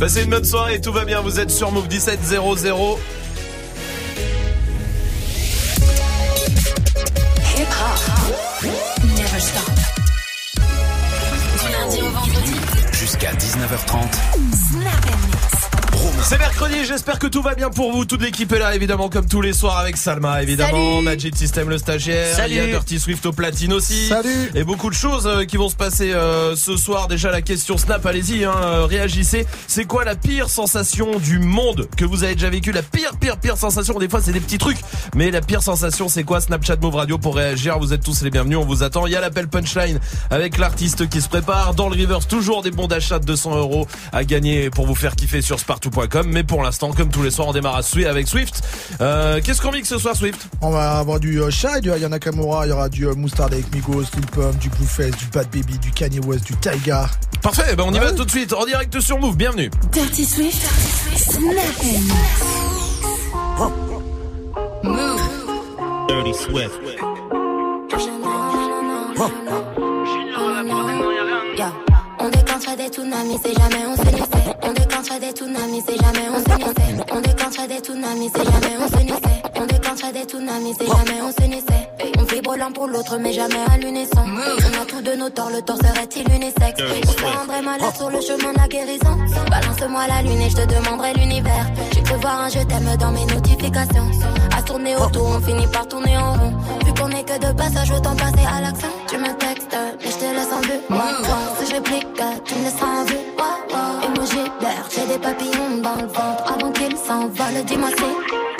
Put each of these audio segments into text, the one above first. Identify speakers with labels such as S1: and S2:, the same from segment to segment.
S1: Passez une bonne soirée, tout va bien, vous êtes sur Move 1700.
S2: Jusqu'à 19h30.
S1: C'est mercredi, j'espère que tout va bien pour vous. Toute l'équipe est là, évidemment, comme tous les soirs avec Salma, évidemment, Magic System le stagiaire,
S3: Salut.
S1: il y a Dirty Swift au platine aussi.
S4: Salut.
S1: Et beaucoup de choses euh, qui vont se passer euh, ce soir. Déjà la question Snap, allez-y, hein, euh, réagissez. C'est quoi la pire sensation du monde? Que vous avez déjà vécu La pire, pire, pire sensation? Des fois, c'est des petits trucs, mais la pire sensation, c'est quoi? Snapchat Move Radio pour réagir. Vous êtes tous les bienvenus, on vous attend. Il y a l'appel punchline avec l'artiste qui se prépare. Dans le reverse, toujours des bons d'achat de 200 euros à gagner pour vous faire kiffer sur Mais pour l'instant, comme tous les soirs, on démarre à Swi- avec Swift. Euh, Qu'est-ce qu'on mixe ce soir, Swift?
S4: On va avoir du euh, Shy, du Ayana Nakamura, il y aura du euh, Mustard avec Migos, Lil Pump, du Blueface, du Bad Baby, du Kanye West, du Taiga.
S1: Parfait, ben on y
S4: Ouais.
S1: va tout de suite, en direct sur Move, bienvenue.
S5: Dirty Swift, Snap
S6: Dirty Swift.
S5: Tsunamis, c'est jamais on s'unissait. On déclencherait des tsunamis, c'est jamais on s'unissait. On déclencherait des tsunamis, c'est jamais on s'unissait. On des tsunamis, c'est jamais on s'unissait. On vibre l'un pour l'autre, mais jamais à l'unisson. On a tous de nos torts, le tort serait-il unisexe? On se rendrait malade sur le chemin de la guérison. Balance-moi la lune et je te demanderai l'univers. J'ai cru voir un je t'aime dans mes notifications. À tourner autour, on finit par tourner en rond. Vu qu'on est que de passage, autant passer à l'action. Tu me textes, mais je te laisse en vue. Moi, si je réplique, tu me laisseras en vue. Ouais, ouais. Émoji d'air, j'ai des papillons dans le ventre. Avant qu'ils s'envolent, dis-moi si.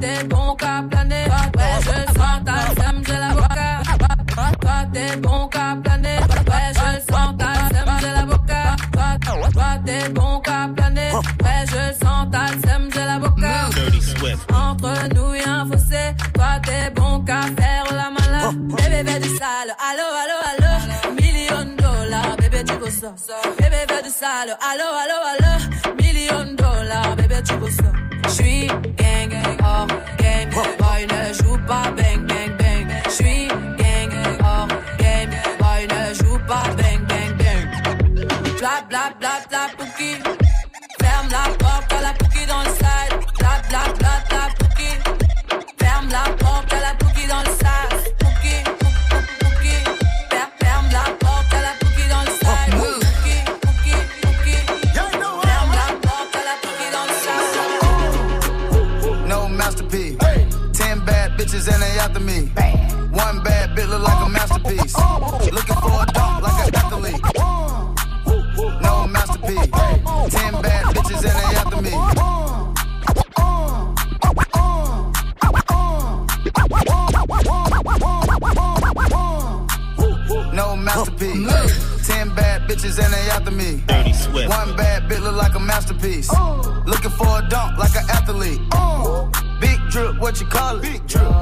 S7: T'es bon qu'à planer, ouais je sens ta sème, j'ai l'avocat. Toi, toi t'es bon qu'à planer, ouais je sens ta sème, j'ai l'avocat. Toi, toi t'es bon qu'à planer, ouais je sens ta sème, j'ai
S6: Swift.
S7: Entre nous a un fossé, toi t'es bon qu'à faire la malade. Bébé fais du sale, allo, allo, allo. Million dollars, bébé tu go ça. Bébé du sale, allo, allo, allo. Million dollars, J'suis gang, gang, hors game. Boy ne joue pas bang, bang, bang. J'suis gang, gang, hors game. Boy ne joue pas bang, bang, bang. Bla, bla, bla, bla, pouki. Ferme la porte à la pouki dans
S8: after me. One bad bitch look like a masterpiece. Looking for a dunk like an athlete. No masterpiece. Ten bad bitches and they after me. No masterpiece. Ten bad bitches and they after me.
S6: Dirty Swift.
S8: One bad bitch look like a masterpiece. Looking for a dunk like an athlete. Big drip, what you call it? Big drip.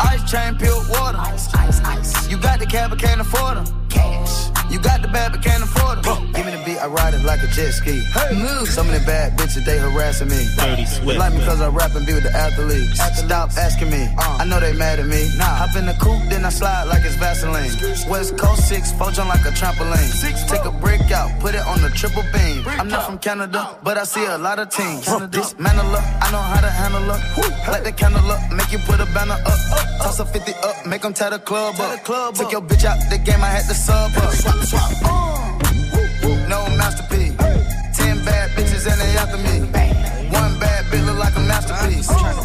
S8: Ice chain, pure water. Ice, ice, ice. You got the cab, but can't afford them. Cash. You got the bad, but can't afford them. Give me the beat, I ride it like a jet ski. Hey. Some of the bad bitches, they harassing me.
S6: Dirty
S8: They
S6: Swift.
S8: like me cause I rap and be with the athletes. Stop asking me. I know they mad at me. Nah. Hop in the coupe, then I slide like it's Vaseline. West Coast 6, four jump like a trampoline. Take a brick out, put it on the triple beam. I'm not from Canada, but I see a lot of teams. Dismantle her, I know how to handle her. Light the candle up, make you put a banner up. Toss a 50 up, make them tie the club up. Took your bitch out the game, I had to sub up. No masterpiece. Ten bad bitches and they after me. One bad bitch look like a masterpiece.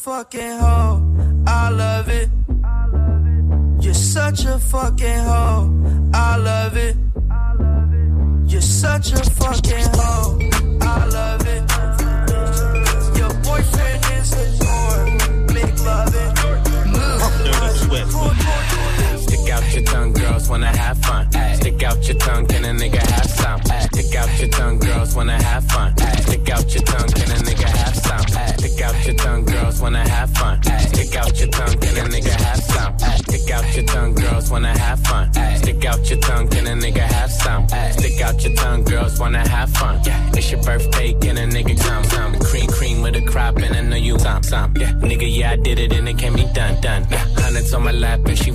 S9: Fucking hoe.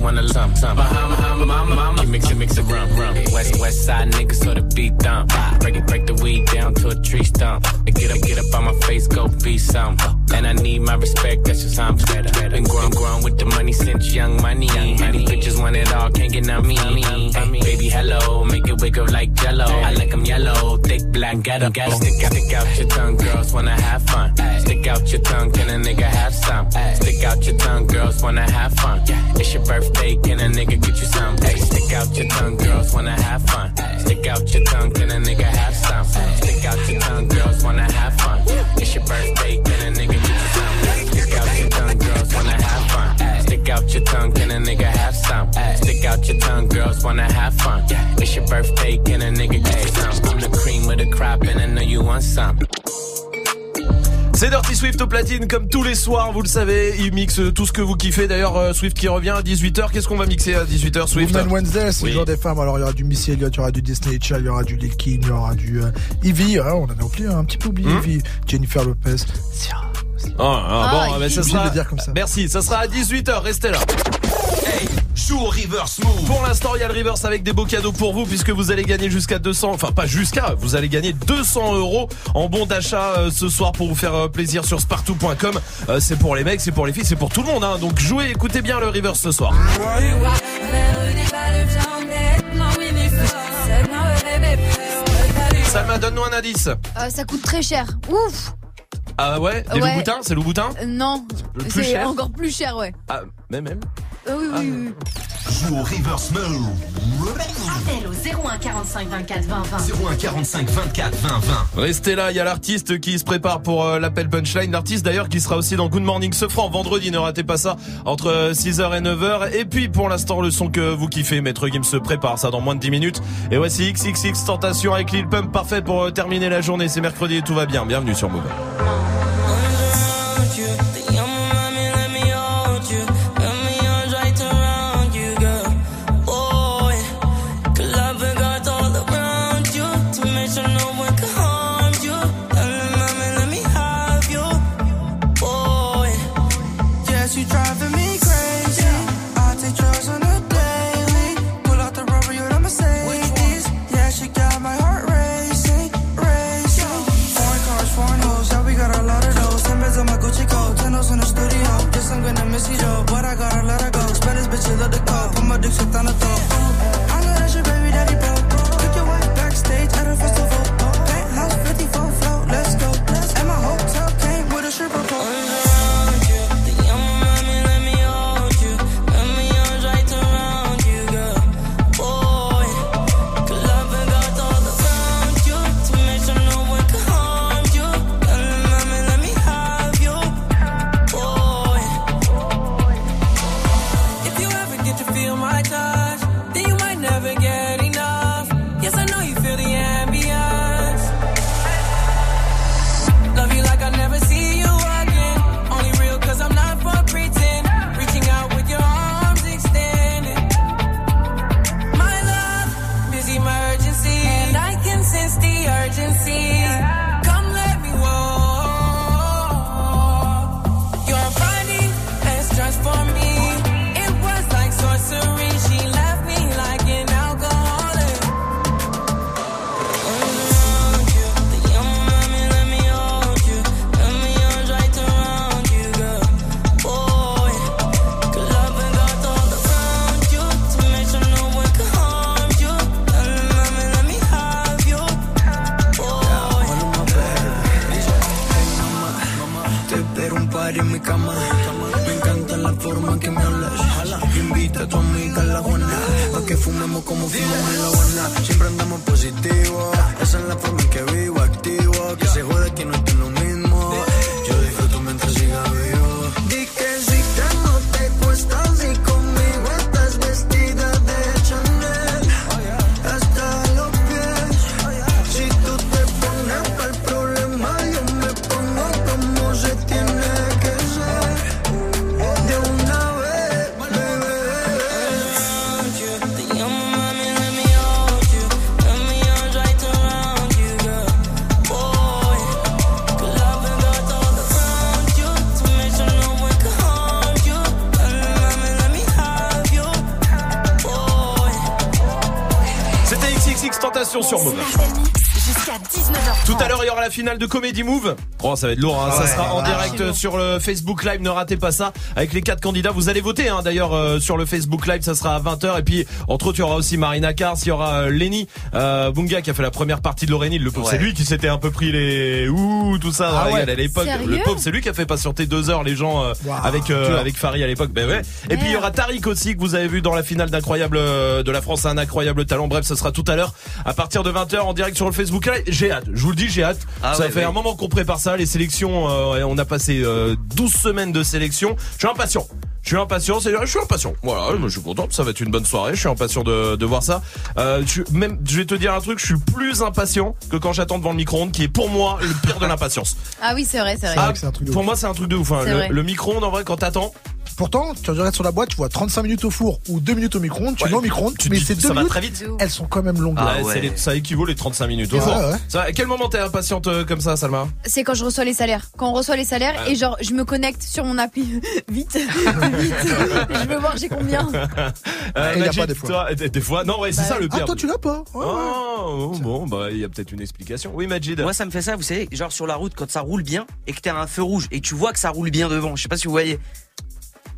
S10: Wanna some, some. Bahama, Mama, Mama. Mix it, mix it, rum, rum. West, west side niggas, so the beat dump. Break it, break the weed down to a tree stump. And Get up, get up on my face, go be some. And I need my respect, that's just how I'm better. Been growing, growing with the money since young money. Many bitches want it all, can't get none me. Hey, baby, hello, make it wiggle like jello. I like 'em yellow, thick black, get up, get up. Stick out, stick out your tongue, girls wanna have fun. Stick out your tongue, can a nigga have some? Stick out your tongue, girls wanna have fun. It's your birthday, can a nigga get you some? Hey, stick out your tongue, girls wanna have fun. Stick out your tongue, can a nigga have some? Stick out your tongue, girls wanna have fun. It's your birthday, can a nigga out your tongue, can a nigga have some? Stick out your tongue, girls wanna have fun. It's your birthday, can a nigga get you some? I'm the cream with a crop, and I know you want some.
S1: C'est Dirty Swift au platine comme tous les soirs, vous le savez, il mixe tout ce que vous kiffez. D'ailleurs, euh, Swift qui revient à 18h, qu'est-ce qu'on va mixer à 18h Swift
S4: Woman Wednesday, c'est
S1: Oui.
S4: le jour des femmes. Alors il y aura du Missy Elliott, il y aura du Disney Child, il y aura du Lil Kim, il y aura du euh, Ivy. hein, on en a oublié, un petit peu oublié
S1: Hmm.
S4: Ivy. Jennifer Lopez.
S1: Ah, ah, bon,
S4: Ah,
S1: bah, ça sera.
S4: de le dire comme ça.
S1: Merci, ça sera à 18h, restez là. joue au reverse move. Pour l'instant, il y a le reverse avec des beaux cadeaux pour vous puisque vous allez gagner jusqu'à 200, enfin pas jusqu'à, vous allez gagner 200 euros en bon d'achat euh, ce soir pour vous faire euh, plaisir sur spartou.com. Euh, c'est pour les mecs, c'est pour les filles, c'est pour tout le monde. Hein. Donc jouez, écoutez bien le reverse ce soir. Salma, donne-nous un indice.
S11: Euh, ça coûte très cher. Ouf
S1: Ah ouais, des
S11: Ouais.
S1: loups-boutins, c'est loups-boutins
S11: Euh, Non, c'est
S1: cher?
S11: encore plus cher, ouais.
S1: Ah, même même.
S11: Euh, oui, oui, oui.
S2: Joue au reverse move.
S12: Appel au 01 45 24 20 20.
S2: 01 45 24 20 20.
S1: Restez là, il y a l'artiste qui se prépare pour euh, l'appel punchline. L'artiste d'ailleurs qui sera aussi dans Good Morning Sofran vendredi, ne ratez pas ça, entre euh, 6h et 9h. Et puis pour l'instant, le son que vous kiffez, Maître Gim se prépare ça dans moins de 10 minutes. Et voici XXX Tentation avec Lil Pump, parfait pour euh, terminer la journée. C'est mercredi et tout va bien. Bienvenue sur Move. Finale de Comedy Move. Oh, ça va être lourd. hein. Ça sera en direct euh, sur le Facebook Live. Ne ratez pas ça. Avec les quatre candidats, vous allez voter. Hein, D'ailleurs, euh, sur le Facebook Live, ça sera à 20h. Et puis, entre autres, il y aura aussi Marina Kars. Il y aura euh, Lenny euh, Bunga qui a fait la première partie de Lorénil. Le pauvre,
S13: Ouais.
S1: c'est lui qui s'était un peu pris les ouh tout ça.
S4: Ah ouais.
S1: à l'époque. Le pauvre, c'est lui qui a fait patienter deux heures les gens euh,
S4: Waouh,
S1: avec euh, avec Farid à l'époque. Ben ouais. Et puis il y aura Tariq aussi que vous avez vu dans la finale d'incroyable euh, de la France, un incroyable talent. Bref, ce sera tout à l'heure à partir de 20h en direct sur le Facebook Live. J'ai hâte. Je vous le dis, j'ai hâte.
S13: Ah
S1: ça
S13: ouais,
S1: fait
S13: ouais.
S1: un moment qu'on prépare ça. Les sélections, euh, on a passé euh, 12 semaines de sélection. Je suis impatient. Je suis impatient, c'est je suis impatient. Voilà, moi, je suis content, ça va être une bonne soirée. Je suis impatient de, de voir ça. Euh, je, suis- même, je vais te dire un truc, je suis plus impatient que quand j'attends devant le micro-ondes, qui est pour moi le pire de l'impatience.
S11: Ah oui, c'est vrai, c'est vrai.
S1: Ah,
S4: que un truc de
S1: pour
S4: ouf.
S1: moi, c'est un truc de ouf. hein. Le, le micro-ondes, en vrai, quand t'attends,
S4: Pourtant, tu regardes sur la boîte, tu vois 35 minutes au four ou 2 minutes au micro-ondes, tu
S1: Ouais,
S4: mets au micro-ondes,
S1: tu
S4: mais
S1: dis,
S4: ces
S1: ça
S4: deux
S1: va
S4: minutes,
S1: très vite.
S4: elles sont quand même longues.
S13: Ah
S1: Ouais,
S13: ouais.
S1: c'est les- ça équivaut les 35 minutes au four. Ça, à quel moment t'es impatiente euh, comme ça, Salma
S11: C'est quand je reçois les salaires. Quand on reçoit les salaires
S1: Ah.
S11: et genre je me connecte sur mon appli vite, vite. je veux voir j'ai combien.
S1: Euh,
S4: il y a pas des fois.
S1: toi, des, des fois, non, ouais, c'est
S11: Bah,
S1: ça le
S4: Ah,
S1: pire.
S4: toi, tu l'as pas Ouais, ouais.
S1: Oh, bon, bah, il y a peut-être une explication. Oui, Majid.
S13: Moi, ça me fait ça, vous savez, genre sur la route, quand ça roule bien et que t'as un feu rouge et que tu vois que ça roule bien devant. Je sais pas si vous voyez.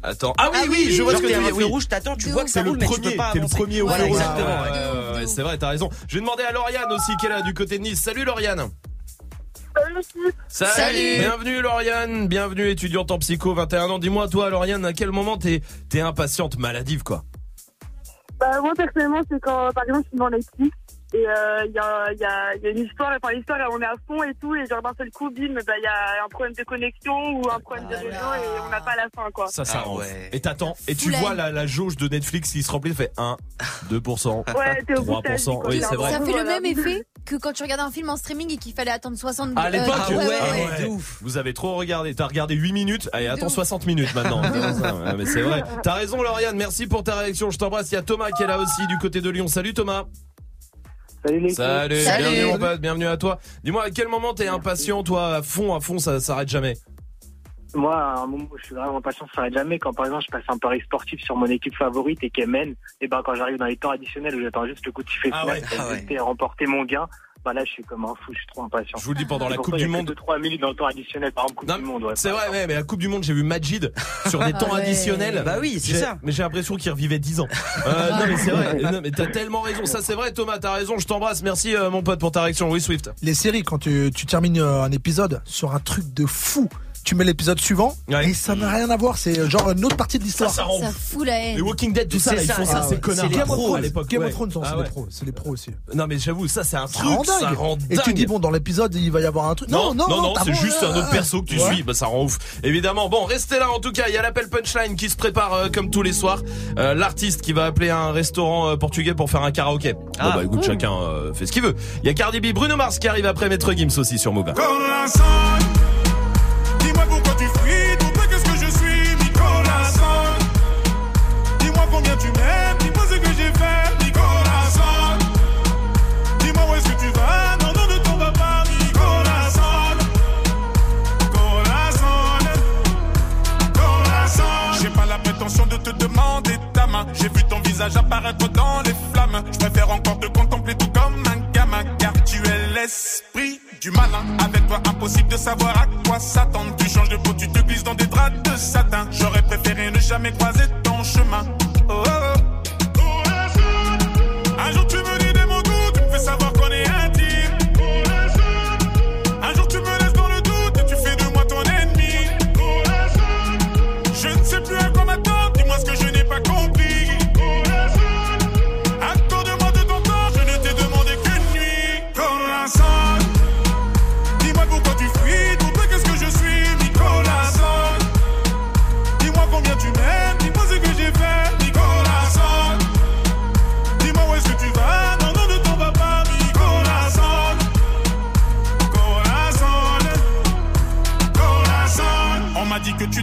S1: Attends. Ah oui,
S11: Ah
S1: oui,
S11: oui,
S1: je vois ce que tu veux dire. oui.
S13: rouge, t'attends, tu
S11: De
S13: vois que ça
S1: C'est le
S13: roule, mais tu
S1: premier,
S13: peux pas
S1: t'es le premier au feu rouge.
S13: exactement,
S1: c'est vrai, t'as raison. Je vais demander à Lauriane aussi qui est là du côté de Nice. Salut Lauriane. Salut.
S11: Salut.
S1: Bienvenue Lauriane, bienvenue étudiante en psycho, 21 ans. Dis-moi toi Lauriane, à quel moment t'es t'es impatiente, maladive quoi?
S14: Bah, moi, personnellement, c'est quand, par exemple, je suis dans Netflix et euh, il y, a, y, a, y a une histoire, et enfin, l'histoire, on est à fond et tout, et genre d'un seul coup, bim, bah, il y a un problème de connexion ou un problème de réseau et on n'a pas la fin, quoi.
S1: Ça, ça
S13: Ah ouais.
S1: Et t'attends, et tu vois la, la jauge de Netflix qui se remplit, fait 1, 2%,
S14: Ouais, t'es au bout de ta vie,
S1: 3%.
S14: quoi,
S1: Oui, c'est vrai.
S11: Ça fait le même effet que quand tu regardes un film en streaming et qu'il fallait attendre 60
S1: À l'époque,
S11: euh, ouais, ouais,
S1: ah
S11: ouais.
S1: ouais.
S13: de ouf.
S1: Vous avez trop regardé. T'as regardé 8 minutes. Allez, attends
S11: ouf.
S1: 60 minutes maintenant. Ouais, mais c'est vrai. T'as raison, Lauriane. Merci pour ta réaction. Je t'embrasse. Il y a Thomas qui est là aussi du côté de Lyon. Salut Thomas.
S14: Salut les
S1: Salut.
S11: Salut.
S1: Bienvenue mon pote. Bienvenue à toi. Dis-moi à quel moment t'es impatient, toi, à fond, à fond, ça s'arrête jamais.
S15: Moi, à un moment où je suis vraiment impatient, ça s'arrête jamais. Quand par exemple je passe un pari sportif sur mon équipe favorite et qu'elle mène, et ben quand j'arrive dans les temps additionnels où j'attends juste le coup de sifflet
S1: Ah ouais,
S13: ah ouais.
S15: rester et remporter mon gain, bah là je suis comme un fou, je suis trop impatient.
S1: Je vous le dis pendant la Coupe du Monde.
S15: deux, trois minutes dans le temps additionnel, par exemple Coupe
S1: Non,
S15: du Monde. Ouais,
S1: C'est vrai, ouais, mais la Coupe du Monde, j'ai vu Majid sur des
S11: Ah
S1: temps
S11: ouais.
S1: additionnels.
S13: Bah oui, c'est ça.
S1: Mais j'ai l'impression qu'il revivait 10 ans. Euh, non, mais c'est vrai. Non, mais t'as tellement raison. Ça, c'est vrai, Thomas. T'as raison. Je t'embrasse. Merci, euh, mon pote, pour ta réaction. Oui, Swift.
S4: Les séries, quand tu, tu termines euh, un épisode sur un truc de fou, tu mets l'épisode suivant
S1: Ouais.
S4: et ça n'a rien à voir. C'est genre une autre partie de l'histoire.
S1: Ça, ça rend
S11: Ça fout la haine.
S1: Les Walking Dead, tout ça, là, ils
S13: ça,
S1: font ça, connards.
S13: C'est les
S4: Game of Thrones. Game Thrones, non,
S1: Ah
S4: c'est
S1: ouais.
S4: les pros, c'est les pros aussi.
S1: Non, mais j'avoue, ça, c'est un
S4: Ça
S1: truc.
S4: rend
S1: Ça
S4: dingue.
S1: rend
S4: Et tu
S1: dingue.
S4: dis bon, dans l'épisode, il va y avoir un truc.
S1: Non, non, non,
S4: t'as
S1: c'est
S4: bon,
S1: juste un autre perso que tu
S4: ouais.
S1: suis, bah ça rend ouf. Évidemment, bon, restez là en tout cas, il y a l'appel punchline qui se prépare euh, comme tous les soirs. Euh, L'artiste qui va appeler un restaurant euh, portugais pour faire un karaoké.
S13: Ah,
S1: bah écoute, chacun fait ce qu'il veut. Il y a Cardi B, Bruno Mars qui arrive après Maître Gims aussi sur Move.
S16: Fuis, pour toi qu'est-ce que je suis, Nicolas Dis-moi combien tu m'aimes, dis-moi ce que j'ai fait, Nicolas Dis-moi où est-ce que tu vas, non, non, ne tombe pas, Nicolas Nicolas J'ai pas la prétention de te demander ta main, j'ai vu ton visage apparaître dans les flammes. Je préfère encore te contempler tout comme un gamin, car tu es l'esprit du malin. Avec toi, impossible de savoir à quoi s'attendre. Tu changes de peau, tu te glisses dans des draps de satin. J'aurais préféré ne jamais croiser ton chemin.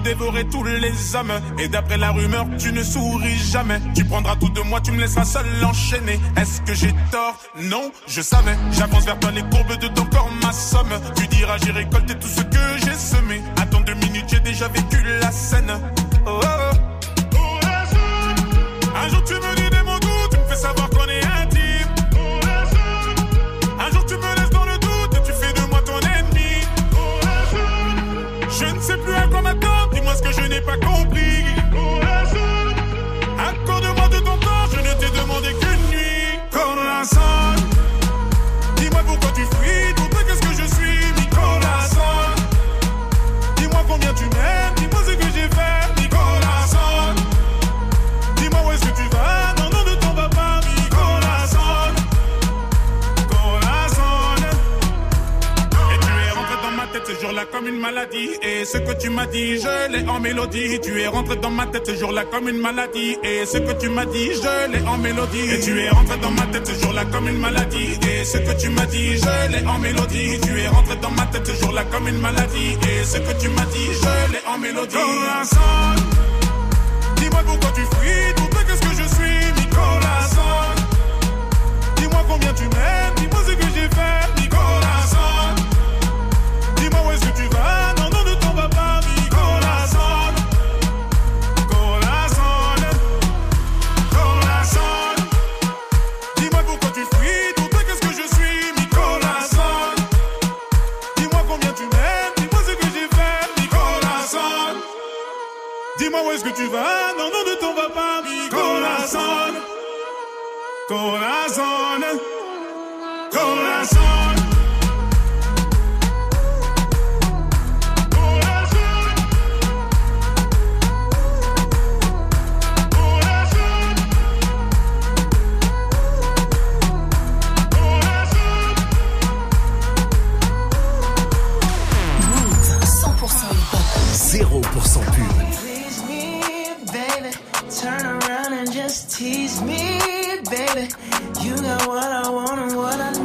S16: Dévorais tous les hommes. Et d'après la rumeur, tu ne souris jamais. Tu prendras tout de moi, tu me laisseras seul enchaîner. Est-ce que j'ai tort? Non, je savais. J'avance vers toi, les courbes de ton corps, ma. Tu diras, j'ai récolté tout ce que j'ai semé. Attends deux minutes, j'ai déjà vécu la scène. que je n'ai pas compris. comme une maladie et ce que tu m'as dit, je l'ai en mélodie. Tu es rentré dans ma tête ce jour-là comme une maladie et ce que tu m'as dit, je l'ai en mélodie. Et tu es rentré dans ma tête ce jour-là comme une maladie et ce que tu m'as dit, je l'ai en mélodie. Tu es rentré dans ma tête ce jour-là comme une maladie et ce que tu m'as dit, je l'ai en mélodie. Nicolas dis-moi pourquoi tu fuis, tout qu'est-ce que je suis, Nicolas Dis-moi combien tu m'aimes, dis-moi ce que j'ai fait. Dis-moi où est-ce que tu vas? Ah, non, non, ne tombe pas,
S17: Quand la sonne, quand la la. tease me, baby. You got what I want and what I need.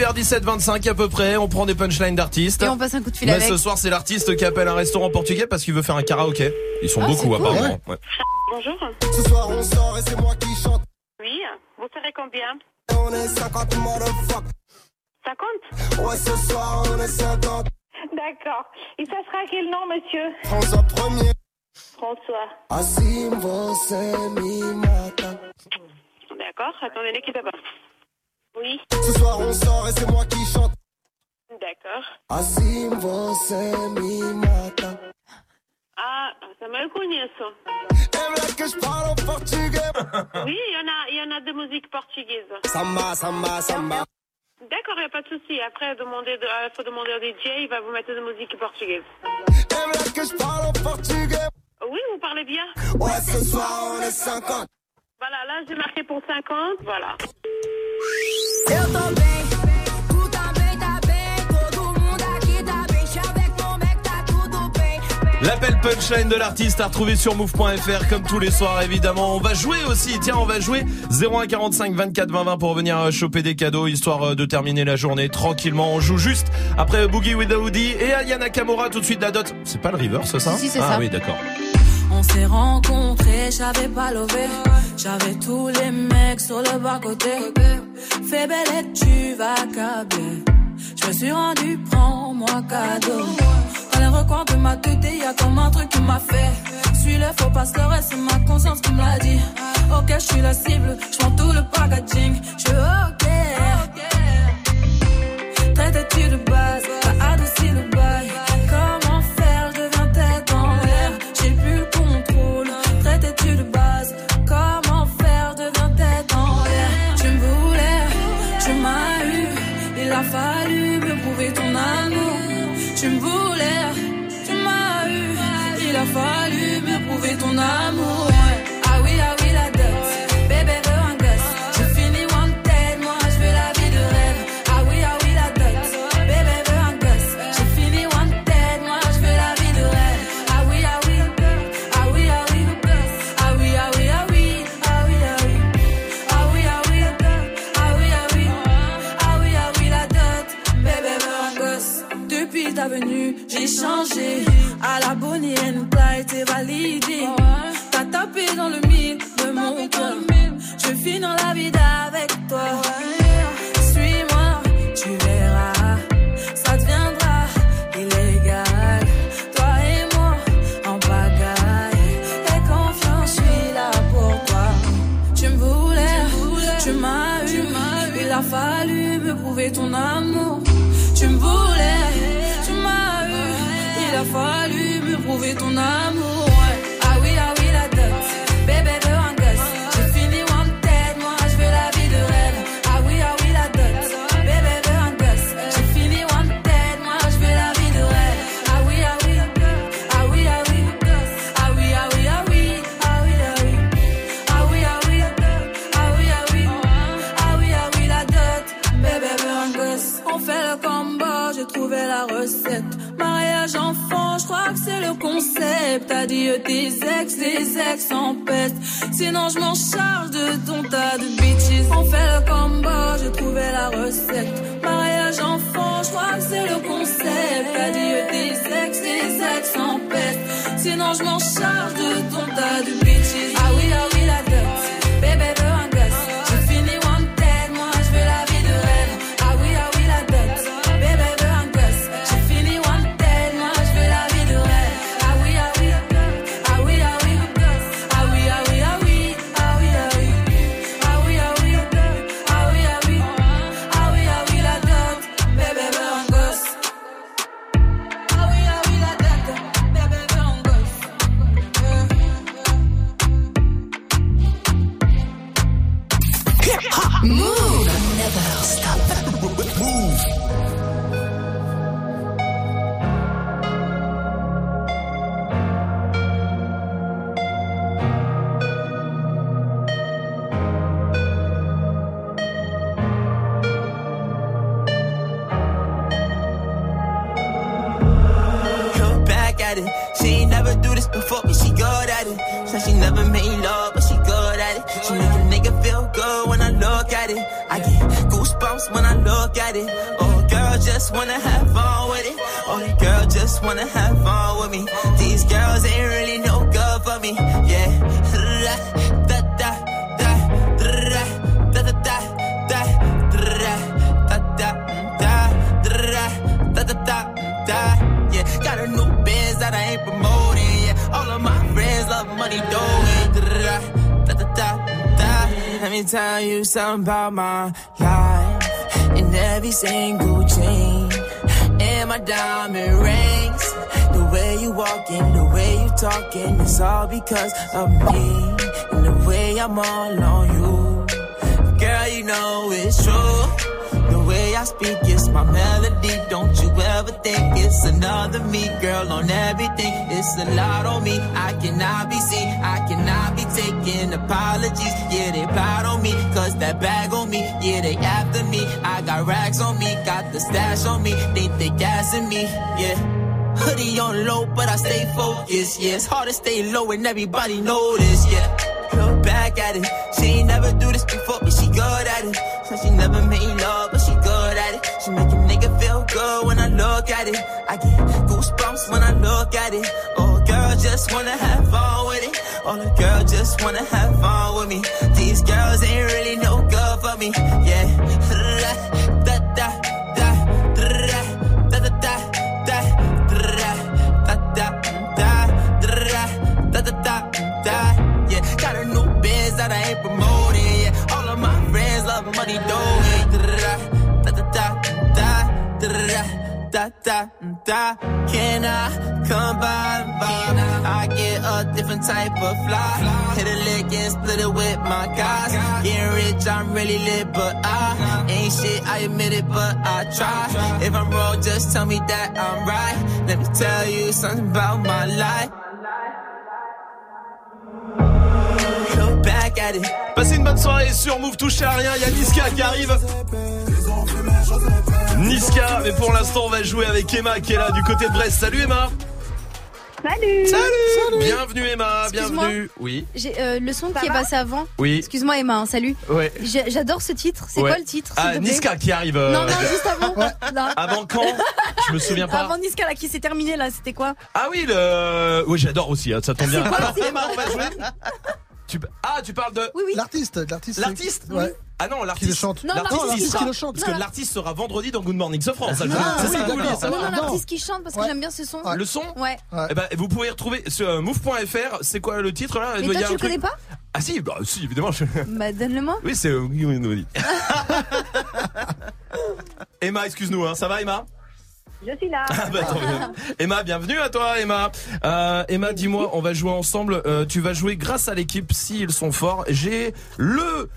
S1: vers 17-25 à peu près. On prend des punchlines d'artistes.
S11: Et on passe un coup de fil
S1: Mais ce soir, c'est l'artiste qui appelle un restaurant portugais parce qu'il veut faire un karaoké. Ils sont
S11: ah,
S1: beaucoup apparemment.
S18: Bonjour.
S19: Ce soir, on sort et c'est moi
S18: vous mettez de musique portugaise. Oui, vous parlez bien.
S19: Ouais, ce soir, on est 50.
S18: Voilà, là, j'ai marqué pour 50, voilà.
S1: Punchline de l'artiste à retrouver sur move.fr comme tous les soirs évidemment. On va jouer aussi, tiens on va jouer 0145 24 20 20 pour venir euh, choper des cadeaux histoire euh, de terminer la journée tranquillement. On joue juste après Boogie with Audi et Ayana Kamura tout de suite la dot. C'est pas le river ça
S7: si, si,
S1: Ah oui d'accord.
S7: On s'est rencontrés, j'avais pas levé. J'avais tous les mecs sur le bas côté. Fais belle et tu vas câbler. Je me suis rendu, prends-moi cadeau. Dans les recoins de ma tête, y a comme un truc qui m'a fait. Suis le faux pas le c'est ma conscience qui me l'a dit. Ok, je suis la cible, je tout le packaging. Je ok. Traite-tu de base?
S20: All because of me. And the way I'm all on you. Girl, you know it's true. The way I speak is my melody. Don't you ever think it's another me, girl, on everything. It's a lot on me. I cannot be seen. I cannot be taking apologies. Yeah, they proud on me. Cause that bag on me. Yeah, they after me. I got racks on me. Got the stash on me. Think they gassing me. Yeah. Hoodie on low, but I stay focused. Yeah, it's hard to stay low and everybody this. Yeah, look back at it. She ain't never do this before, but she good at it. So she never made love, but she good at it. She make a nigga feel good when I look at it. I get goosebumps when I look at it. Oh, girl, just wanna have fun with it. Oh, the girl just wanna have fun with me. These girls ain't really no good for me. Yeah, Can I come by? by? I get a different type of fly. Hit a lick and split it with my guys. Getting rich, I'm really lit, but I ain't shit. I admit it, but I try. If I'm wrong, just tell me that I'm right. Let me tell you something about my life.
S1: Passez une bonne soirée sur Move, touchez à rien, il y a Niska qui arrive. Niska, mais pour l'instant on va jouer avec Emma qui est là du côté de Brest. Salut Emma
S21: Salut
S1: Salut, Bienvenue Emma, bienvenue Oui.
S11: J'ai euh, le son qui est passé avant.
S1: Oui.
S11: Excuse-moi Emma, hein, salut.
S1: Ouais.
S11: J'adore ce titre. C'est
S1: Ouais.
S11: quoi le titre
S1: Ah, Niska qui arrive. euh,
S11: Non, non, juste avant. Non.
S1: Avant quand? Je me souviens pas.
S11: Avant Niska là qui s'est terminé là, c'était quoi?
S1: Ah oui, le. Oui, j'adore aussi, hein, ça tombe bien.
S11: Quoi,
S1: Alors,
S11: c'est
S1: Emma, on va jouer. Tu... Ah, tu parles de.
S11: Oui, oui.
S4: L'artiste, l'artiste.
S1: L'artiste
S4: Ouais.
S1: Ah non, l'artiste.
S4: Qui le chante.
S11: Non,
S1: L'artiste
S11: l'artiste
S1: qui
S4: le chante.
S1: Parce que l'artiste sera vendredi dans Good Morning ce France.
S4: Ah,
S1: c'est
S4: oui,
S1: ça que vous
S11: Non, non, l'artiste qui chante parce que j'aime bien ce son.
S1: Le son
S11: Ouais.
S1: Eh ben, vous pouvez retrouver sur euh, move.fr. C'est quoi le titre là
S11: Mais toi, tu le connais pas
S1: Ah si, bah si, évidemment. je-
S11: Bah, donne-le-moi.
S1: Oui, c'est. euh. Emma, excuse-nous, hein. ça va Emma?
S21: Je suis là.
S1: Ah bah, tant mieux. Emma, bienvenue à toi, Emma. Euh, Emma, dis-moi, on va jouer ensemble. Euh, tu vas jouer grâce à l'équipe s'ils sont forts. J'ai le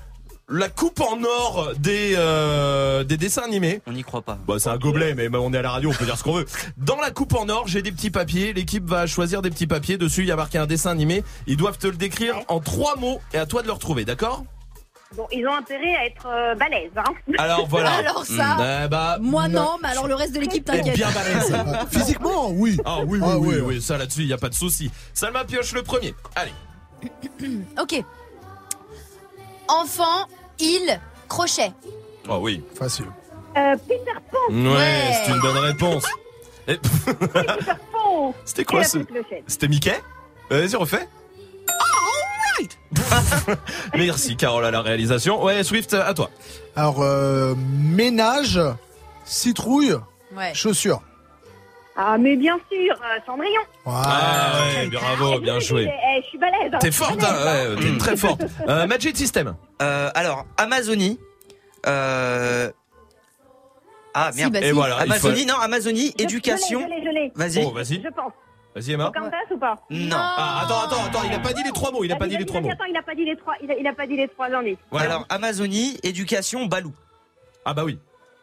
S1: la coupe en or des euh, des dessins animés.
S22: On n'y croit pas.
S1: Bah, c'est un gobelet, mais on est à la radio, on peut dire ce qu'on veut. Dans la coupe en or, j'ai des petits papiers. L'équipe va choisir des petits papiers. Dessus, il y a marqué un dessin animé. Ils doivent te le décrire en trois mots et à toi de le retrouver, d'accord?
S21: Bon, ils ont intérêt à être euh, balèzes, hein.
S1: Alors voilà.
S11: Alors ça,
S1: Eh bah,
S11: moi non, mais alors le reste de l'équipe
S1: est
S11: t'inquiète.
S1: bien balèze.
S4: Physiquement, oui.
S1: Ah oui, oui,
S4: Ah
S1: oui,
S4: oui.
S1: oui, ça là-dessus, il n'y a pas de souci. Salma pioche le premier. Allez.
S11: Ok. Enfant, île, crochet.
S1: Oh oui.
S4: Facile.
S21: Euh, Peter Pan.
S1: Ouais, c'est une bonne réponse. Et-
S21: Peter Pan.
S1: C'était quoi ce. C'était Mickey? Vas-y, refais. Merci Carole à la réalisation. Ouais, Swift, à toi.
S4: Alors, euh, ménage, citrouille,
S11: Ouais.
S4: chaussures.
S21: Ah, mais bien sûr, euh, Cendrillon.
S1: Ah ouais, bravo, bien joué.
S21: Eh, je suis balèze. hein.
S1: T'es forte, hein, ouais, t'es très forte. Euh, Magic System.
S22: Euh, alors, Amazonie. Euh... Ah
S11: Si,
S22: merde.
S11: bah,
S1: Et
S11: si.
S1: voilà, il faut-
S22: Amazonie, non, Amazonie,
S21: Je-
S22: éducation.
S21: Je l'ai, je l'ai, je l'ai.
S22: Vas-y.
S1: Oh, vas-y.
S21: Je pense.
S1: Vas-y Emma.
S21: Pocahontas ou pas
S22: Non.
S1: Ah, attends, attends, attends, il a pas dit les trois mots, il a pas dit les trois mots.
S21: Attends, il a pas dit les trois, il a, il a pas dit les trois indices.
S1: Voilà.
S22: Alors, Amazonie, éducation, Balou.
S1: Ah bah oui.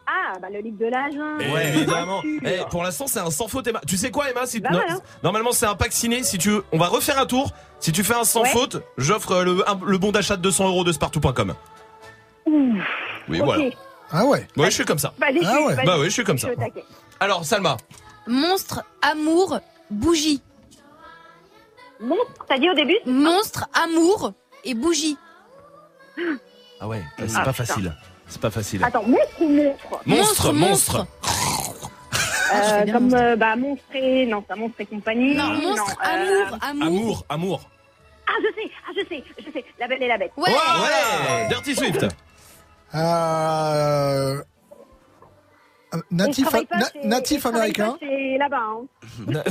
S21: Ah, bah le livre de l'âge. hein.
S1: Ouais, évidemment. Eh, pour l'instant, c'est un sans faute, Emma. Tu sais quoi, Emma si...
S21: Bah voilà.
S1: Normalement, c'est un pack ciné. Si tu veux, on va refaire un tour. Si tu fais un sans
S21: Ouais.
S1: faute, j'offre euh, le, le bon d'achat de 200 euros de spartou.com. Oui, voilà.
S4: Ah ouais.
S1: Ouais, je suis comme ça.
S4: Ah
S21: je-
S4: ouais.
S21: vas-y.
S1: Bah ouais, je suis comme ça. Alors, Salma.
S11: Monstre, amour, bougie.
S21: Monstre, t'as dit au début
S11: Monstre, amour et bougie.
S1: Ah ouais, c'est
S21: Ah,
S1: pas
S21: putain.
S1: facile. C'est pas facile.
S21: Attends, monstre ou monstre
S1: Monstre, monstre.
S21: Euh, Comme euh, bah, monstre et... Non, ça monstre et compagnie.
S11: Non, monstre,
S21: euh,
S11: amour, amour.
S1: Amour, amour.
S21: Ah, je sais, ah, je sais, je sais. La belle et la bête.
S11: Ouais.
S1: Ouais. Dirty Swift.
S4: Euh, natif,
S21: chez-
S4: natif
S21: pas
S4: américain.
S21: là-bas. Hein.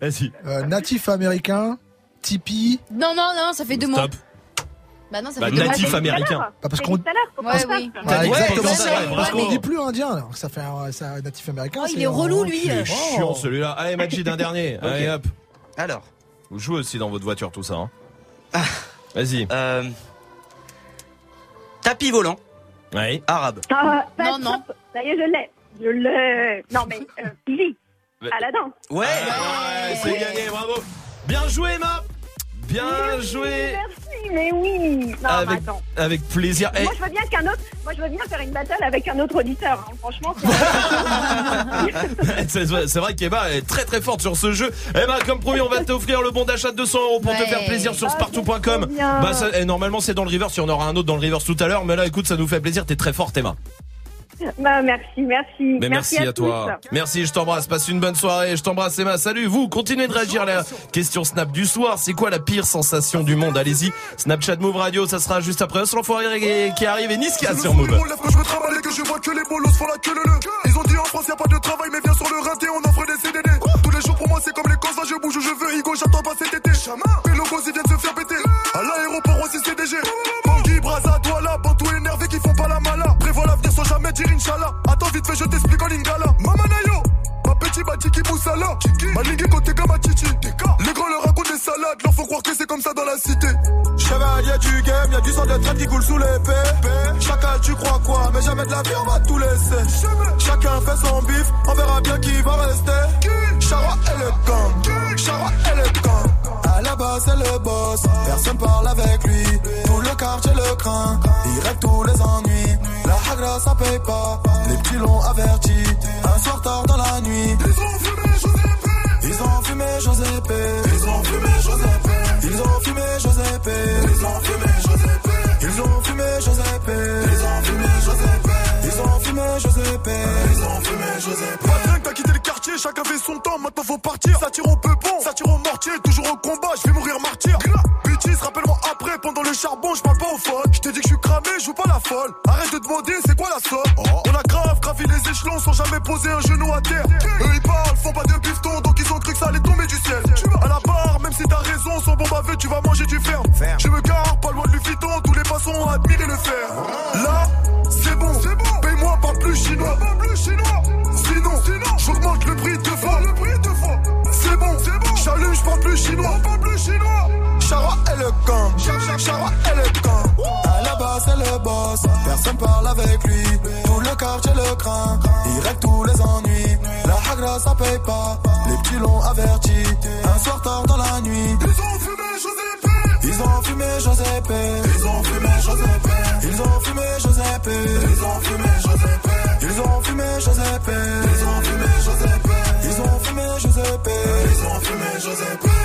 S1: Vas-y.
S4: Euh, natif américain. Tipeee.
S11: Non, non, non, ça fait deux mots.
S1: Stop.
S11: Bah non, ça
S1: Bah,
S11: fait deux mots.
S1: natif américain.
S4: Bah, parce qu'on
S11: Ouais, oui.
S4: Ah,
S1: Ouais,
S4: exactement.
S1: ça,
S11: ouais,
S4: Parce qu'on dit plus indien, alors que ça fait un, un natif américain.
S11: Oh, il est relou, lui.
S1: Il est chiant celui-là. Allez, Majid, un dernier. Allez, hop.
S13: Alors,
S1: Vous jouez aussi dans votre voiture, tout ça. Hein. Vas-y.
S13: euh, tapis volant
S1: Ouais.
S13: arabe.
S21: Ah, bah,
S11: Non, non.
S21: Ça y est, je l'ai. Je l'ai. Non, mais euh, Lily,
S1: Mais-
S21: Aladdin.
S13: Ouais.
S1: Ouais, c'est gagné, bravo. Bien joué, Emma. Bien joué.
S21: Merci, mais oui. Non, mais
S1: Avec,
S21: attends.
S1: avec plaisir.
S21: Moi, je veux bien qu'un autre. Moi, je veux bien faire une battle avec un autre auditeur. hein. Franchement, c'est.
S1: c'est vrai qu'Emma est très très forte sur ce jeu. Emma, comme promis, on va t'offrir le bon d'achat de 200 euros pour te faire plaisir sur
S21: Ah,
S1: spartou.com. Bah, ça- normalement, c'est dans le reverse. Il y en aura un autre dans le reverse tout à l'heure. Mais là, écoute, ça nous fait plaisir. T'es très forte, Emma.
S21: Bah, merci, merci.
S1: Mais merci, à, toi.
S21: tous.
S1: Merci, je t'embrasse. Passe une bonne soirée. Je t'embrasse, Emma. Salut. Vous, continuez de réagir à la question Snap du soir. C'est quoi la pire sensation du monde? Allez-y. Snapchat Move Radio, ça sera juste après. C'est l'enfoiré qui arrive et sur Move.
S23: que je vois que les bolos font la queue le le. Ils ont dit en France y a pas de travail mais viens sur le rinté on offre des CDD. Tous les jours pour moi c'est comme les cons je bouge où je veux Igo j'attends pas cet été. Les logos ils viennent se faire péter. À l'aéroport aussi CDG. Bangui, Braza, Douala, Bantou fait je t'explique en lingala. Mamanayo. Ma petit Batiki Moussala Malingue côté comme à Titi. Les grands leur racontent des salades Leur faut croire que c'est comme ça dans la cité. Chevalier du game Y'a du sang de traite qui coule sous l'épée Chacun tu crois quoi Mais jamais de la vie on va tout laisser. Chacun fait son bif On verra bien qui va rester. Chara et le gang Chara et le gang à la base c'est le boss, personne parle avec lui. Tout le quartier le craint, il règle tous les ennuis La hagra ça paye pas, les petits l'ont averti. Un soir tard dans la nuit. Ils ont fumé Giuseppe. Ils ont fumé Giuseppe. Ils ont fumé Giuseppe. Ils ont fumé Giuseppe. Ils ont fumé Giuseppe. Ils ont fumé Giuseppe. Ils ont fumé Giuseppe. Ils ont fumé Giuseppe. Ils ont fumé Giuseppe. Pas t'as quitté le quartier, chacun fait son temps, maintenant faut partir. Ça tire au peupon, ça tire au mortier, toujours au combat, je vais mourir martyr. Bêtise, rappelle-moi après, pendant le charbon, je parle pas au phone joue pas la folle. Arrête de demander, c'est quoi la somme? On a grave gravi les échelons sans jamais poser un genou à terre. Eux ils parlent, font pas de bifton, donc ils ont cru que ça allait tomber du ciel. À la barre, même si t'as raison, sans bon baveux, tu vas manger du fer. Je me gare, pas loin de Lufiton, tous les passants ont admiré le fer. Là, c'est bon, paye-moi pas plus chinois. Sinon, j'augmente le prix deux fois. Le prix deux fois. C'est bon, c'est bon. J'allume, je parle plus chinois. Plus chinois. Chara et le gang. Chara et le gang. C'est le boss. Personne parle avec lui. Tout le quartier le craint. Il règle tous les ennuis. La hagra, ça paye pas. Les petits l'ont averti. Un soir tard dans la nuit. Ils ont fumé Giuseppe. Ils ont fumé Giuseppe. Ils ont fumé Giuseppe. Ils ont fumé Giuseppe. Ils ont fumé Giuseppe. Ils ont fumé Giuseppe. Ils ont fumé Giuseppe. Ils ont fumé Giuseppe. Ils ont fumé Giuseppe.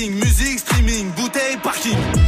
S8: Musique, streaming, bouteille, parking.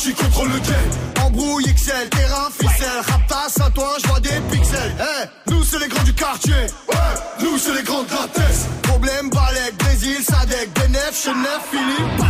S23: Affranchi contre le game. Embrouille XL, terrain, ficelle. Raptas à toi, je vois des pixels. Eh, nous c'est les grands du quartier. Ouais, nous c'est les grands de la. Problème, Balek, Brésil, Sadek, Benef, Chenef, Philippe,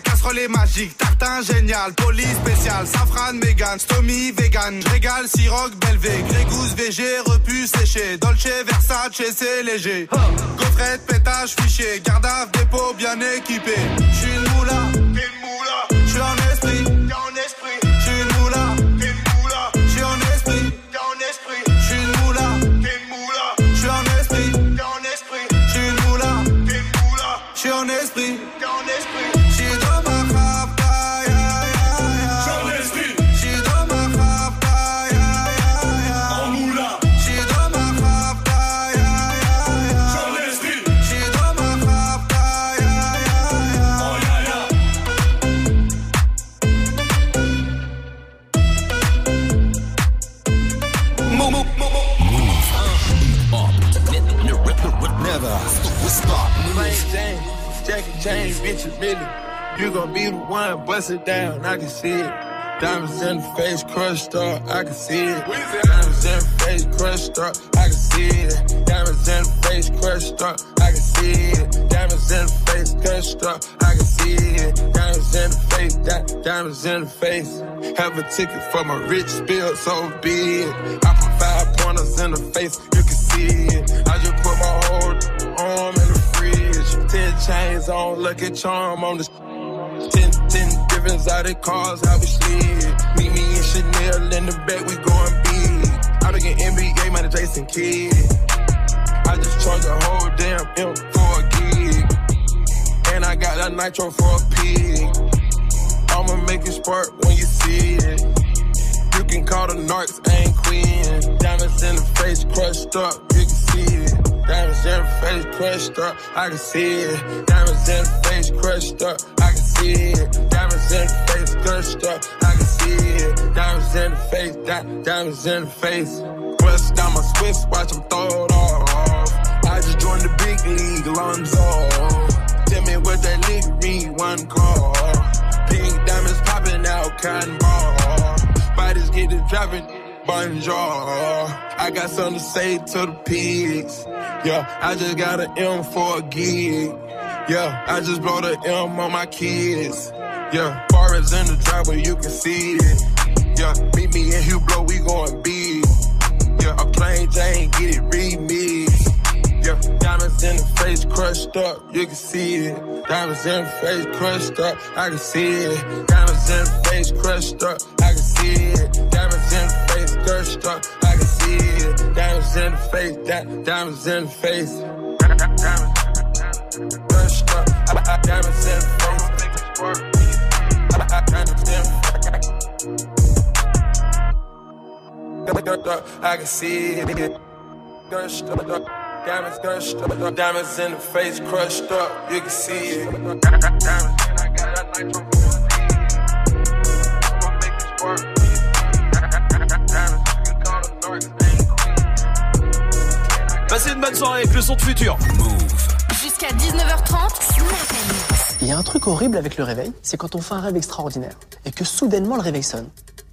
S8: casserole est magique. Tartin génial, police spécial, safran, mégan, stomy, vegan. Régal, siroc, belvé, grégousse, VG, repu, séché. Dolce, Versace, c'est léger. Gaufrette, pétage, fichier, garde à dépôt bien équipé. J'suis une moula, t'es une moula. J'suis en esprit, t'es en esprit. J'suis une moula,
S24: Jackie Jane, bitch, you really. You gon' be the one, bust it down, I can see it. Diamonds in the face, crushed up, I can see it. Diamonds in the face, crushed up, I can see it. Diamonds in the face, crushed up, I can see it. Diamonds in the face, crushed up, I can see it. Diamonds in the face, di- diamonds in the face. Have a ticket for my rich spill, so be it. I put five pointers in the face, you can see it. I just Ten chains on, lucky charm on the Ten, ten different exotic cars, how we slid. Meet me in Chanel in the back, we going big. I begin NBA, man, Jason Kidd. I just charge a whole damn M for a gig. And I got that nitro for a pig. I'ma make it spark when you see it. You can call the narcs, ain't queen. Diamonds in the face, crushed up, you can see it. Diamonds in the face, crushed up, I can see it. Diamonds in the face, crushed up, I can see it. Diamonds in the face, crushed up, I can see it. Diamonds in the face, di- diamonds in the face. Bust down my Swiss, watch them throw it off. I just joined the big league, off. Tell me what that nigga mean, one call. Pink diamonds popping out, cotton ball. Bodies get to dropping, bonjour. I got something to say to the pigs. Yeah, I just got an M for a gig. Yeah, I just blow the M on my kids. Yeah, bar is in the driveway, you can see it. Yeah, meet me in Hublot, we going big. Yeah, a plain Jane, get it remixed. Yeah, diamonds in the face crushed up, you can see it. Diamonds in the face crushed up, I can see it. Diamonds in the face crushed up, I can see it. Diamonds in the face crushed up, I can see it. Diamonds in the face, di- diamonds in the face. Crushed up, I- I- diamonds in the face. I- I- Diamonds in the I can see it. Crushed up. Diamonds crushed up. Diamonds in the face crushed up. You can see it.
S1: Passez une bonne soirée avec le son de futur.
S25: Jusqu'à 19h30,
S26: Il y a un truc horrible avec le réveil, c'est quand on fait un rêve extraordinaire et que soudainement le réveil sonne.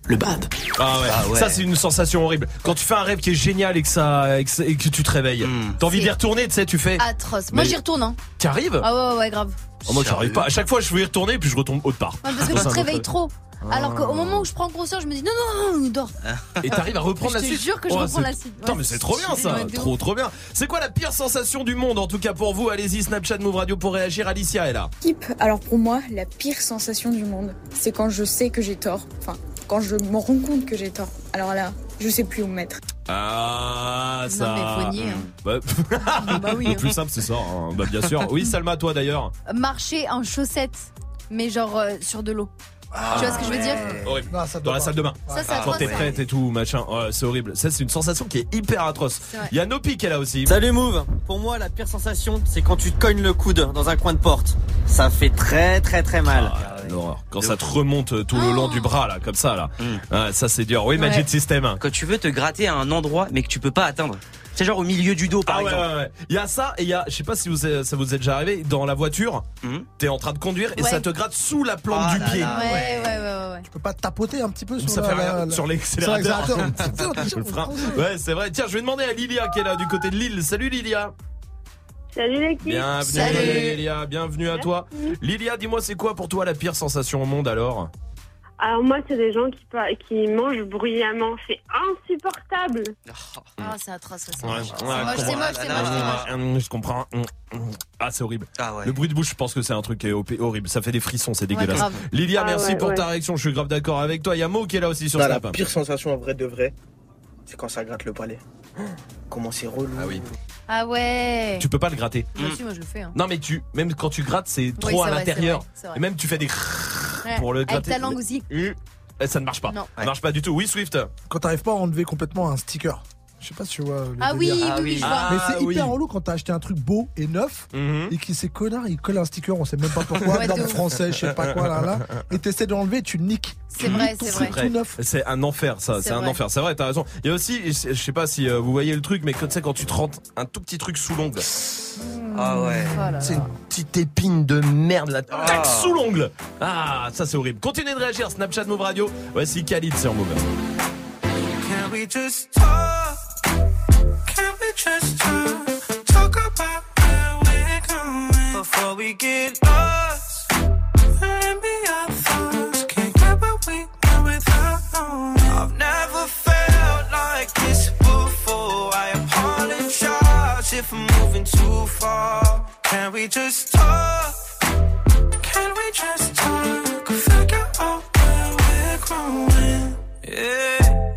S26: Le bad.
S1: Ah ouais.
S26: Ah ouais.
S1: ça c'est une sensation horrible. Quand tu fais un rêve qui est génial et que ça et que, ça- et que tu te réveilles, t'as envie d'y retourner, tu sais, tu fais.
S11: Atroce. Moi
S1: Mais-
S11: j'y retourne. Hein.
S1: T'arrives
S11: Ah ouais, ouais, grave.
S1: Oh, Moi j'arrive pas. À chaque fois je veux y retourner puis je retombe autre part.
S11: Ouais, parce que tu te réveilles trop. Alors qu'au moment où je prends conscience, je me dis non, non, non, dors.
S1: Et t'arrives à reprendre
S11: Je
S1: la
S11: te
S1: suite.
S11: jure que je
S1: Oh,
S11: reprends la suite.
S1: Putain,
S11: Ouais,
S1: mais c'est trop bien
S11: c'est-
S1: ça. Trop,
S11: ouf.
S1: trop bien. C'est quoi la pire sensation du monde en tout cas pour vous Allez-y, Snapchat Move Radio pour réagir. Alicia est là.
S27: Type, alors pour moi, la pire sensation du monde, c'est quand je sais que j'ai tort. Enfin, quand je me rends compte que j'ai tort. Alors là, je sais plus où me mettre.
S1: Ah, ça.
S11: mais faut nier, hein.
S1: Bah,
S11: Bah oui,
S1: Le
S11: hein.
S1: plus simple, c'est ça. hein. Bah, bien sûr. Oui, Salma, toi d'ailleurs.
S11: Marcher en chaussettes, mais genre euh, sur de l'eau. Tu vois ce que je veux dire
S1: Horrible.
S4: Non, ça
S1: Dans la salle de bain.
S11: Ça, c'est
S1: Quand
S11: atroce,
S1: t'es prête et tout, machin. Ouais, c'est horrible. Ça, c'est une sensation qui est hyper atroce.
S11: C'est vrai.
S1: Il y a Nopi qui est là aussi.
S13: Salut Move Pour moi, la pire sensation, c'est quand tu te cognes le coude dans un coin de porte. Ça fait très très très mal.
S1: Ah, l'horreur. Quand ça te remonte euh, tout le long du bras, là, comme ça, là. Ah, ça, c'est dur. Oui, Magic
S13: Ouais.
S1: System.
S13: Quand tu veux te gratter à un endroit, mais que tu peux pas atteindre. C'est genre au milieu du dos, par
S1: Ah ouais,
S13: exemple.
S1: ouais, ouais. Il y a ça et il y a, je sais pas si vous, ça vous est déjà arrivé, dans la voiture, t'es en train de conduire et
S11: Ouais.
S1: ça te gratte sous la plante
S4: Ah
S1: du
S4: là
S1: pied.
S4: là,
S11: Ouais, ouais, ouais, ouais. ouais.
S4: Tu peux pas tapoter un petit peu sur
S1: Ça
S4: la-
S1: fait rien
S4: la-
S1: sur l'accélérateur.
S4: sur l'accélérateur.
S1: Le frein. Ouais, c'est vrai. Tiens, je vais demander à Lilia qui est là du côté de Lille. Salut Lilia.
S18: Salut l'équipe.
S1: Bienvenue
S18: Salut.
S1: Lilia, bienvenue à toi. Lilia, dis-moi, c'est quoi pour toi la pire sensation au monde alors?
S18: Alors moi, c'est des gens qui, qui mangent bruyamment. C'est insupportable.
S11: Ah, c'est atroce aussi.
S1: Ouais, ouais,
S11: C'est moche, c'est moche, c'est moche, c'est moche.
S1: Je comprends. Ah, c'est horrible. Le bruit de bouche, je pense que c'est un truc qui est op- horrible. Ça fait des frissons, c'est dégueulasse.
S22: grave.
S1: Lilia,
S22: Ah
S1: merci
S22: ouais,
S1: pour
S22: ouais.
S1: ta réaction. Je suis grave d'accord avec toi. Il y a Mo qui est là aussi sur
S22: Bah, la
S1: Snap.
S22: pire sensation en vrai de vrai, c'est quand ça gratte le palais. Comment c'est relou.
S1: Ah oui.
S11: Ah ouais.
S1: Tu peux pas le gratter.
S11: Moi aussi, moi je le fais. hein.
S1: Non, mais tu, même quand tu grattes, c'est trop
S11: c'est
S1: à
S11: vrai,
S1: l'intérieur.
S11: c'est vrai, c'est vrai.
S1: Et même tu fais des
S11: Ouais.
S1: pour le
S11: Avec
S1: gratter.
S11: ta langue aussi.
S1: Hum, eh, Ça ne marche pas.
S11: Non.
S1: Ça marche pas du tout. Oui, Swift.
S4: Quand t'arrives pas à enlever complètement un sticker. Je sais pas si tu vois. le
S11: Ah oui, oui, oui, je vois.
S4: Mais c'est
S1: Ah
S4: hyper
S1: oui. Mhm.
S4: relou quand t'as acheté un truc beau et neuf et qui ces connards ils collent un sticker, on sait même pas pourquoi,
S11: Ouais,
S4: norme
S11: de ouf.
S4: français, je sais pas quoi là là, et t'essaies d'enlever, tu le niques.
S11: C'est vrai, c'est vrai.
S4: tout neuf.
S1: C'est un enfer, ça.
S11: C'est
S1: un
S11: vrai.
S1: enfer. C'est vrai, t'as raison. Il y a aussi, je sais pas si euh, vous voyez le truc, mais quand tu sais, quand tu te rentres un tout petit truc sous l'ongle.
S22: Ah ouais.
S1: C'est une petite épine de merde là. Tac, sous l'ongle. Ah, ça c'est horrible. Continuez de réagir. Snapchat Move Radio. Voici Khalid sur Move.
S28: Can we just talk? Just talk? Talk about where we're going before we get lost. And be our thoughts. Can't get what we want without knowing. I've never felt like this before. I apologize if I'm moving too far. Can we just talk? Can we just talk? Figure out where we're growing. Yeah.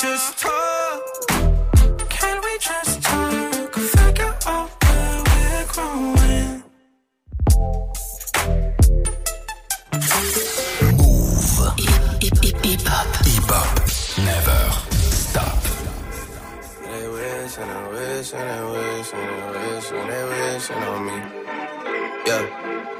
S28: just talk? Can we just talk? Figure out where we're growing.
S2: Move. Hip hop. Never stop.
S29: They wish and they wish and they wish and they wish and they wishing on me. Yeah.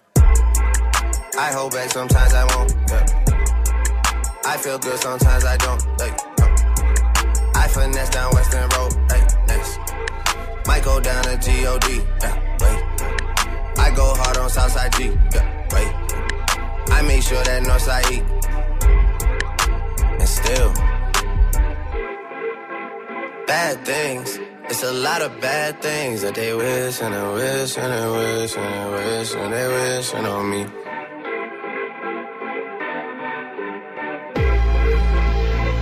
S29: I hold back sometimes I won't. Yeah. I feel good sometimes I don't. Like, no. I finesse down Western Road. Like, next. Might go down to God. Yeah, wait. I go hard on Southside G. Yeah, wait. I make sure that Northside eat. And still, bad things. It's a lot of bad things that they wish and they wish and they wish and they wish and they wishing on me.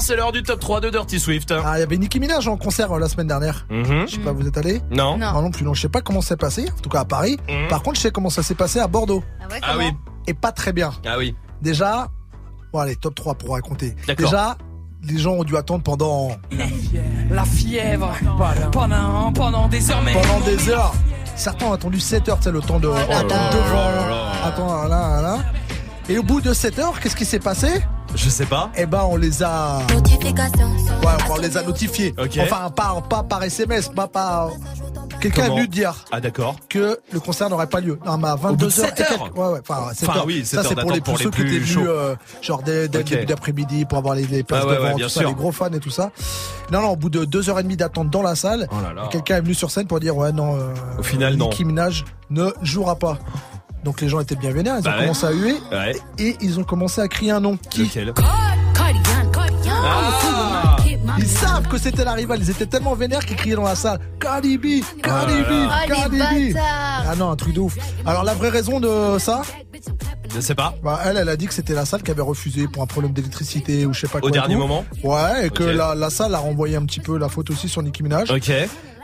S1: C'est l'heure du top 3 de Dirty Swift.
S4: Ah, il y avait Nicki Minaj en concert euh, la semaine dernière.
S1: Mhm.
S4: Je sais pas, vous êtes allé
S1: Non.
S4: Non non plus, non. Je sais pas comment c'est passé, en tout cas à Paris.
S1: Mhm.
S4: Par contre, je sais comment ça s'est passé à Bordeaux.
S1: Ah oui.
S4: Et pas très bien.
S1: Ah oui.
S4: Déjà, bon allez, top 3 pour raconter.
S1: D'accord.
S4: Déjà, les gens ont dû attendre pendant
S30: La fièvre pendant, pendant des heures, mais.
S4: pendant des heures. Certains ont attendu 7 heures, c'est le temps de
S30: là
S4: attendre
S30: là.
S4: devant. Attends, là, là. Et au bout de 7 heures, qu'est-ce qui s'est passé?
S1: Je sais pas.
S4: Eh ben, on les a. Ouais, on les a notifiés.
S1: Ok.
S4: Enfin, pas, pas par SMS, pas par. Quelqu'un est
S1: Comment
S4: venu dire
S1: Ah d'accord.
S4: que le concert n'aurait pas lieu. Non, mais à
S1: bout de
S4: 22h.
S1: sept heures
S4: Ouais, ouais, enfin, 7
S1: Enfin,
S4: heures.
S1: oui, sept
S4: Ça, c'est pour les,
S1: pour les
S4: ceux qui étaient venus, euh, genre dès, dès le début d'après-midi pour avoir les, les places
S1: Ah ouais,
S4: devant,
S1: ouais,
S4: tout ça, les gros fans et tout ça. Non, non, au bout de 2h30 d'attente dans la salle,
S1: Oh
S4: quelqu'un est venu sur scène pour dire, ouais, non, euh,
S1: Au final, non.
S4: Nicki Minaj ne jouera pas. Donc les gens étaient bien vénères, ils
S1: Bah
S4: ont
S1: ouais.
S4: commencé à huer
S1: Ouais.
S4: et ils ont commencé à crier un nom. Qui
S1: Lequel. Ah
S4: Ils savent que c'était la rivale, ils étaient tellement vénères qu'ils criaient dans la salle Cardi B, Cardi B, B. Ah non, un truc de ouf. Alors la vraie raison de ça,
S1: Je sais pas.
S4: bah, elle, elle a dit que c'était la salle qui avait refusé pour un problème d'électricité ou je sais pas quoi.
S1: Au dernier
S4: tout.
S1: moment
S4: Ouais, et que la salle a renvoyé un petit peu la faute aussi sur Nicki Minaj.
S1: Ok.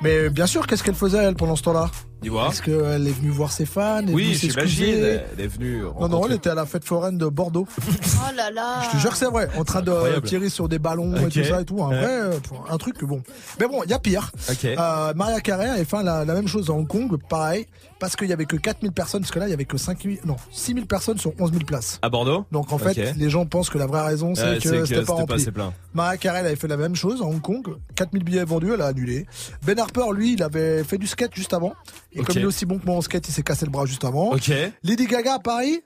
S4: Mais bien sûr, qu'est-ce qu'elle faisait elle pendant ce temps-là? Est-ce qu'elle est venue voir ses fans
S1: Oui, j'imagine. Elle est venue.
S4: Non, non, elle était à la fête foraine de Bordeaux.
S11: Oh là là.
S4: Je te jure que c'est vrai. En train de tirer sur des ballons et tout ça et tout. Un vrai, euh, un truc que bon. Mais bon, il y a pire.
S1: Ok.
S4: Euh, Maria Carey avait fait la, la même chose à Hong Kong, pareil, parce qu'il y avait que 4000 personnes, parce que là, il y avait que 5000, non, 6000 personnes sur 11 000 places.
S1: À Bordeaux
S4: Donc en fait, les gens pensent que la vraie raison, c'est
S1: Euh,
S4: que c'était pas rempli.
S1: plein.
S4: Carey elle avait fait la même chose à Hong Kong. 4000 billets vendus, elle a annulé. Ben Harper, lui, il avait fait du skate juste avant. Et comme il est aussi bon que moi en skate, il s'est cassé le bras juste avant.
S1: Ok.
S4: Lady Gaga à Paris,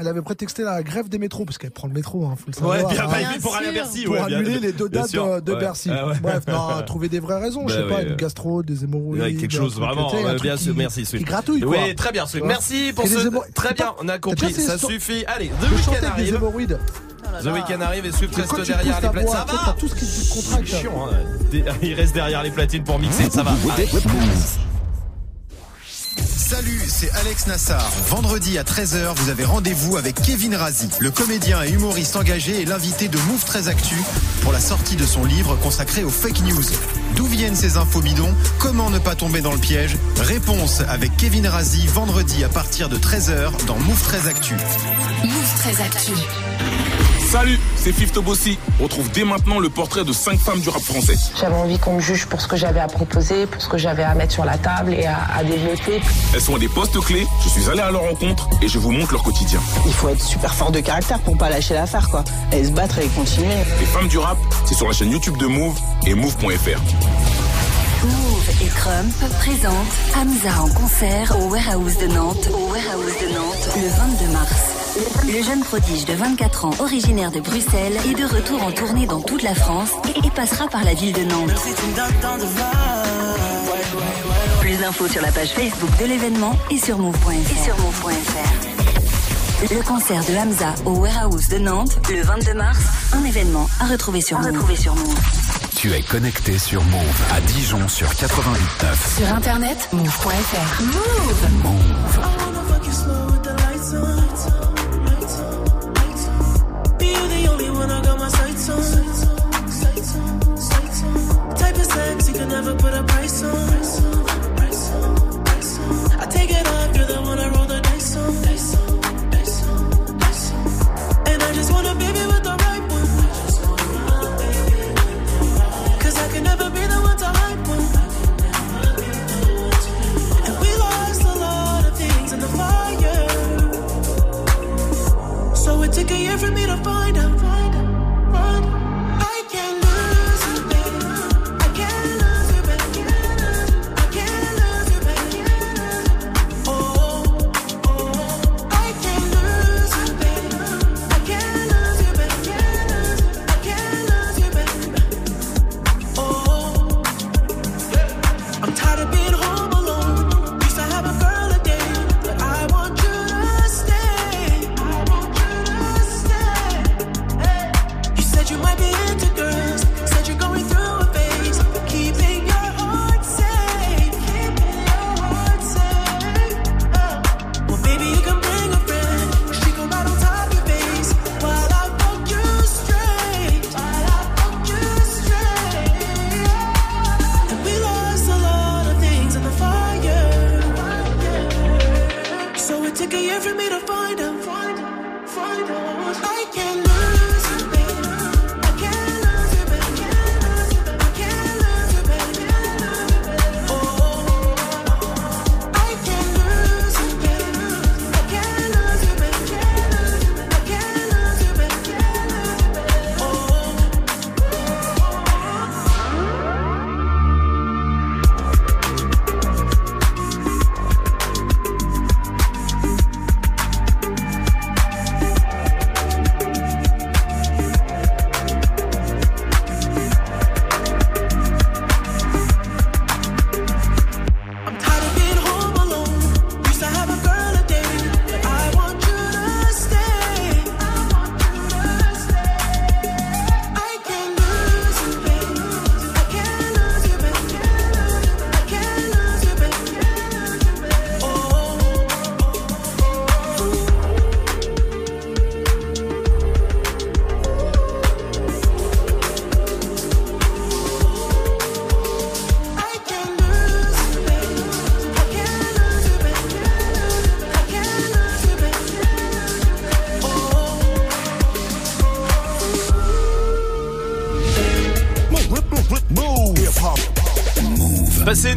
S4: elle avait prétexté la grève des métros, parce qu'elle prend le métro, hein, faut le savoir.
S1: Ouais, bien,
S4: hein.
S11: Bien
S1: pour aller à. Bercy.
S4: pour
S1: ouais, bien-
S4: annuler les deux dates
S1: sûr.
S4: de, de
S1: Ouais.
S4: Bercy.
S1: Ah ouais.
S4: Bref, non, trouver des vraies raisons, je
S1: Bah
S4: sais pas, une gastro, des hémorroïdes.
S1: Ouais, quelque chose
S4: truc,
S1: vraiment, bien sûr, merci Swift.
S4: Qui gratouille, quoi.
S1: Oui, très bien. Merci pour ce. Très bien, on a compris, ça suffit. Allez,
S4: De
S1: The
S4: chanter
S1: Weeknd
S4: avec des
S1: arrive.
S4: hémorroïdes.
S1: The Weeknd arrive et Swift reste derrière les platines. Ça va
S4: tout ce qui contracte.
S1: chiant, hein. Dé- Il reste derrière les platines pour mixer, ça va. Allez.
S31: Salut, c'est Alex Nassar. Vendredi à 13h, vous avez rendez-vous avec Kevin Razi, le comédien et humoriste engagé et l'invité de Move 13 Actu pour la sortie de son livre consacré aux fake news. D'où viennent ces infos bidons? Comment ne pas tomber dans le piège? Réponse avec Kevin Razi vendredi à partir de 13h dans Move 13 Actu.
S25: Move très actu.
S32: Salut, c'est Fifth Bossy. Retrouve dès maintenant le portrait de 5 femmes du rap français.
S33: J'avais envie qu'on me juge pour ce que j'avais à proposer, pour ce que j'avais à mettre sur la table et à, à développer.
S32: Elles sont à des postes clés, je suis allé à leur rencontre et je vous montre leur quotidien.
S33: Il faut être super fort de caractère pour pas lâcher l'affaire, quoi. Et se battre et continuer.
S32: Les femmes du rap, c'est sur la chaîne YouTube de Move et Move.fr.
S34: Move et Crump présentent Hamza en concert au Warehouse de Nantes, au Warehouse de Nantes, le 22 mars. Le jeune prodige de 24 ans, originaire de Bruxelles, est de retour en tournée dans toute la France et, passera par la ville de Nantes. Plus d'infos sur la page Facebook de l'événement et sur move.fr. Et sur move.fr. Le concert de Hamza au Warehouse de Nantes, le 22 mars, un événement à retrouver sur Move. retrouver sur Move.
S2: Tu es connecté sur Move à Dijon sur 88.9.
S25: Sur internet, move.fr. Move.
S28: Be never put a price on.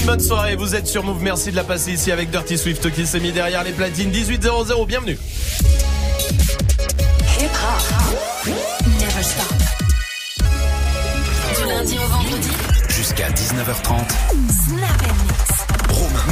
S1: Une bonne soirée, vous êtes sur Move, merci de la passer ici avec Dirty Swift qui s'est mis derrière les platines 1800, bienvenue.
S25: Hip hop. Never stop. Du lundi au vendredi.
S2: Jusqu'à 19h30.
S25: Snap and mix.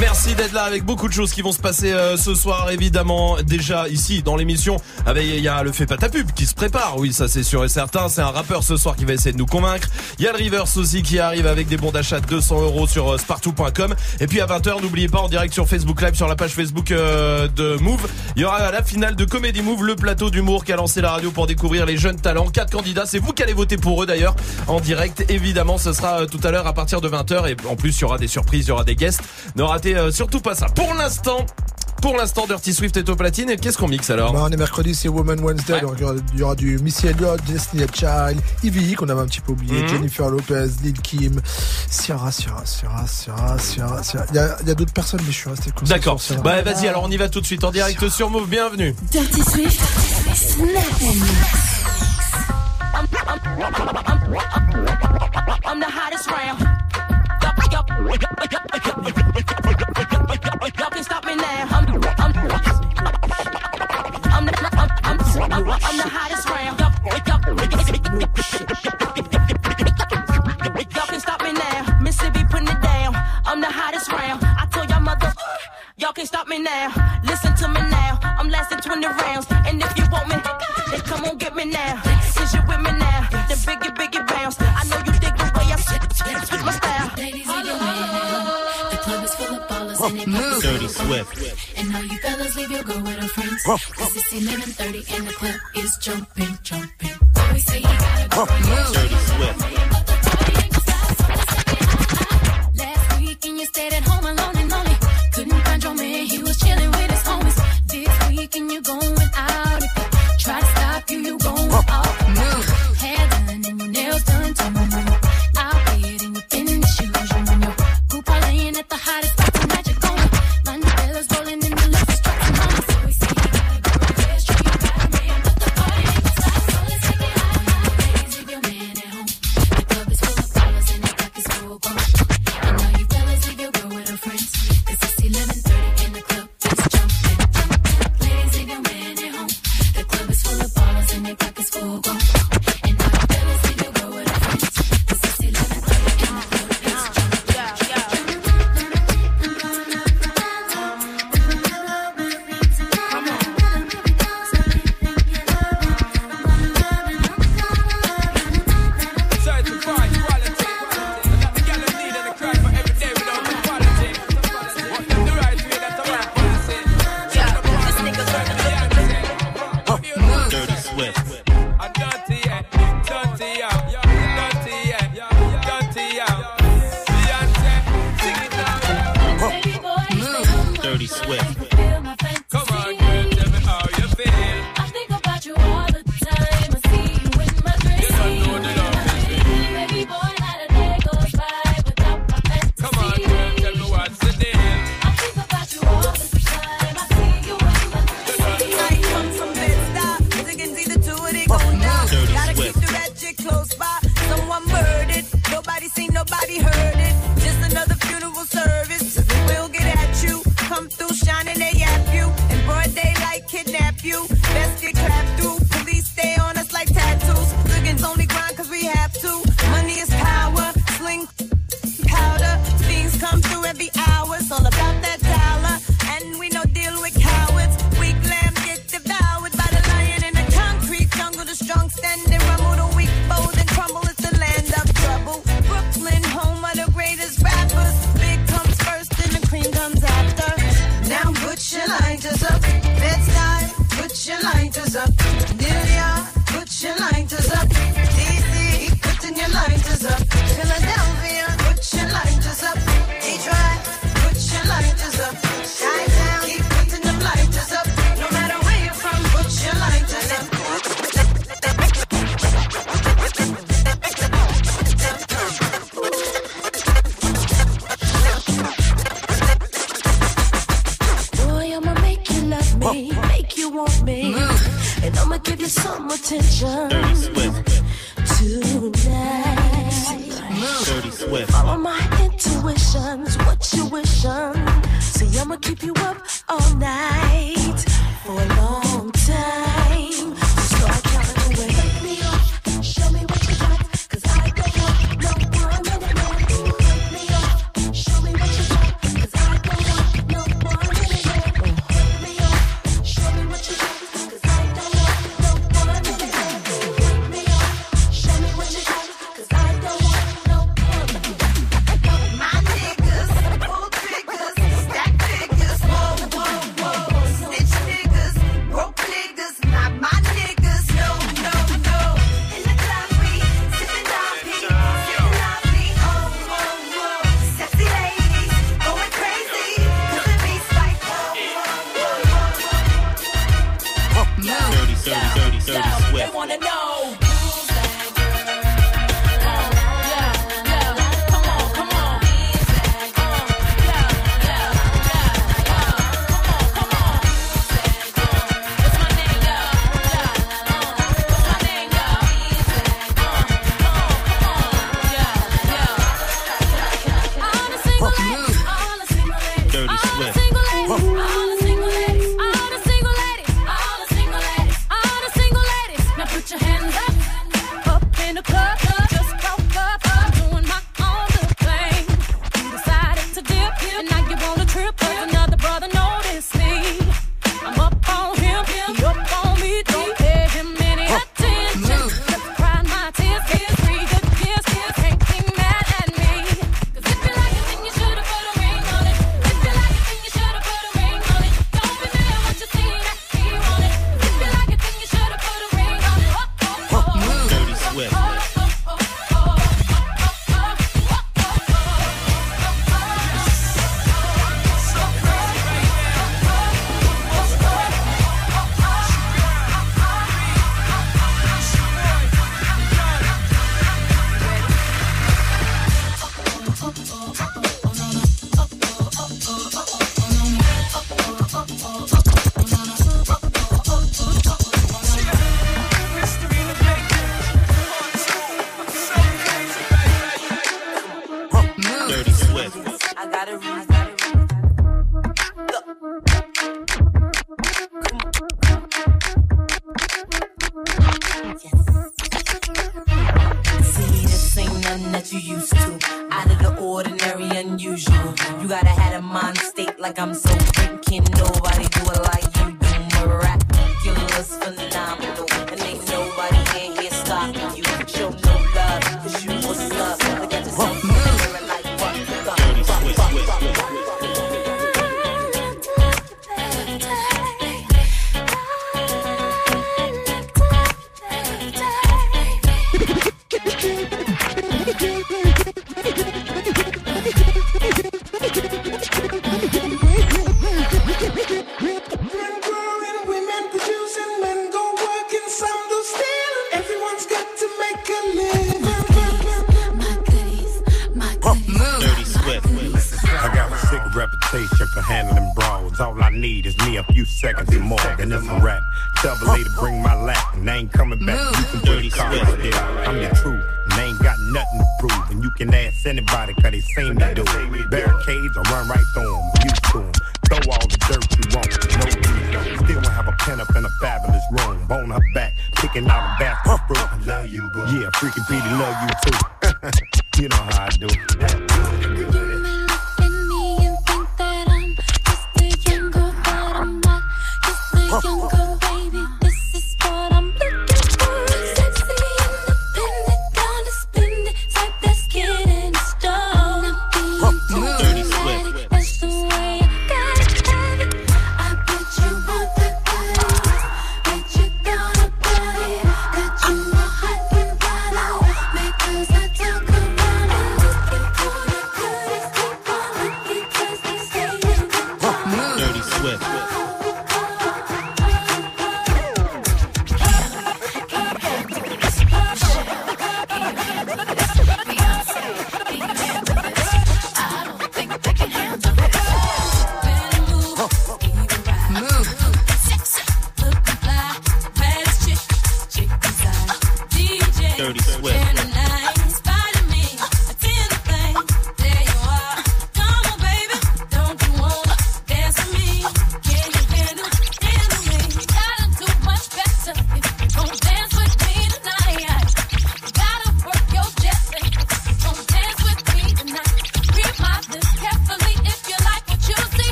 S1: Merci d'être là avec beaucoup de choses qui vont se passer euh, ce soir évidemment déjà ici dans l'émission avec il y a le fait pas ta pub qui se prépare oui ça c'est sûr et certain c'est un rappeur ce soir qui va essayer de nous convaincre il y a le Reverse aussi qui arrive avec des bons d'achat de 200 euros sur euh, spartou.com et puis à 20h n'oubliez pas en direct sur Facebook Live sur la page Facebook euh, de Move il y aura la finale de Comedy Move le plateau d'humour qui a lancé la radio pour découvrir les jeunes talents. Quatre candidats c'est vous qui allez voter pour eux d'ailleurs en direct. Évidemment ce sera euh, tout à l'heure à partir de 20h et en plus il y aura des surprises il y aura des guests. Ne ratez surtout pas ça. Pour l'instant pour l'instant, Dirty Swift est au platine. Et qu'est-ce qu'on mixe alors
S4: Bah, on est mercredi, c'est Woman Wednesday. Donc, il y aura- il y aura du Missy Elliott, Destiny Child, Ivy, qu'on avait un petit peu oublié,
S1: Mhm.
S4: Jennifer Lopez, Lil Kim, Ciara, Ciara, Ciara, Ciara, Ciara, Ciara. Il y a, d'autres personnes, mais je suis resté comme ça
S1: D'accord. Bah vas-y, alors on y va tout de suite en direct sur Move. Bienvenue.
S25: Dirty Swift. Snap
S28: now. Listen to me now. I'm lasting 20 rounds. And if you want me, then come on, get me now.
S6: Cause you with me now. The biggie, biggie bounce. I know you dig the way I sit. switch with my style. Ladies, you know now. The club is full of ballers and they move. Dirty Swift. And now you fellas leave your girl with her friends. Cause it's 30 and the club is jumping, jumping. Always say you
S35: gotta
S24: go.
S35: Dirty Swift.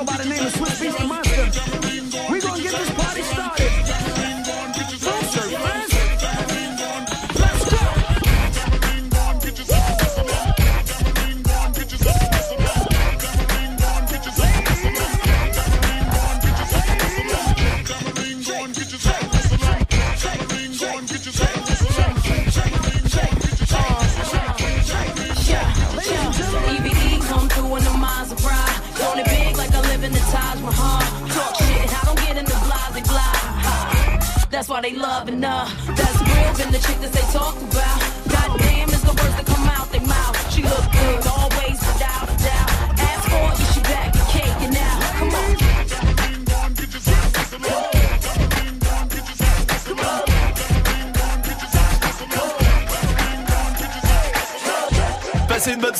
S30: go by the name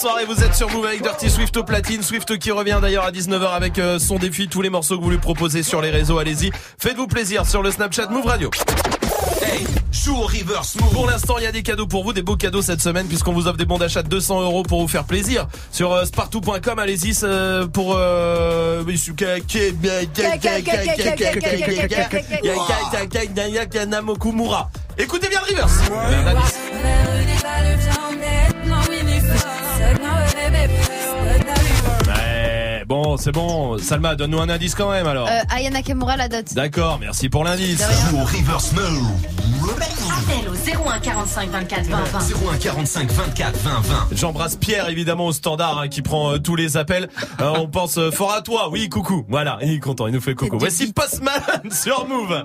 S1: soirée, vous êtes sur Move avec Dirty Swift au platine. Swift qui revient d'ailleurs à 19h avec son défi. Tous les morceaux que vous lui proposez sur les réseaux, allez-y. Faites-vous plaisir sur le Snapchat Move Radio. Hey, joue reverse move. Pour l'instant, il y a des cadeaux pour vous, des beaux cadeaux cette semaine, puisqu'on vous offre des bons d'achat de 200 euros pour vous faire plaisir. Sur euh, spartou.com, allez-y euh, pour... Euh... Écoutez bien reverse. Bon, c'est bon. Salma, donne-nous un indice quand même alors.
S11: Euh, Aya Nakamura la dot.
S1: D'accord, merci pour l'indice.
S2: Reverse Mode.
S36: Appel au 01 45 24 20 20.
S2: 01 45 24 20 20.
S1: J'embrasse Pierre évidemment au standard hein, qui prend euh, tous les appels. Euh, on pense euh, fort à toi. Oui, coucou. Voilà, il est content, il nous fait coucou. Voici Post Malone sur Move.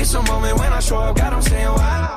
S37: It's a moment when I show up, God, I'm saying wow.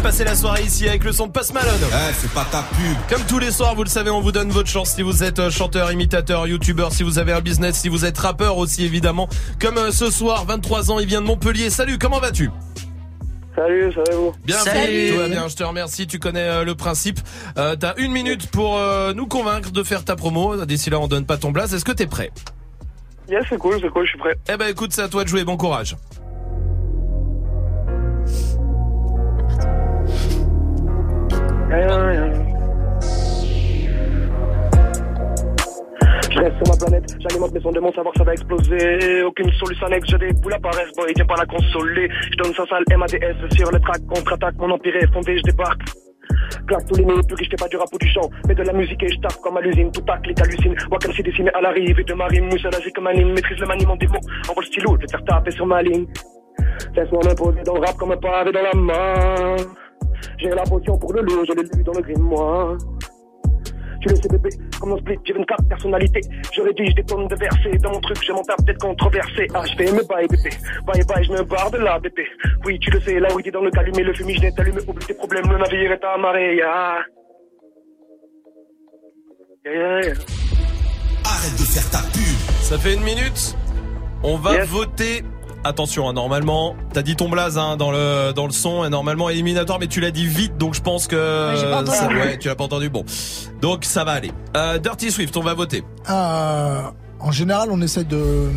S1: De passer la soirée ici avec le son de Passe Malone.
S2: Eh, c'est pas ta pub.
S1: Comme tous les soirs, vous le savez, on vous donne votre chance si vous êtes euh, chanteur, imitateur, youtubeur, si vous avez un business, si vous êtes rappeur aussi évidemment. Comme euh, ce soir, 23 ans, il vient de Montpellier. Salut, comment vas-tu?
S38: Salut, ça va vous?
S1: Bien,
S38: Salut.
S1: tout va bien, je te remercie, tu connais euh, le principe. Euh, T'as une minute pour euh, nous convaincre de faire ta promo. D'ici là, on donne pas ton blaze. Est-ce que t'es prêt?
S38: Yes, c'est cool, c'est cool, je suis prêt.
S1: Eh ben écoute, c'est à toi de jouer, bon courage.
S38: Je reste sur ma planète, j'alimente mes sons de mon savoir, ça va exploser. Aucune solution annexe, je déboule la paresse, boy, tiens pas la consoler. Je donne sa salle MADS sur le track, contre-attaque, mon empire est fondé, je débarque. Claque tous les minutes, plus riche, t'es pas du rap ou du chant. Mais de la musique et je tape comme à l'usine, tout tac, clic hallucine. Wakam s'est dessiné à l'arrivée de ma rime, musalagique comme anime, maîtrise le maniement des mots. Envoie le stylo, je vais te faire taper sur ma ligne. Laisse-moi m'imposer dans le rap comme un pavé dans la main. J'ai la potion pour le lourd, je l'ai lu dans le grimoire. Tu le sais bébé, comme un split, j'ai 24 personnalités. Je rédige des tonnes de versets dans mon truc, je m'en tape peut-être controversé. Ah, je fais mes bails bébé, bye bye, je me barre de là bébé. Oui, tu le sais, là où il est dans le calumet, le fumige n'est allumé, oublie tes problèmes, le navire est amarré, ya. Yeah, yeah, yeah.
S2: Arrête de faire ta pub.
S1: Ça fait une minute. On va voter. Attention, hein, normalement, t'as dit ton blaze hein, dans le dans le son, et normalement éliminatoire, mais tu l'as dit vite, donc je pense que
S4: Ouais, j'ai pas entendu.
S1: ça- ouais, tu l'as pas entendu. Bon, donc ça va aller. Euh, Dirty Swift, on va voter.
S4: Euh, en général, on essaie de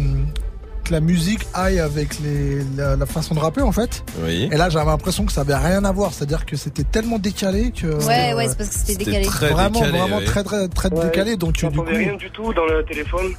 S4: la musique aille avec les, la, la façon de rapper en fait.
S1: Oui.
S4: Et là, j'avais l'impression que ça avait rien à voir, c'est-à-dire que c'était tellement décalé que.
S11: Ouais, ouais, c'est parce que c'était décalé.
S4: vraiment,
S1: décalé,
S4: vraiment très, très, très
S38: Ouais,
S4: décalé. Donc tu, du coup.
S38: Rien du tout dans le téléphone.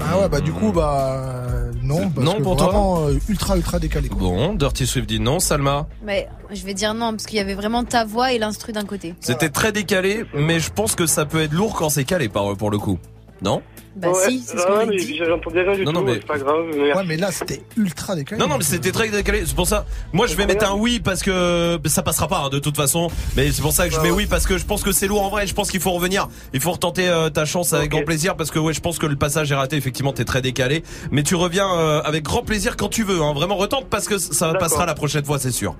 S4: Ah ouais, bah du coup, bah euh, non, parce
S1: Non
S4: que
S1: pour toi
S4: vraiment euh, ultra, ultra décalé. Quoi.
S1: Bon, Dirty Swift dit non. Salma,
S11: Mais je vais dire non, parce qu'il y avait vraiment ta voix et l'instru d'un côté.
S1: c'était très décalé, mais je pense que ça peut être lourd quand c'est calé par pour le coup. Non
S11: bah
S38: ouais,
S11: si, c'est ce qu'on
S38: ah du
S1: non,
S38: tout,
S1: non, mais...
S38: Hein, c'est pas grave. Mais...
S4: Ouais, mais là, c'était ultra décalé.
S1: Non, non, hein. mais c'était très décalé. C'est pour ça. Moi, je vais mettre un oui parce que ça passera pas, hein, de toute façon. Mais c'est pour ça que je bah mets oui parce que je pense que c'est lourd en vrai. Je pense qu'il faut revenir. Il faut retenter euh, ta chance avec grand plaisir parce que, ouais, je pense que le passage est raté. Effectivement, t'es très décalé. Mais tu reviens euh, avec grand plaisir quand tu veux. Hein. Vraiment, retente parce que ça passera la prochaine fois, c'est sûr.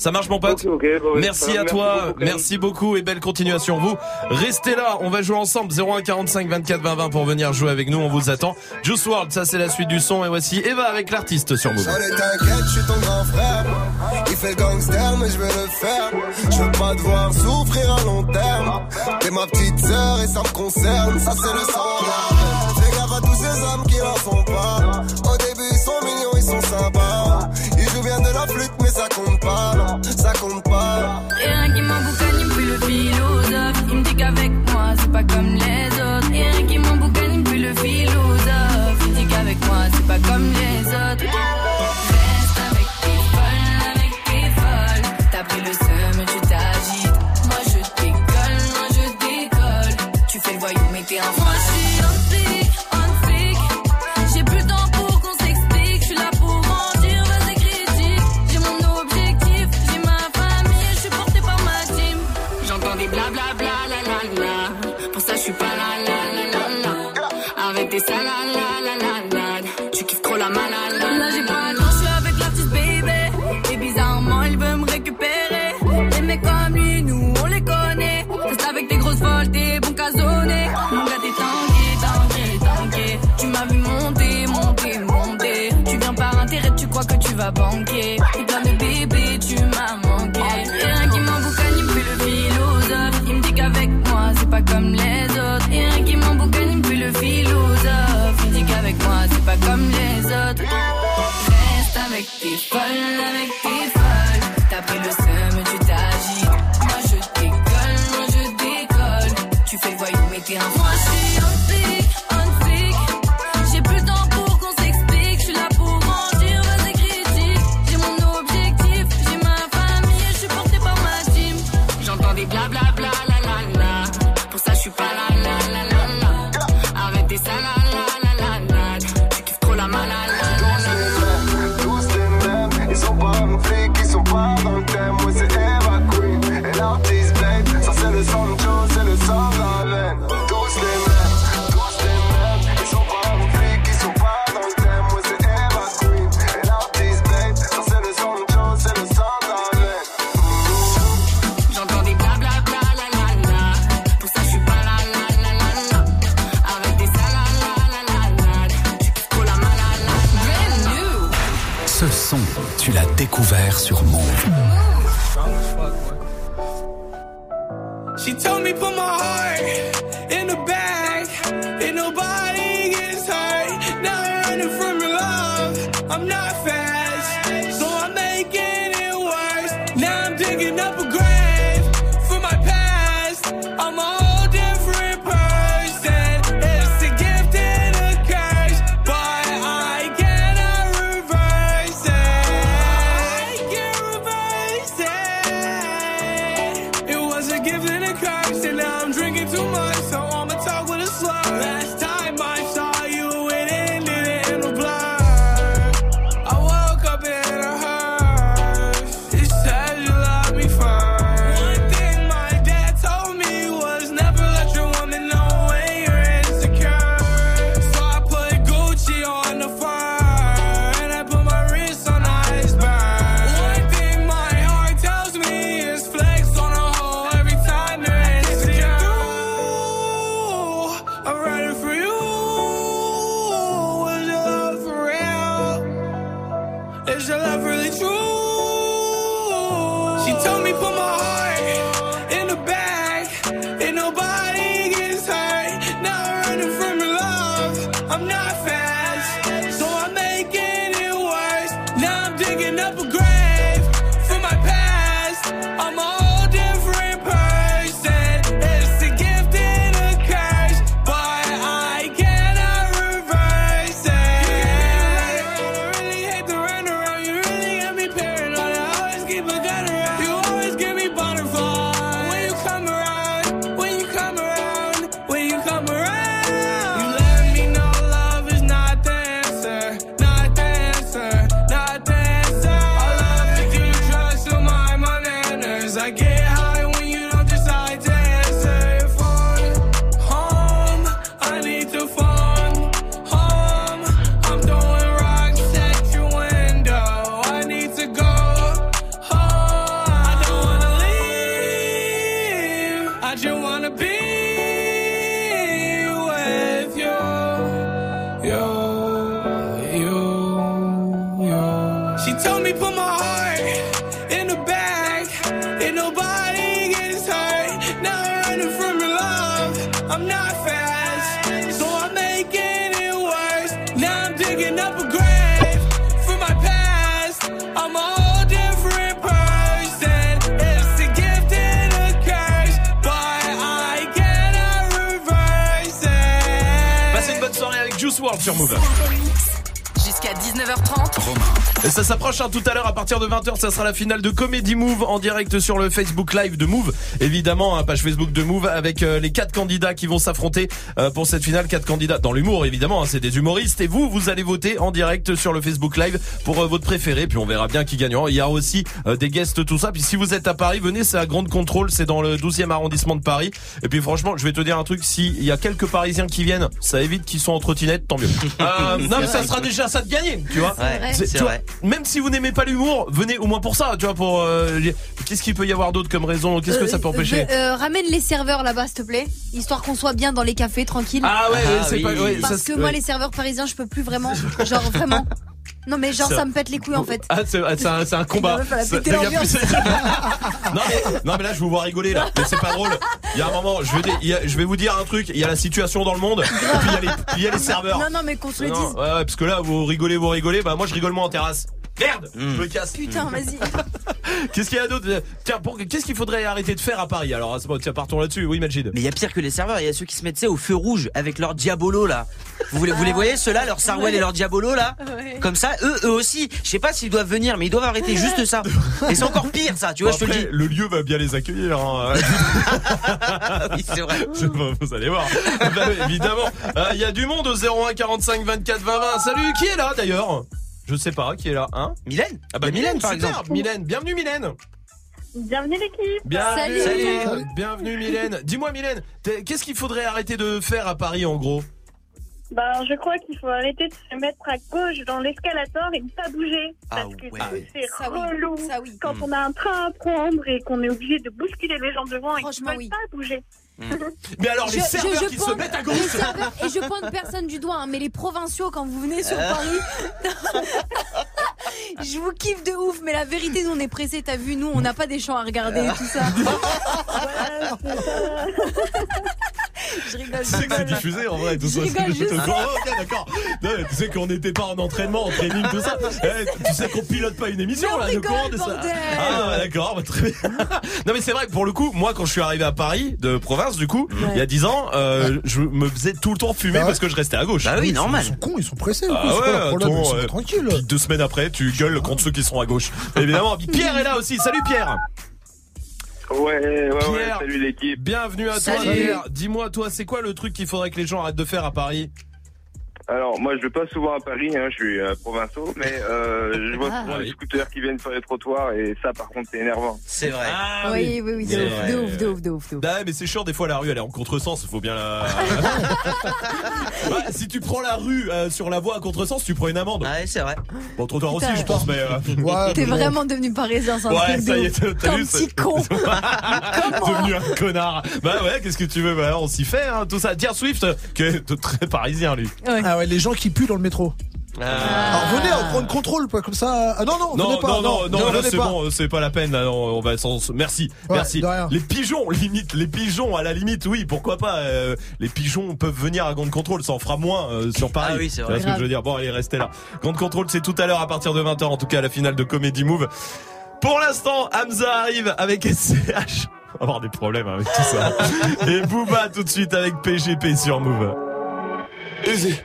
S1: Ça marche, mon pote
S38: okay, okay, bon,
S1: Merci à toi,
S38: beaucoup,
S1: merci beaucoup et belle continuation. Vous, restez là, on va jouer ensemble. 01 45 24 20 20 pour venir jouer avec nous, on vous attend. Juice World, ça c'est la suite du son et voici Eva avec l'artiste sur Move.
S7: T'inquiète, je suis ton grand frère. Il fait gangster, mais je vais le faire. Je veux pas devoir souffrir à long terme. T'es ma petite sœur et ça me concerne, ça c'est le sang. Fais gaffe à tous ces hommes qui n'en font pas. Au début, ils sont mignons, ils sont sympas ça flûte mais ça compte
S8: vas banquer. Et plein de bébés, tu m'as manqué. Et rien qui m'emboucane, il me fait le philosophe. Il me dit qu'avec moi, c'est pas comme les autres. Et rien qui m'emboucane, il me fait le philosophe. Il me dit qu'avec moi, c'est pas comme les autres. Reste avec tes folles, avec
S39: She told me put my heart
S1: partir de 20h, ça sera la finale de Comedy Move en direct sur le Facebook Live de Move. Évidemment, hein, page Facebook de Move avec euh, les quatre candidats qui vont s'affronter euh, pour cette finale. Quatre candidats dans l'humour évidemment, hein, c'est des humoristes. Et vous, vous allez voter en direct sur le Facebook Live pour euh, votre préféré. Puis on verra bien qui gagnera. Il y a aussi euh, des guests, tout ça. Puis si vous êtes à Paris, venez, c'est à Grande Contrôle, c'est dans le 12e arrondissement de Paris. Et puis franchement, je vais te dire un truc, s'il y a quelques Parisiens qui viennent, ça évite qu'ils sont en trottinette, tant mieux. Euh, non, mais ça sera déjà ça de gagner, tu vois.
S22: Ouais,
S1: C'est-
S22: c'est
S1: tu vois,
S22: vrai.
S1: même si vous n'aimez pas l'humour, venez au moins pour ça, tu vois, pour euh, qu'est-ce qu'il peut y avoir d'autre comme raison? Qu'est-ce que ça peut
S11: Euh, euh, euh, ramène les serveurs là-bas, s'il te plaît, histoire qu'on soit bien dans les cafés tranquille.
S1: Ah ouais, ouais, c'est pas- ouais,
S11: Parce
S1: ça,
S11: que moi,
S1: ouais.
S11: les serveurs parisiens, je peux plus vraiment. Genre vraiment. Non mais genre ça me pète les couilles en fait.
S1: Ah, c'est un, combat. Non, mais, non mais là je vous vois rigoler là, mais c'est pas drôle. Il y a un moment, je vais, dé- il y a- je vais vous dire un truc. Il y a la situation dans le monde, et puis il y a les, puis il y a les serveurs.
S11: Non non mais qu'on se le
S1: Non,
S11: dise.
S1: ouais, ouais, parce que là vous rigolez, vous rigolez. Bah moi je rigole moins en terrasse. Merde, je me casse.
S11: Putain vas-y.
S1: Qu'est-ce qu'il y a d'autre Tiens, pour- qu'est-ce qu'il faudrait arrêter de faire à Paris Alors, c'est bon, tiens, partons là-dessus. Oui, Majid.
S22: Mais il y a pire que les serveurs, il y a ceux qui se mettent au feu rouge avec leur diabolo là. Vous, les- vous les voyez ceux-là, leur Sarwell et leur diabolo là
S11: Ouais.
S22: Comme ça, eux, eux aussi. Je sais pas s'ils doivent venir, mais ils doivent arrêter juste ça. Et c'est encore pire ça, tu vois,
S1: Bon,
S22: je te le dis.
S1: le lieu va bien les accueillir. hein.
S22: oui, c'est vrai.
S1: Vous allez voir. Bah, évidemment. Euh, Il y a du monde au 01 45 24 20 20. Salut, qui est là d'ailleurs? Je sais pas, qui est là, hein
S22: Mylène
S1: Ah bah
S22: a Mylène, par
S1: super. Mylène, bienvenue Mylène.
S40: Bienvenue l'équipe
S1: Bienvenue,
S40: Salut.
S1: bienvenue Mylène. Dis-moi Mylène, qu'est-ce qu'il faudrait arrêter de faire à Paris en gros?
S40: Ben, je crois qu'il faut arrêter de se mettre à gauche dans l'escalator et ne pas bouger.
S1: Ah
S40: Parce que
S1: ouais.
S40: c'est
S11: oui,
S40: relou
S11: ça oui.
S40: quand on a un train à prendre et qu'on est obligé de bousculer les gens devant et qu'ils ne veulent pas bouger.
S1: Mais alors les
S11: Je-
S1: serveurs
S11: je
S1: qui se mettent à
S11: les
S1: gauche
S11: serveurs- et je pointe personne du doigt, hein, mais les provinciaux quand vous venez sur
S1: Euh.
S11: Paris, je vous kiffe de ouf. Mais la vérité, nous on est pressés. T'as vu, nous on n'a pas des champs à regarder et tout ça. je rigole.
S1: Tu sais que c'est diffusé en vrai tout
S11: Je
S1: ça.
S11: rigole juste.
S1: Oh, ok d'accord. Tu sais qu'on n'était pas en entraînement, en training, tout ça. Eh, tu sais qu'on pilote pas une émission
S11: Mais on
S1: là,
S11: rigole,
S1: de courant de ça. Ah d'accord, bah, très bien. Non mais c'est vrai que pour le coup, moi quand je suis arrivé à Paris de province du coup, il y a 10 ans, euh, je me faisais tout le temps fumer parce que je restais à gauche.
S22: Bah oui,
S4: Ils
S22: normal.
S4: sont cons, ils sont pressés.
S1: Ah ouais,
S4: problème
S1: attends,
S4: Ils sont
S1: ouais.
S4: tranquilles.
S1: Puis deux semaines après, tu gueules contre ceux qui sont à gauche. Évidemment. Pierre est là aussi. Salut Pierre.
S41: Ouais, ouais, ouais,
S1: Pierre.
S41: salut l'équipe.
S1: Bienvenue à toi
S41: Salut.
S1: Pierre. Dis-moi toi, c'est quoi le truc qu'il faudrait que les gens arrêtent de faire à Paris?
S41: Alors, moi, je vais pas souvent à Paris, hein, je suis euh, provinciaux, mais euh, je vois
S11: Ah.
S41: souvent
S1: Ah
S41: les
S1: oui.
S41: scooters qui viennent sur les trottoirs, et ça, par contre, c'est énervant.
S22: C'est vrai.
S1: Ah
S11: oui, oui, oui, de ouf, de ouf, de ouf, de ouf, de ouf.
S1: Bah mais c'est chiant des fois la rue elle est en contresens, il faut bien la. Ouais, si tu prends la rue euh, sur la voie à contresens, tu prends une amende.
S22: Ouais, c'est vrai.
S1: Bon trottoir aussi je pense mais. euh,
S11: T'es vraiment devenu parisien, c'est un
S1: Ouais,
S11: truc
S1: ça
S11: de
S1: y est,
S11: T'es
S1: t'as
S11: un
S1: vu
S11: petit con.
S1: devenu un connard. Bah ouais, qu'est-ce que tu veux Bah on s'y fait hein, tout ça. Dire Swift qui est très parisien lui.
S4: Ah ouais, les gens qui puent dans le métro. Alors venez, on prend le contrôle, quoi, comme ça. Ah non, non,
S1: Non,
S4: venez pas.
S1: non, non, non, là c'est
S4: pas.
S1: bon, c'est pas la peine. là, on on va sans. Merci,
S4: Ouais,
S1: merci. Les pigeons, limite, les pigeons, à la limite, oui, pourquoi pas. euh, les pigeons peuvent venir à Grande Contrôle, ça en fera moins euh, sur Paris.
S22: Ah oui, c'est
S1: Tu
S22: vrai.
S1: vois ce que je veux dire? Bon, allez, restez là. Grande Contrôle, c'est tout à l'heure à partir de 20h, en tout cas, la finale de Comedy Move. Pour l'instant, Hamza arrive avec SCH. On va avoir des problèmes avec tout ça. Et Booba tout de suite avec PGP sur Move.
S42: Easy.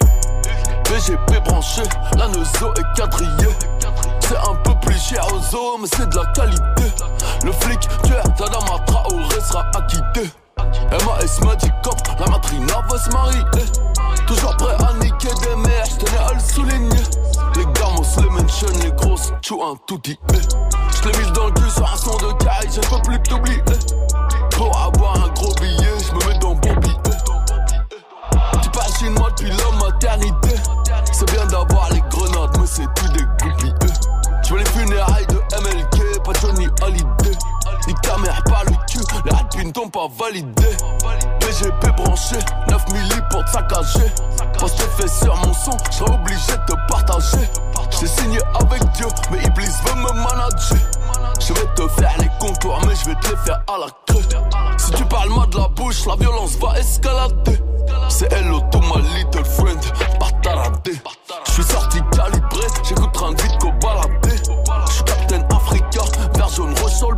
S42: PGP branché, la est quadrillée. C'est un peu plus cher aux zoo, mais c'est de la qualité. Le flic, tueur, Tadama Traoré sera acquitté. MAS m'a dit cop, la matrina va se marier. Toujours prêt à niquer des mères, j'tenais à le souligner. Les gamos, les mentions, les grosses, tchou un tout dit. J'l'ai mis dans le cul sur un son de caille, je peux plus t'oublier. Pour avoir un gros billet, j'me mets dans Bobby. Tu parles chinois depuis la maternité. C'est bien d'avoir les grenades, mais c'est tout des groupies. Je veux les funérailles de MLK, pas Johnny Hallyday. Ni ta par le cul, les rapines t'ont pas validé. BGP branché, 9 milli pour te saccager. Parce que fait sur mon son, je serais obligé de te partager. J'ai signé avec Dieu, mais Iblis veut me manager. Je vais te faire les contours, mais je vais te les faire à la queue. Si tu parles mal de la bouche, la violence va escalader. C'est hello to my little friend, pas taradé. Je suis sorti calibré, j'écoute de vite qu'au baladé. Je suis Captain Africa, vert jaune sur le.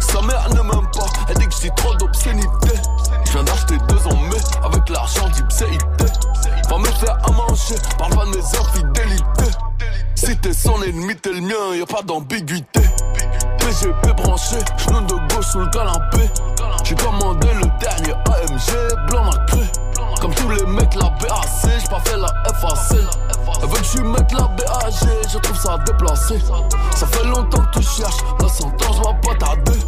S42: Sa mère ne m'aime pas, elle dit que j'ai trop d'obscénité. Je viens d'acheter deux en mai avec l'argent d'Ipséité. Va me faire à manger, parle pas de mes infidélités. Si t'es son ennemi, t'es le mien, y a pas d'ambiguïté. PGP branché, genou de gauche sous le canapé. J'ai commandé le dernier AMG, blanc nacré. Comme tous les mecs, la BAC, j'ai pas fait la FAC. Elle veut que la BAG, je trouve ça déplacé. Ça fait longtemps que tu cherches, la sentence va pas tarder.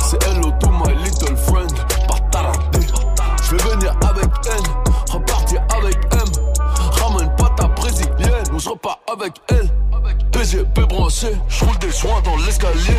S42: C'est hello to my little friend, pas taradé. Je vais venir avec N, repartir avec M. Ramène pas ta brésilienne, ou je repars avec elle. Branché, je roule des joints dans l'escalier.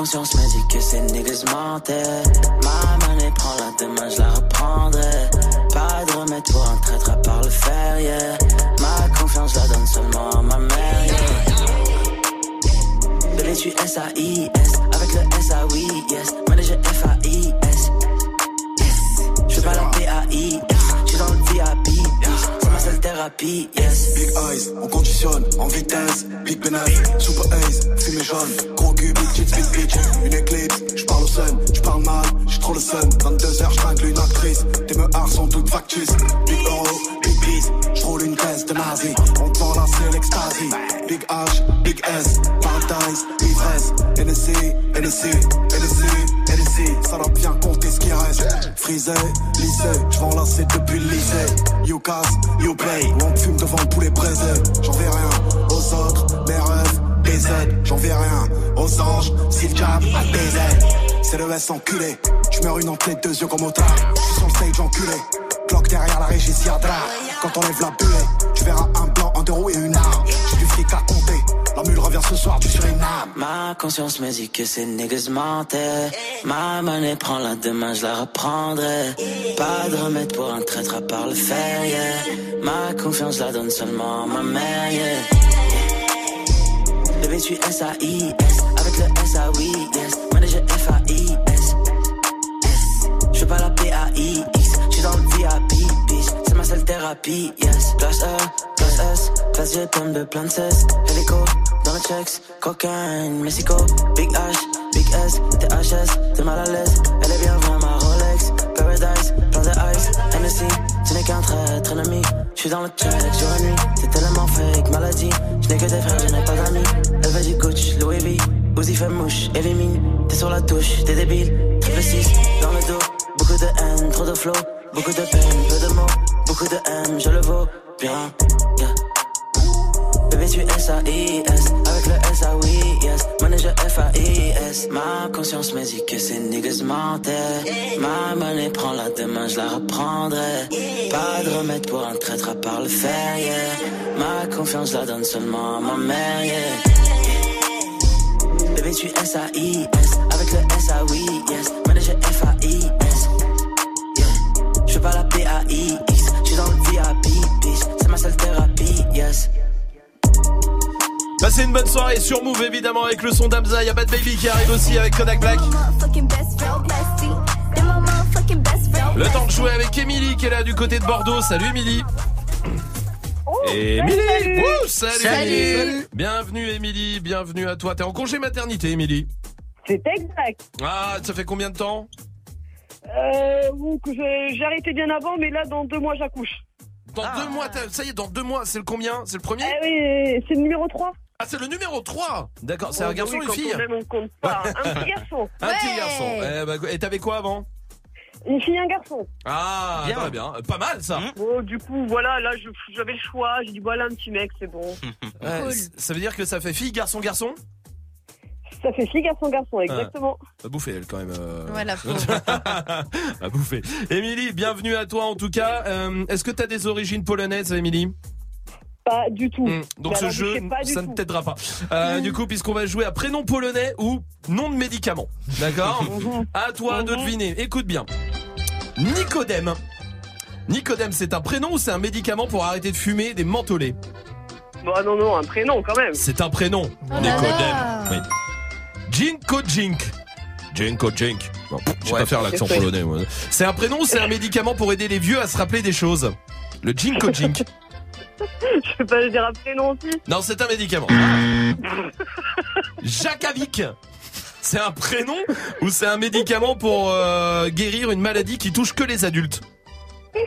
S34: Conscience me dit que ces niggas mentaient. Ma monnaie prend la demain, je la reprendrai. Pas de remède pour un traître à part le fer, yeah. Ma confiance la donne seulement à ma mère, yeah. Bébé, tu S-A-I-S. Avec le S-A-Oui, yes. Thérapie, yes.
S43: Big eyes, on conditionne en vitesse. Big bénéfice, super ace, fumée jaune. Gros cul, big tits, big bitch. Une éclipse, j'parle au sun, j'parle mal, j'ai trop le sun. 22h, j'tringle une actrice. Tes meurs sont toutes factices. Big euro, big peace, j'roule une caisse de nazi. On te vend là, c'est l'extasie. Big H, big S, paradise, ivresse. NSC, NSC, NSC. Ça doit bien compter ce qui reste. Frisé, lycée, j'vends là, depuis le lycée. You casse, you. Ou on fume devant le poulet braisé. J'en vais rien aux autres, mes rêves, des aides. J'en vais rien aux anges, s'ils jab à des aides. C'est le S enculé. Tu meurs une en deux yeux comme au Je suis sur le stage enculé. Cloque derrière la régie, Siadra. Quand on lève la buée, tu verras un blanc, un deux roues et une arme. J'ai du fric à compter. Mule revient ce soir du Suriname.
S34: Ma conscience me dit que ces niggas mentaient. Ma monnaie prend la demain, je la reprendrai. Pas de remède pour un traître à part le fer, yeah. Ma confiance la donne seulement à ma mère, yeah. Bébé, tu S-A-I-S. Avec le S-A-Oui, yes. Manager F-A-I-S. Je pas la P-A-I-X. Je suis dans le VIP, bitch. C'est ma seule thérapie, yes. Classe E, classe S. Classe G, pomme de plein de cesse. Dans le checks. Cocaine, Mexico. Big H, Big S. THS, t'es mal à l'aise. Elle est bien vraie, ma Rolex. Paradise, plein de ice. NSC, ce n'est qu'un traître ennemi. Je suis dans le check, jour et nuit. C'est tellement fake, maladie. Je n'ai que des frères, je n'ai pas d'amis. Elle veut du coach, Louis V. Uzi fait mouche, élimine. T'es sur la touche, t'es débile. Triple 6, dans le dos. Beaucoup de haine, trop de flow. Beaucoup de peine, peu de mots. Beaucoup de M, je le vaux. Bien, yeah. Bébé, tu S-A-I-S. Avec le S-A-Oui, yes. Manager F-A-I-S. Ma conscience me dit que ces niggas. Ma monnaie prend la demain, je la reprendrai. Pas de remède pour un traître à part le fer, yeah. Ma confiance la donne seulement à ma mère, yeah. Bébé, tu S-A-I-S. Avec le S-A-Oui, yes. Manager F-A-I-S. Je fais pas la P-A-I-X. Je suis dans le VIP, bitch. C'est ma seule thérapie, yes.
S1: Passez une bonne soirée sur Move évidemment avec le son d'Amza. Y'a Bad Baby qui arrive aussi avec Kodak Black. Le temps de jouer avec Emily qui est là du côté de Bordeaux. Salut Emily. Emily
S37: salut.
S1: Wouh, salut.
S37: Salut. Salut.
S1: Bienvenue Emily, bienvenue à toi. T'es en congé maternité Emily.
S37: C'est exact.
S1: Ah, ça fait combien de temps
S37: Euh, j'ai arrêté bien avant, mais là, dans deux mois, j'accouche.
S1: Dans deux mois, t'as- ça y est, dans deux mois, c'est le combien? C'est le premier?
S37: Eh oui, c'est le numéro 3.
S1: Ah, c'est le numéro 3 D'accord, c'est un garçon ou une fille
S37: on compte pas. Un petit garçon.
S1: Un petit garçon. Eh bah, et t'avais quoi avant?
S37: Une fille et un garçon.
S1: Ah,
S37: Bien.
S1: très bien. Pas mal ça.
S37: Bon, du coup, voilà, là, je- j'avais le choix. J'ai dit, voilà, un petit mec, c'est bon.
S1: Ouais, c- Ça veut dire que ça fait fille, garçon, garçon?
S37: Ça fait fille, garçon, garçon, exactement.
S1: À bouffer elle quand même. euh.
S37: Voilà,
S1: à bouffer. Émilie, bienvenue à toi en tout cas. Euh, Est-ce que tu as des origines polonaises, Émilie?
S37: Pas du tout.
S1: Donc
S37: Mais
S1: ce jeu, ça ne t'aidera pas. Euh, du coup, puisqu'on va jouer à prénom polonais ou nom de médicament. D'accord À toi de deviner. Écoute bien. Nicodème. Nicodème, c'est un prénom ou c'est un médicament pour arrêter de fumer des mentholés
S37: Bon, non, non, un prénom quand même.
S1: C'est un prénom.
S37: Oh
S1: Nicodème. Oui. Jinko Jink. Jinko Jink. Non, je sais
S37: Ouais.
S1: pas faire l'accent polonais. moi. C'est un prénom ou c'est un médicament pour aider les vieux à se rappeler des choses? Le Jinko Jink.
S37: Je peux pas dire un prénom aussi.
S1: Non, c'est un médicament. Jacavik. C'est un prénom ou c'est un médicament pour euh, guérir une maladie qui touche que les adultes?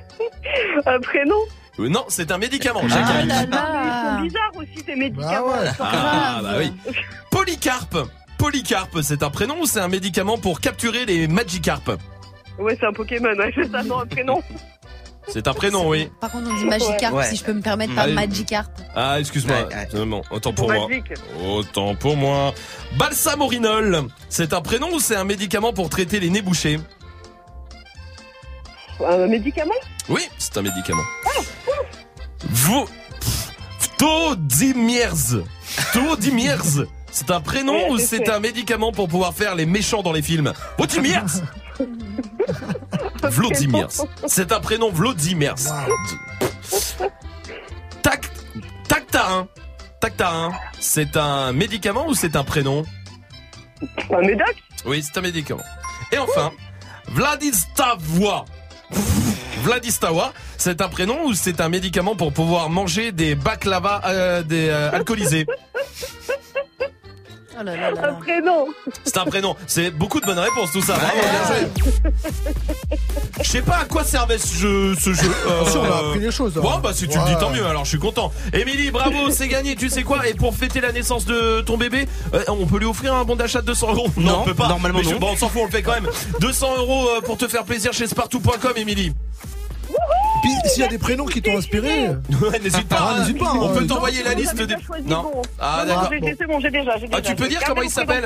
S37: Un prénom?
S1: Euh, Non, c'est un médicament.
S37: Ah là là. Ils sont bizarres aussi, ces médicaments. Ils sont
S1: Ah bah oui. Polycarpe. Polycarpe, c'est un prénom ou c'est un médicament pour capturer les Magikarp?
S37: Ouais, c'est un Pokémon, ouais, c'est ça, non, un prénom.
S1: C'est un prénom, oui.
S11: Par contre, on dit Magikarp,
S1: Ouais.
S11: si je peux me permettre, pas
S1: Allez.
S11: Magikarp.
S1: Ah, excuse-moi. Autant pour moi.
S37: Magique.
S1: Autant pour moi. Balsamorinol, c'est un prénom ou c'est un médicament pour traiter les nez bouchés
S37: Un médicament?
S1: Oui, c'est un médicament. Vous. Vtodimiers. Vtodimiers. C'est un prénom ou
S37: c'est
S1: un médicament pour pouvoir faire les méchants dans les films? Vladimirs Vladimirs. C'est un prénom Vladimirs. Tac Tactarin. Tactarin. C'est un médicament ou c'est un prénom?
S37: Un médoc?
S1: Oui, c'est un médicament. Et enfin, Vladistavois. Vladistawa, c'est un prénom ou c'est un médicament pour pouvoir manger des baklava euh, des, euh, alcoolisés?
S11: Oh là là là.
S37: Un prénom.
S1: C'est un prénom. C'est beaucoup de bonnes réponses tout ça. Bravo, bien joué. Je sais pas à quoi servait ce jeu. Ce jeu. Euh,
S4: Si, on a appris les choses, hein.
S1: Bon, bah si tu le dis, tant mieux. Alors je suis content. Émilie, bravo, c'est gagné. Tu sais quoi? Et pour fêter la naissance de ton bébé, euh, on peut lui offrir un bon d'achat de 200 euros?
S22: Non,
S1: on peut pas.
S22: normalement
S1: je-
S22: non.
S1: Bon, on s'en fout, on le fait quand même. 200 euros euh, pour te faire plaisir chez Spartou.com, Émilie.
S4: Puis s'il y a des prénoms qui t'ont inspiré.
S1: Ouais, n'hésite pas.
S4: Ah,
S1: hein.
S4: n'hésite pas,
S1: On
S4: hein.
S1: peut t'envoyer la liste des. Non. Ah, d'accord.
S37: C'est bon, j'ai déjà.
S1: Ah, tu peux dire comment il s'appelle.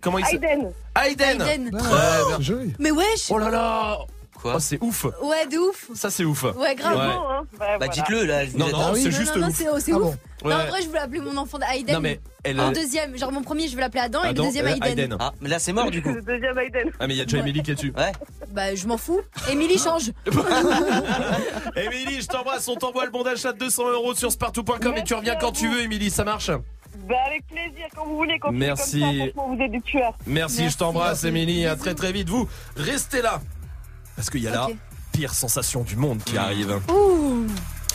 S1: Comment il s'appelle
S37: Aiden.
S1: Aiden. Bien.
S11: Mais wesh
S1: Oh là là. Quoi C'est ouf.
S11: Ouais, de ouf
S1: Ça c'est ouf.
S11: Ouais, grave.
S37: hein.
S22: Bah dites-le là.
S1: Non, non,
S22: Ah oui.
S1: c'est juste
S11: non, non,
S1: ouf.
S11: c'est oh,
S1: Ah
S11: ouf.
S1: bon
S11: Non,
S1: Ouais.
S11: en vrai, je voulais appeler mon enfant Aiden.
S1: Non, mais elle
S11: En
S1: a-
S11: deuxième, genre mon premier, je veux l'appeler Adam et
S1: Adam,
S11: le deuxième
S1: euh,
S11: Aiden.
S1: Aiden.
S22: Ah, mais là c'est mort du coup.
S37: Le deuxième Aiden.
S1: Ah mais il y a déjà Émilie qui est dessus.
S22: Ouais.
S11: Bah, je m'en fous. Émilie change.
S1: Émilie, je t'embrasse, on t'envoie le bon d'achat de 200 euros sur spartou.com et tu reviens quand tu veux, Émilie, ça marche
S37: Bah, avec plaisir, quand vous voulez. Quand
S1: Merci.
S37: Comme ça, franchement, vous êtes des tueurs.
S1: Merci, je t'embrasse, Émilie, à très très vite. Vous, restez là. Parce qu'il y a la pire sensation du monde qui arrive.
S11: Ouh.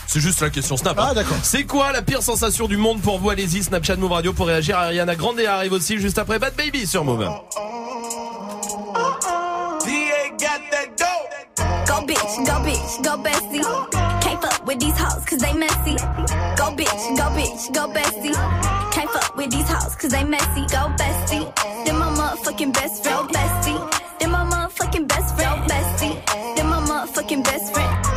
S1: C'est juste la question Snap.
S4: Ah,
S1: hein. C'est quoi la pire sensation du monde pour vous Allez-y, Snapchat Move Radio pour réagir. Ariana Grande arrive aussi juste après Bad Baby sur Move.
S44: DA got that dope.
S45: Go bitch, go bitch, go bestie. Can't fuck with these hoes cause they messy. Go bitch, go bitch, go bestie. Can't fuck with these hoes cause they messy. Go bestie. Then my motherfucking best friend. Bestie. Then my motherfucking best friend. Bestie. Then my motherfucking best friend.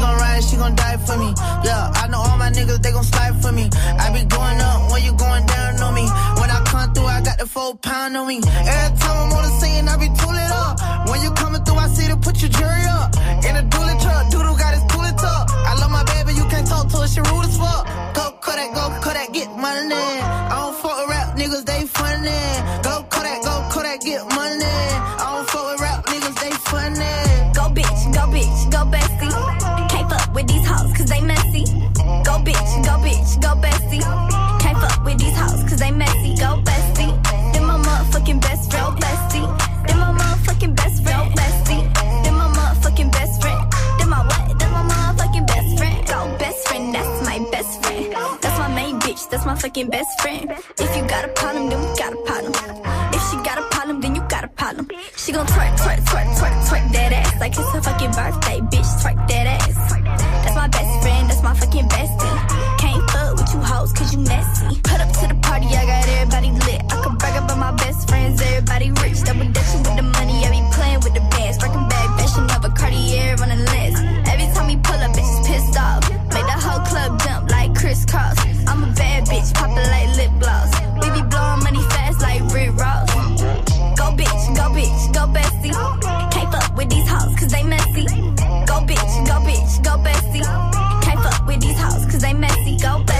S8: Gon' ride, she gon' die for me. Yeah, I know all my niggas, they gon' slide for me. I be going up when you going down on me. When I come through, I got the four pound on me. Every time I'm on the scene, I be tooling up. When you coming through, I see to put your jury up. In a dually truck, doodle got his cooling tuck. I love my baby, you can't talk to her, she rude as fuck. Go Kodak, go Kodak, get money. I don't fuck with rap niggas, they funny. Go Kodak, go Kodak, get money. With
S45: these hoes cause they messy. Go bitch, go bitch, go bestie. Can't fuck with these hoes cause they messy. Go bestie. Then my motherfucking best friend. Bestie. Then my motherfucking best friend. Bestie. Then my motherfucking best friend. Then my what? Then my motherfucking best friend. Go best friend, that's my best friend. That's my main bitch, that's my fucking best friend. If you got a problem, then we got a problem. If she got a problem, then you got a problem. She gon' twerk, twerk, twerk, twerk, twerk that ass like it's her fucking birthday, bitch. Twerk that ass. party, I got everybody lit. I can brag about my best friends, everybody rich. Double
S46: dutching with the money, I be playing with the bands. Working back, fashion of a Cartier on the lens. Every time we pull up, bitches pissed off. Make the whole club jump like crisscross. I'm a bad bitch, poppin' like lip gloss. We be blowing money fast like Rick Ross. Go bitch, go bitch, go bestie. Can't fuck with these hoes, cause they messy. Go bitch, go bitch, go bestie. Can't fuck with these hoes, cause they messy. Go bestie.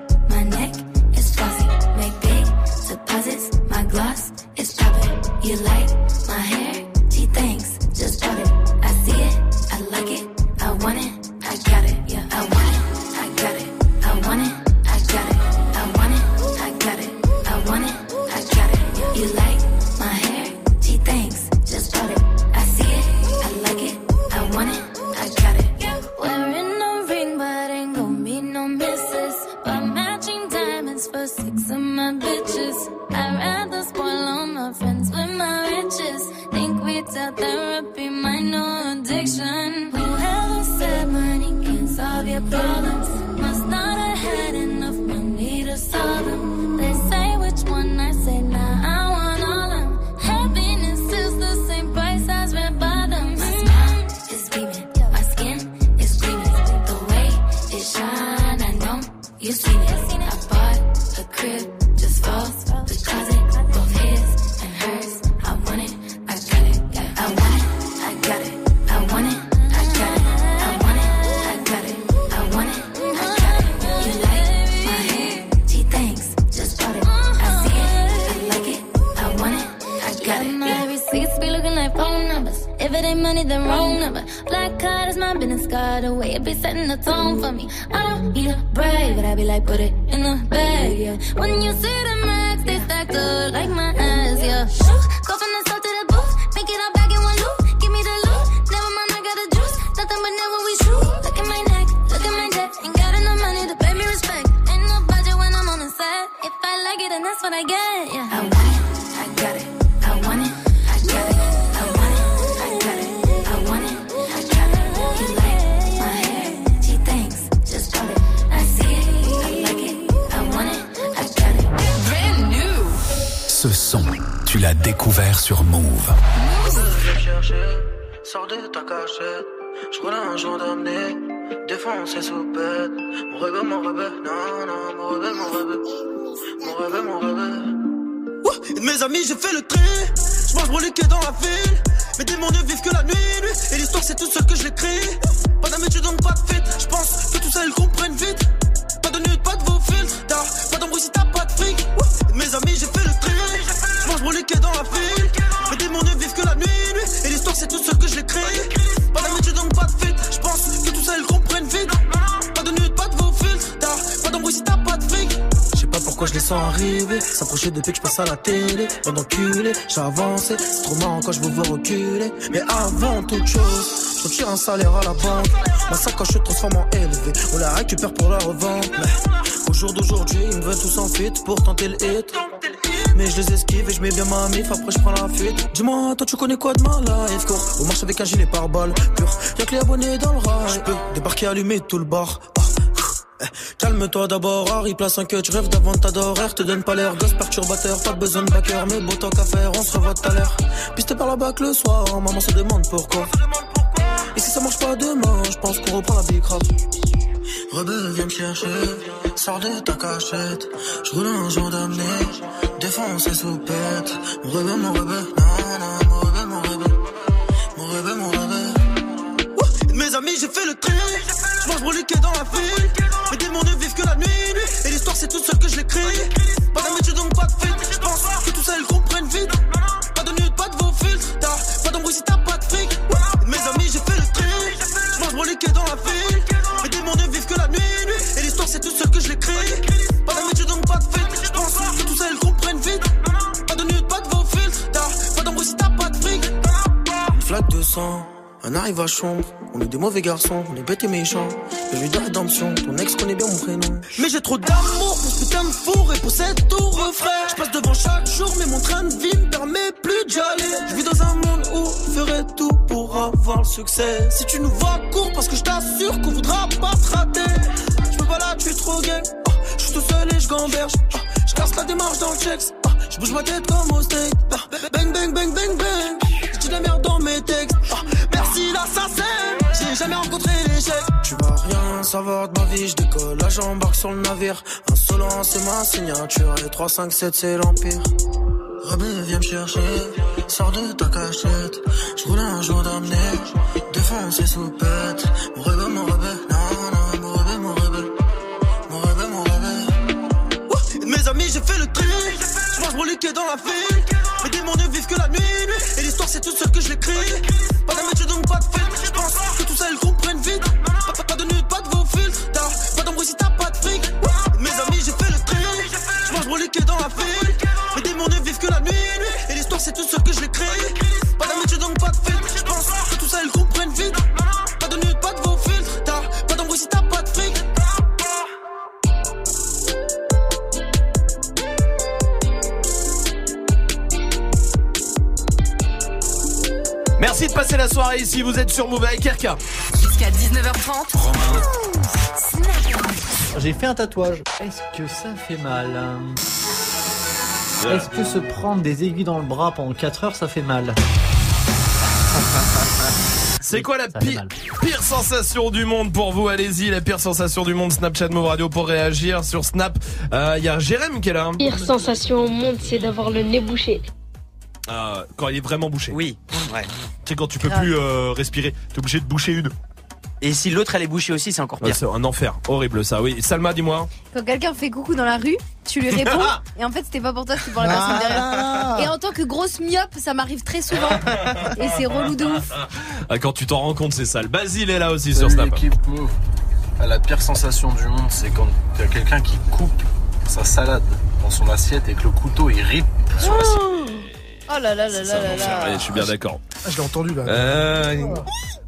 S46: You like
S47: la télé, bande d'enculés, j'avance, trop marrant quand je vous vois reculer. Mais avant toute chose, je retire un salaire à la banque. Ma sacoche se transforme en élevée, on la récupère pour la revente. Au jour d'aujourd'hui, ils me veulent tous en fuite pour tenter le hit. Mais je les esquive et je mets bien ma mif, après je prends la fuite. Dis-moi, toi tu connais quoi de ma life, On marche avec un gilet par balle pur, y'a que les abonnés dans le rail. Je peux débarquer, allumer tout le bar. Calme-toi d'abord, Harry, place un que tu rêves d'avant ta d'horaire. Te donne pas l'air, gosse perturbateur, pas besoin de backer, mais bon tant qu'à faire, on se revoit tout à l'heure. Piste par la bac le soir, maman se demande pourquoi. Et si ça marche pas demain, je pense qu'on reprend la bicrave. Rebelle, viens me chercher, sors de ta cachette. Je roule un jour d'amener, défense et soupette. Rebelle, mon rebelle, est des mauvais garçons, on est bêtes et méchants. J'ai de rédemption, ton ex connaît bien mon prénom. Mais j'ai trop d'amour pour ce putain de four et pour cette tour refrain. Je passe devant chaque jour, mais mon train de vie me permet plus d'y aller. Je vis dans un monde où je ferai tout pour avoir le succès. Si tu nous vois court, parce que je t'assure qu'on voudra pas te rater. Je me balade, je suis trop gang. Ah, Je suis tout seul et je gamberge. Ah, Je casse la démarche dans le checks. Ah, Je bouge ma tête comme au steak. Bang, bang, bang, bang, bang. Je dis la merde dans mes textes. Jamais rencontré l'échec. Tu vas rien savoir de ma vie. Je décolle, j'embarque sur le navire. Insolent, c'est ma signature. Et 3, 5, 7, c'est l'empire. Rebelle, viens me chercher. Sors de ta cachette. Je roule un jour d'amener. Défoncer sous pète. Mon rebelle, mon rebelle. Non, non, mon rebelle, mon rebelle. Mon rebelle, mon rebelle. Mes amis, j'ai fait le tri. Je mange mon dans la ville.
S1: Vous êtes sur Move avec RK.
S48: Jusqu'à 19h30.
S49: J'ai fait un tatouage. Est-ce que ça fait mal Est-ce que se prendre des aiguilles dans le bras pendant 4 heures, ça fait mal?
S1: C'est quoi la pire, pire sensation du monde pour vous? Allez-y, la pire sensation du monde, Snapchat Move Radio pour réagir sur Snap. Euh, Il y a Jérém qui est là.
S50: Pire sensation au monde, c'est d'avoir le nez bouché.
S1: Ah, quand il est vraiment bouché.
S22: Oui, ouais.
S1: Sais, quand tu peux plus euh, respirer, t'es obligé de boucher une.
S22: Et si l'autre elle est bouchée aussi, c'est encore pire.
S1: c'est un enfer, horrible ça. Oui, Salma, dis-moi.
S11: Quand quelqu'un fait coucou dans la rue, tu lui réponds et en fait c'était pas pour toi, c'était pour la personne derrière. Et en tant que grosse myope, ça m'arrive très souvent. Et c'est relou de ouf.
S1: Ah, quand tu t'en rends compte, c'est sale. Basile est là aussi sur Snap.
S51: l'équipe Move. Ah, La pire sensation du monde, c'est quand il y a quelqu'un qui coupe sa salade dans son assiette et que le couteau il rip sur l'assiette.
S11: Oh là là là là là là.
S1: Ouais, je suis bien d'accord.
S4: Ah, je l'ai entendu là.
S1: Euh...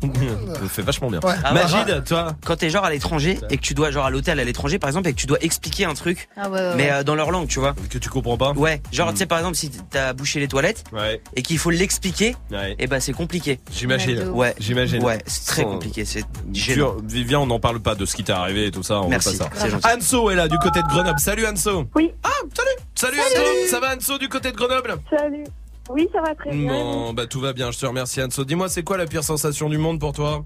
S1: Ça fait vachement bien.
S22: Ah,
S1: Magid,
S22: ouais.
S1: toi
S22: Quand t'es genre à l'étranger et que tu dois genre à l'hôtel à l'étranger par exemple et que tu dois expliquer un truc,
S11: Ah ouais, ouais,
S22: mais
S11: ouais.
S22: euh, dans leur langue, tu vois.
S1: Que tu comprends pas
S22: Ouais, genre tu sais par exemple si t'as bouché les toilettes
S1: Ouais.
S22: et qu'il faut l'expliquer,
S1: Ouais.
S22: et bah c'est compliqué.
S1: J'imagine.
S22: Ouais,
S1: J'imagine.
S22: Ouais, c'est très compliqué, c'est.
S1: Viens, on n'en parle pas de ce qui t'est arrivé et tout ça. On
S22: Merci,
S1: pas ça. Anso est là du côté de Grenoble. Salut Anso.
S40: Oui.
S1: Ah, salut. Salut, Anso. Ça va Anso du côté de Grenoble?
S40: Salut. Oui, ça va très bien.
S1: Bon, bah tout va bien. Je te remercie Anso. Dis-moi, c'est quoi la pire sensation du monde pour toi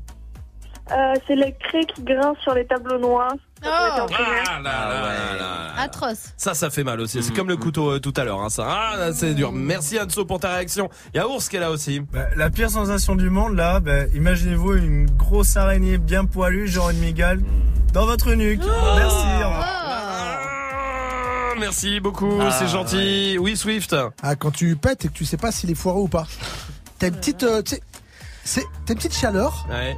S40: Euh, c'est les craies qui grincent sur les tableaux noirs. Primaire.
S1: Ah là là là.
S11: Atroce.
S1: Ça, ça fait mal aussi. C'est
S22: Mm.
S1: comme le couteau euh, tout à l'heure. Hein, ça, ah, là, c'est dur. Merci Anso pour ta réaction. Il y a Ours qui est là aussi.
S52: Bah, la pire sensation du monde, là, bah, imaginez-vous une grosse araignée bien poilue, genre une migale, dans votre nuque. Merci. au revoir.
S1: Merci beaucoup,
S4: Ah,
S1: c'est gentil. Oui, Swift.
S4: Ah, quand tu pètes et que tu sais pas s'il est foireux ou pas. T'as une petite, euh, tu sais, c'est, t'as une petite chaleur.
S1: Ouais.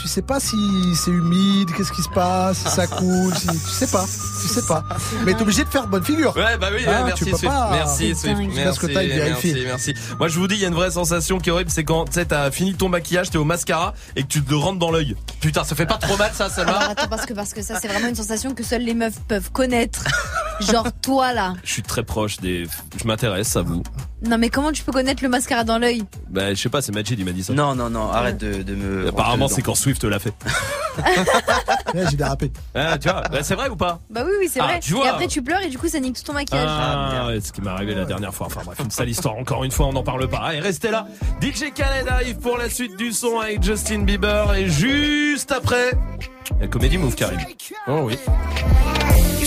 S4: Tu sais pas si c'est humide, qu'est-ce qui se passe, si ça coule, si, tu sais pas, tu sais pas. Mais t'es obligé de faire bonne figure.
S1: Ouais, bah oui,
S4: Ah,
S1: ouais, merci
S4: tu peux
S1: Swift.
S4: pas-
S1: Merci
S4: C'est
S1: Swift. Merci,
S4: que vérifier.
S1: merci, merci. Moi, je vous dis, il y a une vraie sensation qui est horrible, c'est quand tu sais, t'as fini ton maquillage, t'es au mascara et que tu te rentres dans l'œil. Putain, ça fait pas trop mal ça, ça
S11: Alors
S1: va
S11: attends parce que parce que ça c'est vraiment une sensation que seules les meufs peuvent connaître. Genre toi là.
S1: Je suis très proche des. Je m'intéresse à vous.
S11: Non mais comment tu peux connaître le mascara dans l'œil?
S1: Bah, je sais pas, c'est Majid, il m'a dit ça.
S22: Non, non, non, arrête de, de me.
S1: Apparemment, c'est quand Swift l'a fait.
S4: Ouais, j'ai dérapé.
S1: Ah, tu vois, bah, c'est vrai ou pas
S11: Bah oui oui c'est
S1: Ah,
S11: vrai.
S1: tu vois.
S11: Et après tu pleures et du coup ça nique tout ton maquillage.
S1: Ah, ouais, ce qui m'est arrivé la dernière fois. Enfin bref, une sale histoire. Encore une fois, on n'en parle pas. Allez, restez là. DJ Khaled arrive pour la suite du son avec Justin Bieber. Et juste après, la comédie Move qui arrive. Oh oui.
S37: You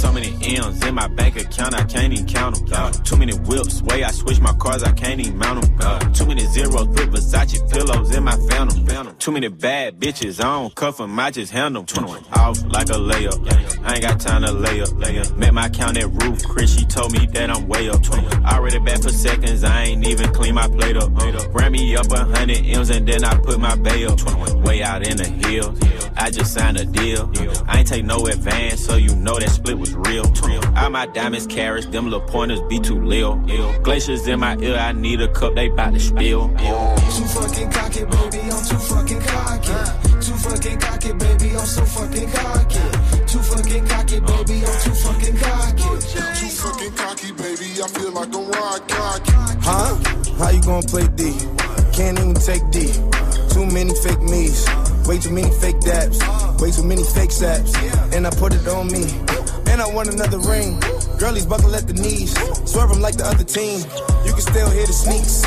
S43: so
S53: many M's in my bank account, I can't even count them. too many whips, way I switch my cars, I can't even mount them. too many zeros with Versace pillows in my phantom. Too many bad bitches, I don't cuff them, I just handle them. Off like a layup, I ain't got time to lay up. Met my count at roof, Chris, she told me that I'm way up. 21. Already back for seconds, I ain't even clean my plate up. Ran me up a hundred M's and then I put my bay up. Way out in the hills, I just signed a deal. I ain't take no advance, so you know that split was real. All my diamonds carrots, them little pointers be too lil. Glaciers in my ear, I need a cup, they bout to spill.
S43: Too fucking cocky, baby, I'm too fucking cocky. Too fucking cocky, baby, I'm so fucking cocky. Too fucking cocky, baby, I'm too fucking cocky.
S39: Too fucking cocky, baby. I feel like I'm ride cocky.
S54: Huh? How you gonna play D? Can't even take D. Too many fake me's. Way too many fake dabs. Way too many fake saps. And I put it on me. And I want another ring. Girlies buckle at the knees. Swerve 'em like the other team. You can still hear the sneaks.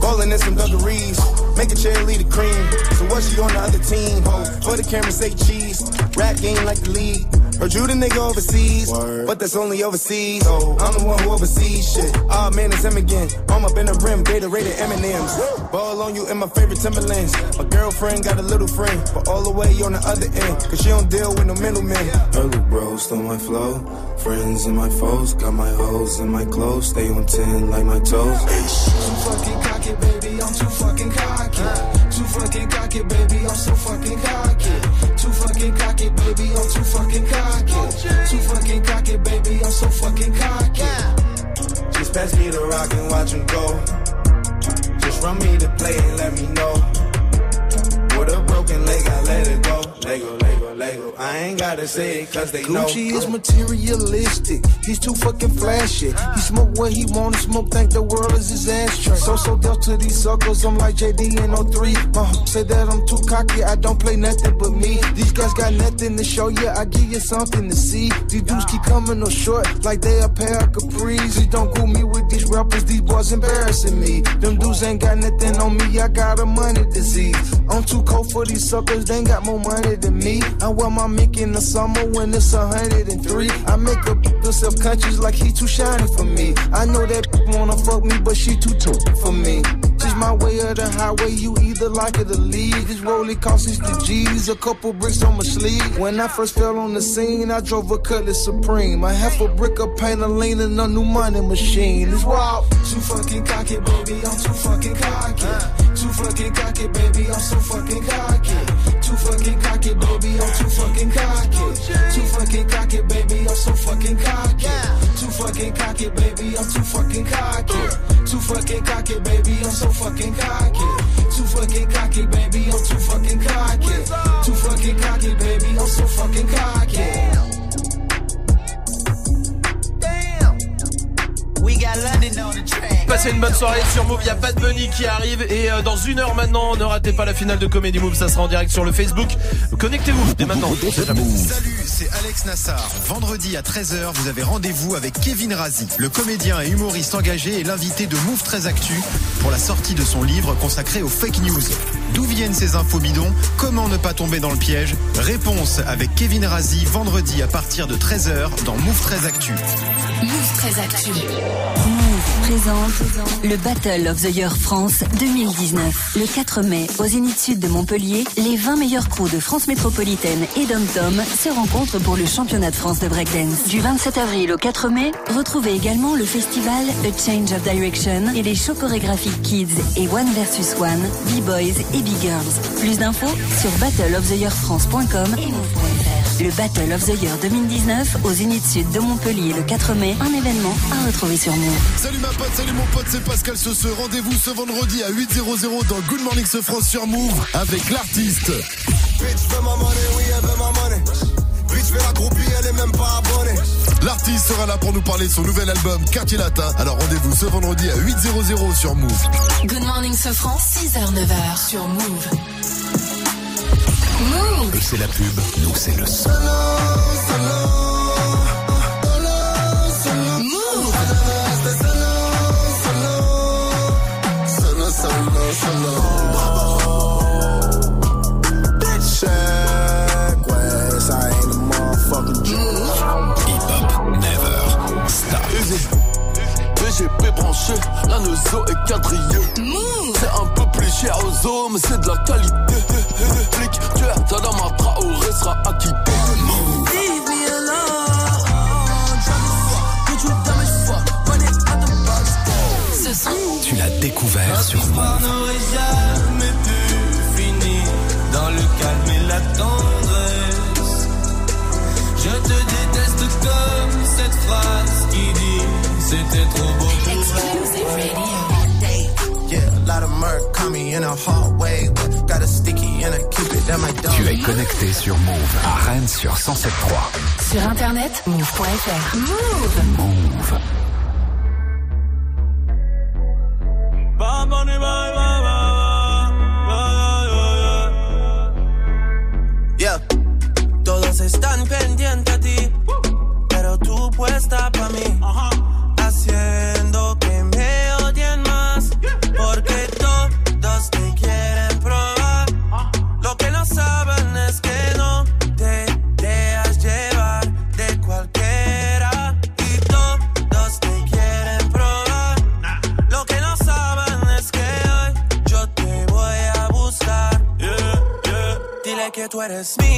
S54: Ballin' in some dungarees. Make a cheerleader cream. So what's she on the other team? Ho, for the camera say cheese. Rap game like the league.
S8: Heard you the nigga overseas, but that's only overseas. Oh, I'm the one who oversees shit. Ah man, it's him again. I'm up in the rim, Gator rated M&M's. Ball on you in my favorite Timberlands. My girlfriend got a little friend, but all the way on the other end, cause she don't deal with no middlemen. Early bros stole my flow. Friends and my foes, got my hoes in my clothes. Stay on 10 like my toes.
S34: Too fucking cocky, baby. I'm too fucking cocky. Too fucking cocky, baby. I'm so fucking cocky. Too fucking cocky, baby. I'm too fucking cocky. Too fucking cocky, baby. I'm so fucking cocky.
S8: Just pass me the rock and watch him go. Just run me the play and let me know. With a broken leg, I let it go. Lego, Lego, I ain't gotta say it cause they know.
S34: Gucci is materialistic. He's too fucking flashy. He smoke what he wanna smoke. Think the world is his ashtray. So so dealt to these suckers. I'm like JD in 03. My hope say that I'm too cocky. I don't play nothing but me. These guys got nothing to show you. I give you something to see. These dudes keep coming up short like they a pair of capris. Please don't go me with these rappers. These boys embarrassing me. Them dudes ain't got nothing on me. I got a money disease. I'm too cold for these suckers. They ain't got more money than me. I wear my mink in the summer when it's 103. I make a feel self-conscious like he too shiny for me. I know that wanna fuck me, but she too too for me. Just my way or the highway, you either like it or leave. This rolling cost 60 G's, a couple bricks on my sleeve. When I first fell on the scene, I drove a Cutlass Supreme. I half a brick of paint, a lean and a new money machine. It's wild. Too fucking cocky, baby. I'm too fucking cocky. Too fucking cocky, baby. I'm so fucking cocky. Too fucking cocky, baby. I'm too fucking cocky. Too fucking cocky, baby. I'm so fucking cocky. Too fucking cocky, baby. I'm too fucking cocky. Too fucking cocky, baby. I'm so fucking cocky. Too fucking cocky, baby. I'm too fucking cocky. Too fucking cocky, baby. I'm so fucking cocky.
S1: Passez une bonne soirée sur Move, il y a Bad Bunny qui arrive et euh, dans une heure maintenant, ne ratez pas la finale de Comedy Move, ça sera en direct sur le Facebook. Connectez-vous dès maintenant.
S55: Salut, c'est Alex Nassar. Vendredi à 13h, vous avez rendez-vous avec Kevin Razi, le comédien et humoriste engagé et l'invité de Move 13 Actu pour la sortie de son livre consacré aux fake news. D'où viennent ces infos bidons Comment ne pas tomber dans le piège Réponse avec Kevin Razi vendredi à partir de 13h dans Move 13 Actu.
S17: Move très actu.
S56: Présente le Battle of the Year France 2019. Le 4 mai, au Zénith Sud de Montpellier, les 20 meilleurs crews de France métropolitaine et d'Om-Tom se rencontrent pour le championnat de France de breakdance. Du 27 avril au 4 mai, retrouvez également le festival A Change of Direction et les shows chorégraphiques Kids et One vs One, B-Boys et B-Girls. Plus d'infos sur battleoftheyearfrance.com et move.fr. Le Battle of the Year 2019 au Zénith Sud de Montpellier le 4 mai, un événement à retrouver sur Move.
S57: Salut ma pote, salut mon pote, c'est Pascal Sauceux. Rendez-vous ce vendredi à 8.00 dans Good Morning Ce France sur Move avec l'artiste.
S54: Bitch, fais ma money, oui, elle veut ma money. Bitch, fais la groupie, elle est même pas abonnée.
S57: L'artiste sera là pour nous parler de son nouvel album Quartier Latin. Alors rendez-vous ce vendredi à 8.00 sur Move.
S17: Good morning, ce France, 6h, 9h sur Move. Move.
S2: C'est la pub, nous, c'est le son.
S17: Move.
S54: Solo,
S42: BGP branché, la nozo est quadrillée. C'est un peu plus cher aux os, mais c'est de la qualité. Flic, tu es ta dame à Traoré sera acquitté.
S34: Leave me alone.
S17: Ce son.
S2: Tu l'as découvert sur
S34: n'aurait jamais pu finir dans le calme et la tendresse. Je te déteste comme cette phrase qui dit c'était trop beau pour.
S54: Yeah, a lot of murk caught me in a hard way. Got a sticky and I keep it at my dome.
S2: Tu es connecté sur Move à Rennes sur 107.3.
S17: Sur internet, move.fr. Move.
S2: Move.
S34: Yeah. Todos están pendientes a ti, pero tú puesta para mí. Haciendo It's Me.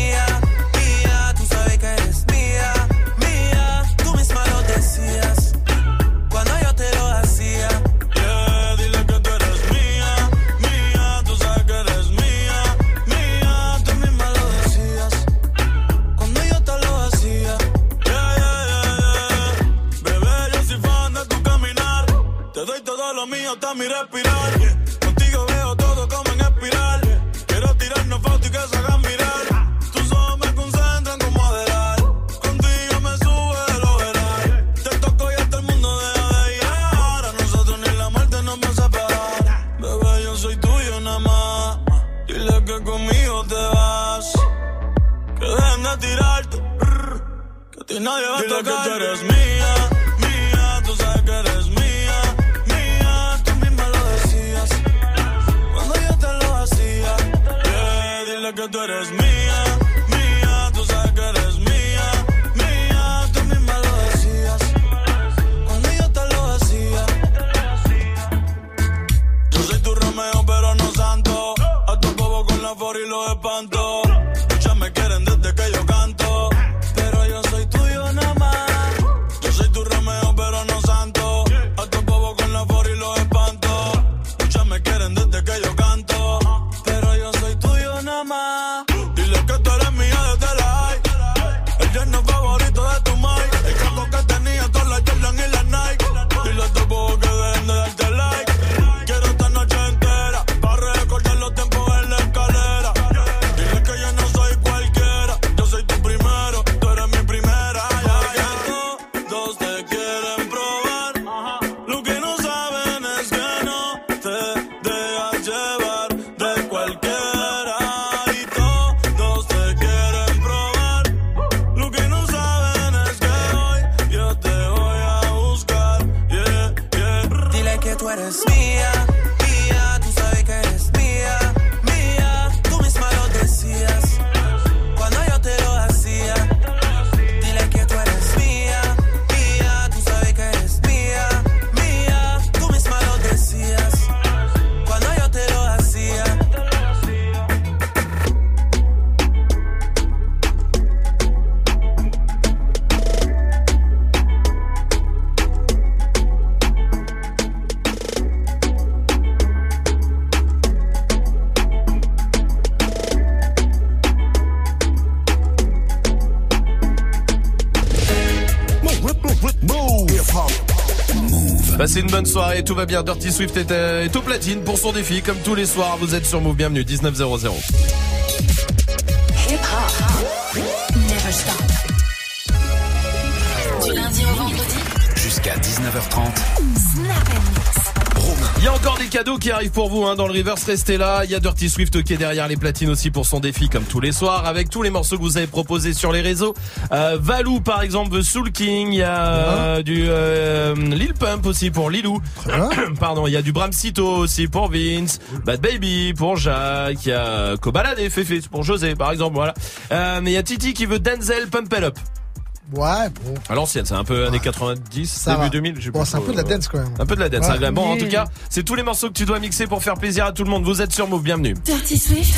S1: Bonne soirée, tout va bien. Dirty Swift est, euh, au platine pour son défi, comme tous les soirs. Vous êtes sur Move, bienvenue, 1900. Qui arrivent pour vous hein, dans le reverse, restez là. Il y a Dirty Swift qui est derrière les platines aussi pour son défi comme tous les soirs avec tous les morceaux que vous avez proposés sur les réseaux. Euh, Valou par exemple, The Soul King, il y a euh, du euh, Lil Pump aussi pour Lilou. Pardon, il y a du Bramsito aussi pour Vince, Bad Baby pour Jacques, il y a Kobalade et Fefe pour José par exemple, voilà. Euh, mais il y a Titi qui veut Denzel Pump It Up.
S4: Ouais, bon.
S1: À l'ancienne, c'est un peu années 90,
S4: Ça
S1: début
S4: va.
S1: 2000. je sais
S4: Bon, c'est un peu de la
S1: euh,
S4: dance quand même.
S1: Un peu de la dance.
S4: Ouais.
S1: hein, Bon, en tout cas, c'est tous les morceaux que tu dois mixer pour faire plaisir à tout le monde. Vous êtes sur Move, bienvenue.
S35: Dirty Swift.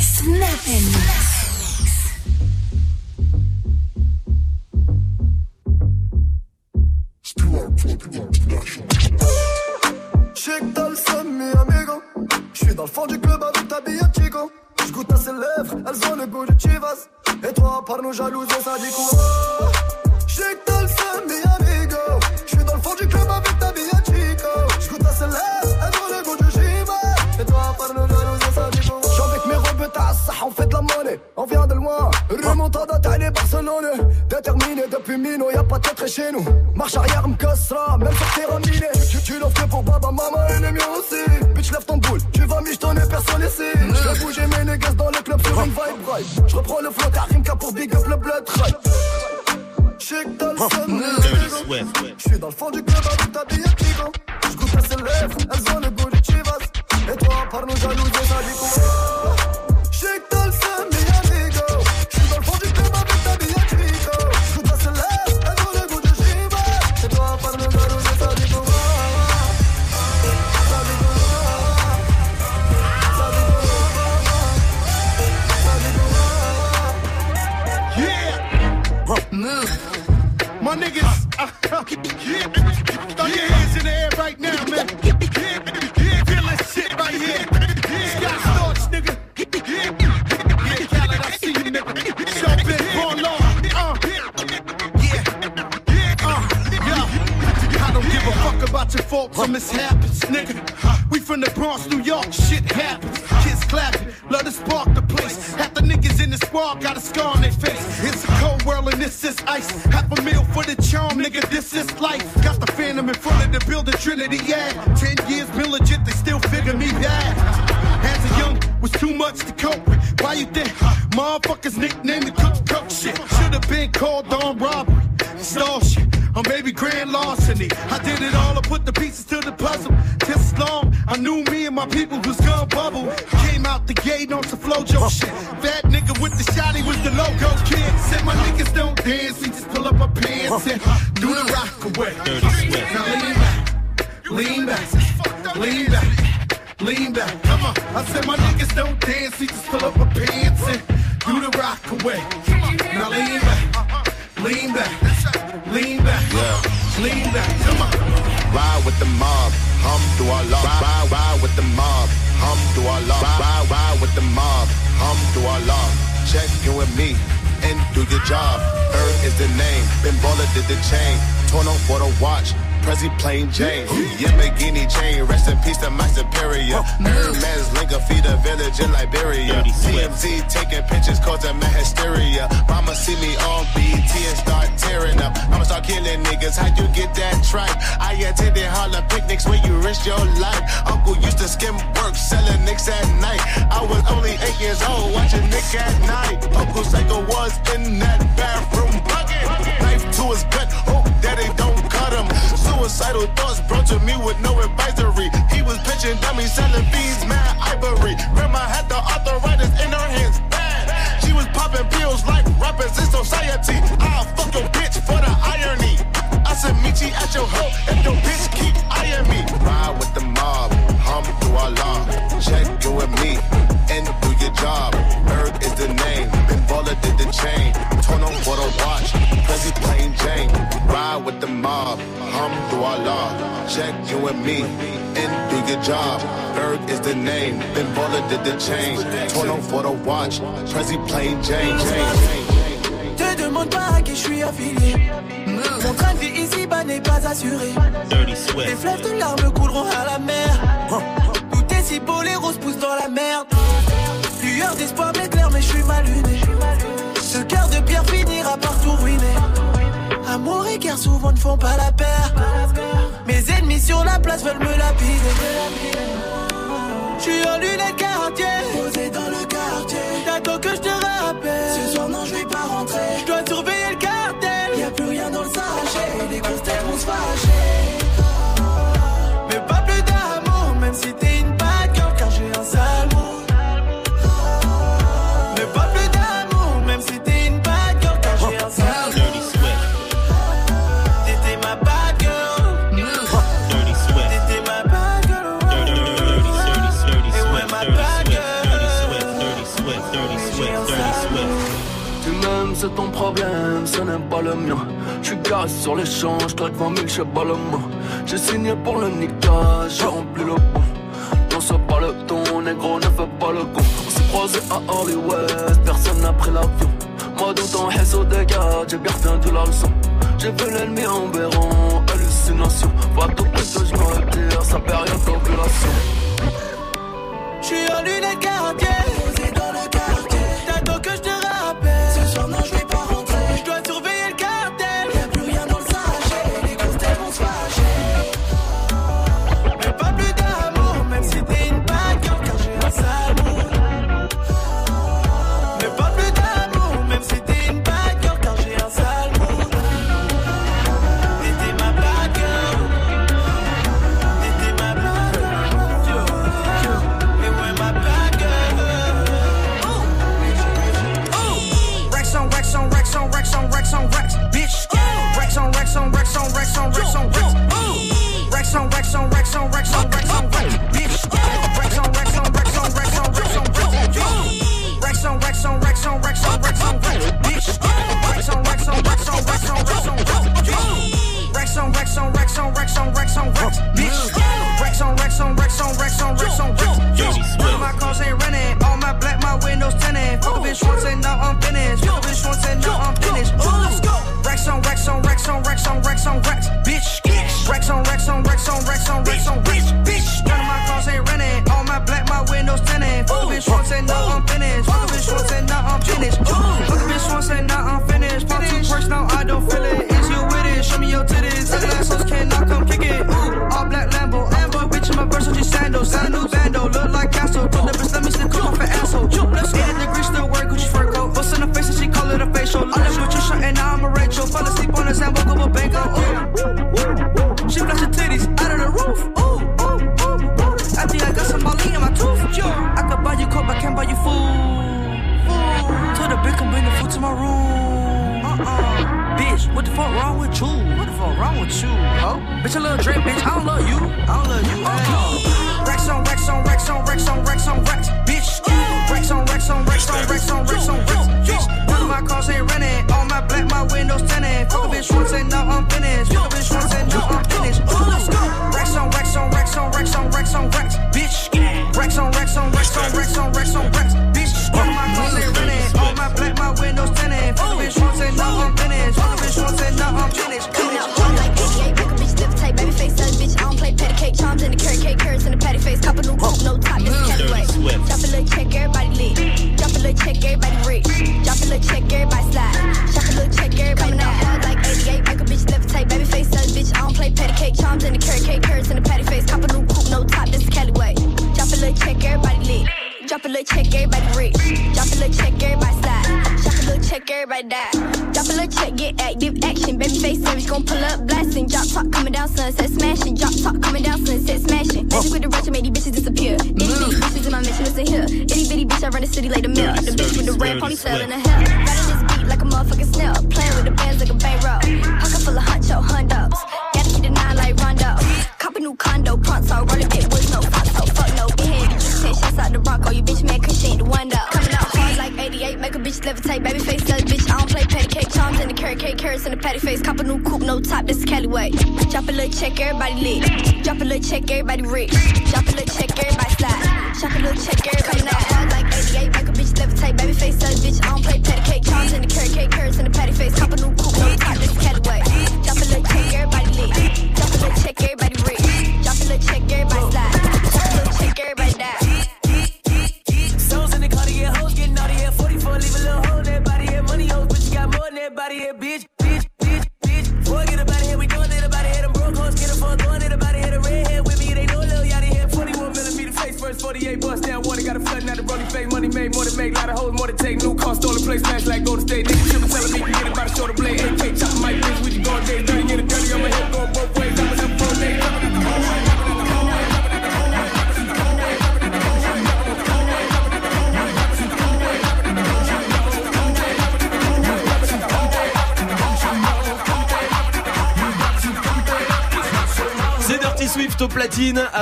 S35: Snap
S54: Mino, y'a pas de tête chez nous. Marche arrière, m'cassera, même sur terrain miné. Tu, tu l'offres pour baba, maman et les miens aussi. Bitch, lève ton boule, tu vas michetonner, personne ici. J'fais bouger mes négats dans le club sur une vibe bright. J'reprends le flow Karimka pour big up le blood right. Que t'as le J'suis dans le fond du club avec ta bille Chico. J'goûte à ses lèvres, elles ont le goût de Chivas. Et toi, par nos dit quoi?
S4: My niggas, throw your hands in the air right now, man. I don't give a fuck about your faults or mishaps, nigga. We from the Bronx, New York, shit happens. Kids clapping, love to spark the place. Half the niggas in the squad got a scar on their face. It's a cold world and this is ice. Half a meal for the charm, nigga, this is life. Got the phantom in front of the building, Trinity, yeah. Ten years been legit, they still figure me bad. As a young, was too much to cope with. Why you think motherfuckers nicknamed the cook cook shit? Should've been called on robbery, stall shit. Or maybe grand larceny. I did it all, I put the pieces to the puzzle. Knew me and my people was gonna bubble. Came out the gate on some flojo shit. That nigga with the shotty was the logo kid. Said my niggas don't dance, we just pull up our pants and do the rock away. Now lean back, lean back, lean back, lean back. Come on, I said my niggas don't dance, we just pull up our pants and do the rock away. Now lean back, lean back, lean back, lean back. Come on.
S58: Ride with the mob, hum through our law. Ride, ride with the mob, hum through our law. Ride, ride with the mob, hum through our law. Check you and me and do your job. Earth is the name, Ben Baller did the chain. Torn on for the watch. Prezi plain Jane, Yamagini chain, rest in peace to my superior. Hermes Linker feed a village in Liberia. TMZ taking pictures causing my hysteria. Mama see me on BT and start tearing up. I'ma start killing niggas. How you get that tripe? I attended Harlem picnics where you risk your life. Uncle used to skim work, selling nicks at night. I was only eight years old, watching Nick at night. Uncle Psycho was in that bathroom bucket. Knife to his gut, hope that they don't. Suicidal thoughts brought to me with no advisory. He was pitching dummies, selling beads, mad ivory. Grandma had the arthritis in her hands, bad. She was popping pills like rappers in society. I'll fuck your bitch for the irony. I said, meet you at your hoe if your bitch keep eyeing me. Ride with the mob, hum through our law. Check you and me, and do your job. Erg is the name, Baller did the chain. Torn on for the watch, Prezi plain Jane. Ride with the mob, hum through our law. Check you and me, and do your job. Erg is the name, Ben Baller did the chain. Torn on for the watch, Prezi plain Jane.
S37: Te demande pas à qui je suis affilié. Mon train de vie ici-bas n'est pas assuré. Les fleuves de larmes couleront à la mer. Tout est si beau, les roses poussent dans la merde. Lueur d'espoir m'éclaire, mais je suis mal. Ce cœur de pierre finira par tout ruiner. Amour et guerre souvent ne font pas la paire. Mes ennemis sur la place veulent me lapider. Je suis en lunettes quartier, posé dans le quartier. T'attends que je te rappelle. Ce soir, non, je vais pas rentrer. Pas
S58: le mien. Je suis garé sur l'échange, toi devant mille, je pas le. J'ai signé pour le niquage, j'ai rempli le bon. Non, c'est pas le ton, négro, ne fais pas le con. On s'est croisés à Hollywood, personne n'a pris l'avion. Moi, dans ton réseau gars, j'ai bien retenu la leçon. J'ai vu l'ennemi en béron, hallucination. Pas tout ce que je me retire, sa période d'ovulation.
S37: J'suis en lunettes quartier,
S59: racks on racks on racks, bitch. Racks on racks on racks on racks on racks on racks, bitch. None of my cars ain't renting. All my black, my windows tinted. Full bitch, once ain't
S45: no, I'm your little drink, bitch. I don't love you. I don't love you. Rex on, Rex on, Rex on, Rex on, Rex on, Rex. check, everybody lit. Drop a little check, everybody rich.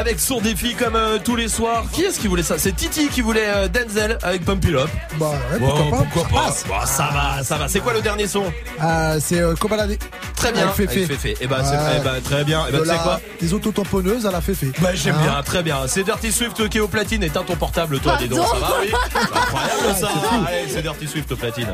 S1: avec son défi comme euh, tous les soirs. Qui est-ce qui voulait ça? C'est Titi qui voulait euh, Denzel avec Pumpy Lop.
S4: Bah ouais, pourquoi pas
S1: pourquoi pas? Bon, bah, Ça va, ça va. C'est quoi le dernier son?
S4: Euh, c'est euh,
S1: Très bien.
S4: Avec Féfé.
S1: Et bah,
S4: Ouais.
S1: Eh ben, très bien. Eh ben,
S4: Et bah,
S1: tu sais quoi?
S4: Des autotamponneuses à la Féfé.
S1: bah j'aime
S4: hein
S1: bien, très bien. C'est Dirty Swift qui est au platine. Éteins ton portable, toi, dis donc. Ça va, oui. Incroyable ça. Allez, c'est Dirty Swift au platine.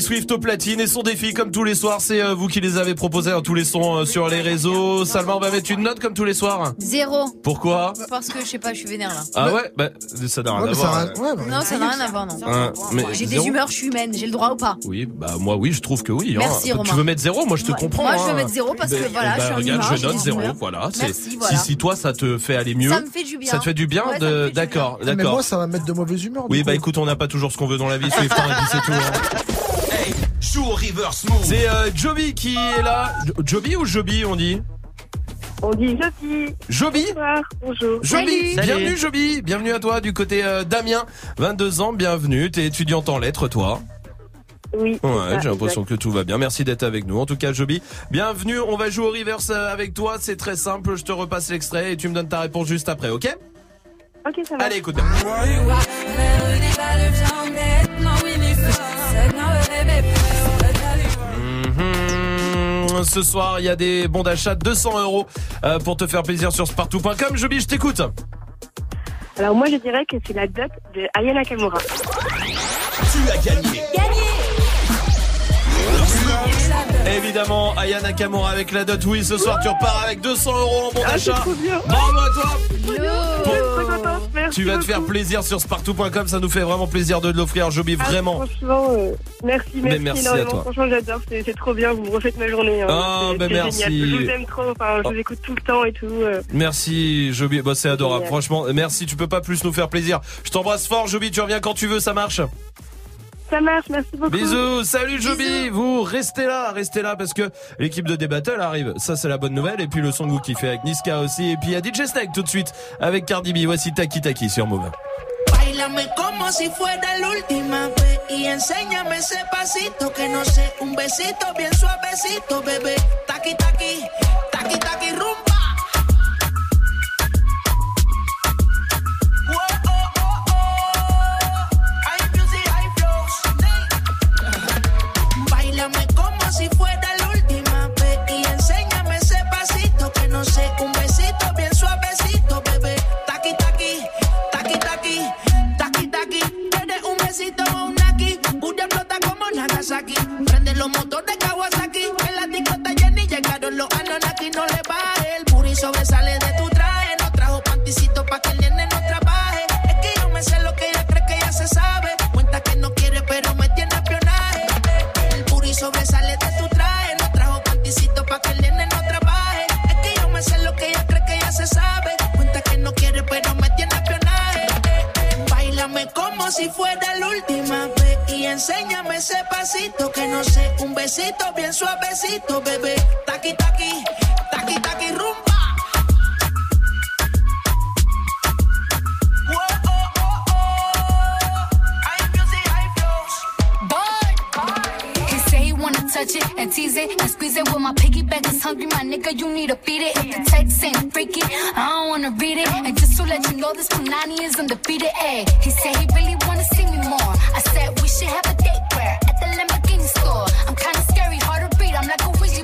S1: Dirty Swift au platine et son défi comme tous les soirs, c'est euh, vous qui les avez proposés dans tous les sons euh, sur les réseaux. Salma, on va mettre une note comme tous les soirs.
S11: Zéro.
S1: Pourquoi?
S11: Parce que je sais pas, je suis vénère là.
S1: Ah ouais, bah ça n'a rien
S4: Ouais,
S1: à
S4: ça
S1: voir.
S4: ouais, bah,
S11: Non, ça n'a rien à voir, non.
S1: Hein, mais
S11: J'ai des humeurs, je suis humaine, j'ai le droit ou pas?
S1: Oui, bah moi oui, je trouve que oui. hein.
S11: Merci,
S1: Tu
S11: Romain.
S1: veux mettre zéro? Moi je te
S11: Ouais.
S1: comprends.
S11: Moi, je veux
S1: hein.
S11: mettre zéro parce que, voilà,
S1: bah,
S11: je suis
S1: regarde,
S11: humeur,
S1: je zéro. Voilà. c'est-
S11: Merci, voilà.
S1: Si, si toi ça te fait aller mieux.
S11: Ça me fait du bien.
S1: Ça te fait du bien
S11: fait du
S1: D'accord,
S4: Mais
S1: d'accord.
S4: moi, ça va me mettre de mauvaise humeur.
S1: Oui, bah écoute, on n'a pas toujours ce qu'on veut dans la vie, Swift, hein, c'est tout. C'est euh, Joby qui est là. Jo- Joby ou Joby, on dit
S60: On dit Joby.
S1: Joby
S60: Bonsoir, bonjour.
S1: Joby,
S22: Salut.
S1: bienvenue Joby, bienvenue à toi du côté euh, d'Amiens, 22 ans, bienvenue, t'es étudiante en lettres toi
S60: Oui.
S1: Ouais, j'ai l'impression que tout va bien. Merci d'être avec nous. En tout cas, Joby, bienvenue. On va jouer au reverse euh, avec toi. C'est très simple. Je te repasse l'extrait et tu me donnes ta réponse juste après, ok?
S60: Ok, ça va.
S1: Allez, écoute bien. Ce soir, il y a des bons d'achat de 200 euros euh, pour te faire plaisir sur spartou.com. Joby, je t'écoute.
S60: Alors moi je dirais que c'est la dot de Aya Nakamura.
S7: Tu as gagné.
S1: Évidemment, Aya Nakamura avec la dot. Oui, ce soir, tu repars avec 200 euros en bon
S60: Ah,
S1: d'achat. Bravo à toi. Tu vas te faire plaisir sur spartou.com. Ça nous fait vraiment plaisir de l'offrir, Joby.
S60: Ah,
S1: Vraiment.
S60: franchement, euh, merci,
S1: Mais
S60: merci,
S1: à toi.
S60: Franchement, j'adore, c'est trop bien, vous me refaites ma journée. hein.
S1: Ah, ben merci.
S60: génial. Je vous aime trop, enfin, je
S1: Oh.
S60: vous écoute tout le temps et tout. euh.
S1: Merci, Joby. Bah, c'est adorable.
S60: Génial.
S1: Franchement, merci. Tu peux pas plus nous faire plaisir. Je t'embrasse fort, Joby. Tu reviens quand tu veux. Ça marche.
S60: Ça marche, merci beaucoup.
S1: Bisous, salut Joby, vous restez là, restez là parce que l'équipe de D-Battle arrive, ça c'est la bonne nouvelle, et puis le son que vous kiffez avec Niska aussi, et puis il y a DJ Snake tout de suite avec Cardi B, voici Taki Taki sur Move.
S59: Bailame como si fuera la última vez y enséñame ese pasito que no sé, un besito bien suavecito, bebé. Taqui taqui, taqui taqui rumba. Los motores Kawasaki, en la discota Jenny llegaron los Anunnaki, no le baje. El puri sobresale de tu traje, no trajo panticito pa' que el nene no trabaje. Es que yo me sé lo que ella cree que ya se sabe. Cuenta que no quiere, pero me tiene espionaje. El puri sobresale de tu traje, no trajo panticito pa' que el nene no trabaje. Es que yo me sé lo que ella cree que ya se sabe. Cuenta que no quiere, pero me tiene espionaje. Bailame como si fuera la última y enséñame ese pasito que no sé, un besito bien suavecito, bebé. Taqui taqui, taqui taqui
S17: wanna touch it and tease it and squeeze it. With my piggyback is hungry, my nigga, you need to feed it. If the text ain't freaky, I don't wanna read it. And just to let you know, this Punani is undefeated. Ayy, he said he really wanna see I said we should have a date where at the Lamborghini store. I'm kinda scary, hard to read. I'm like a Ouija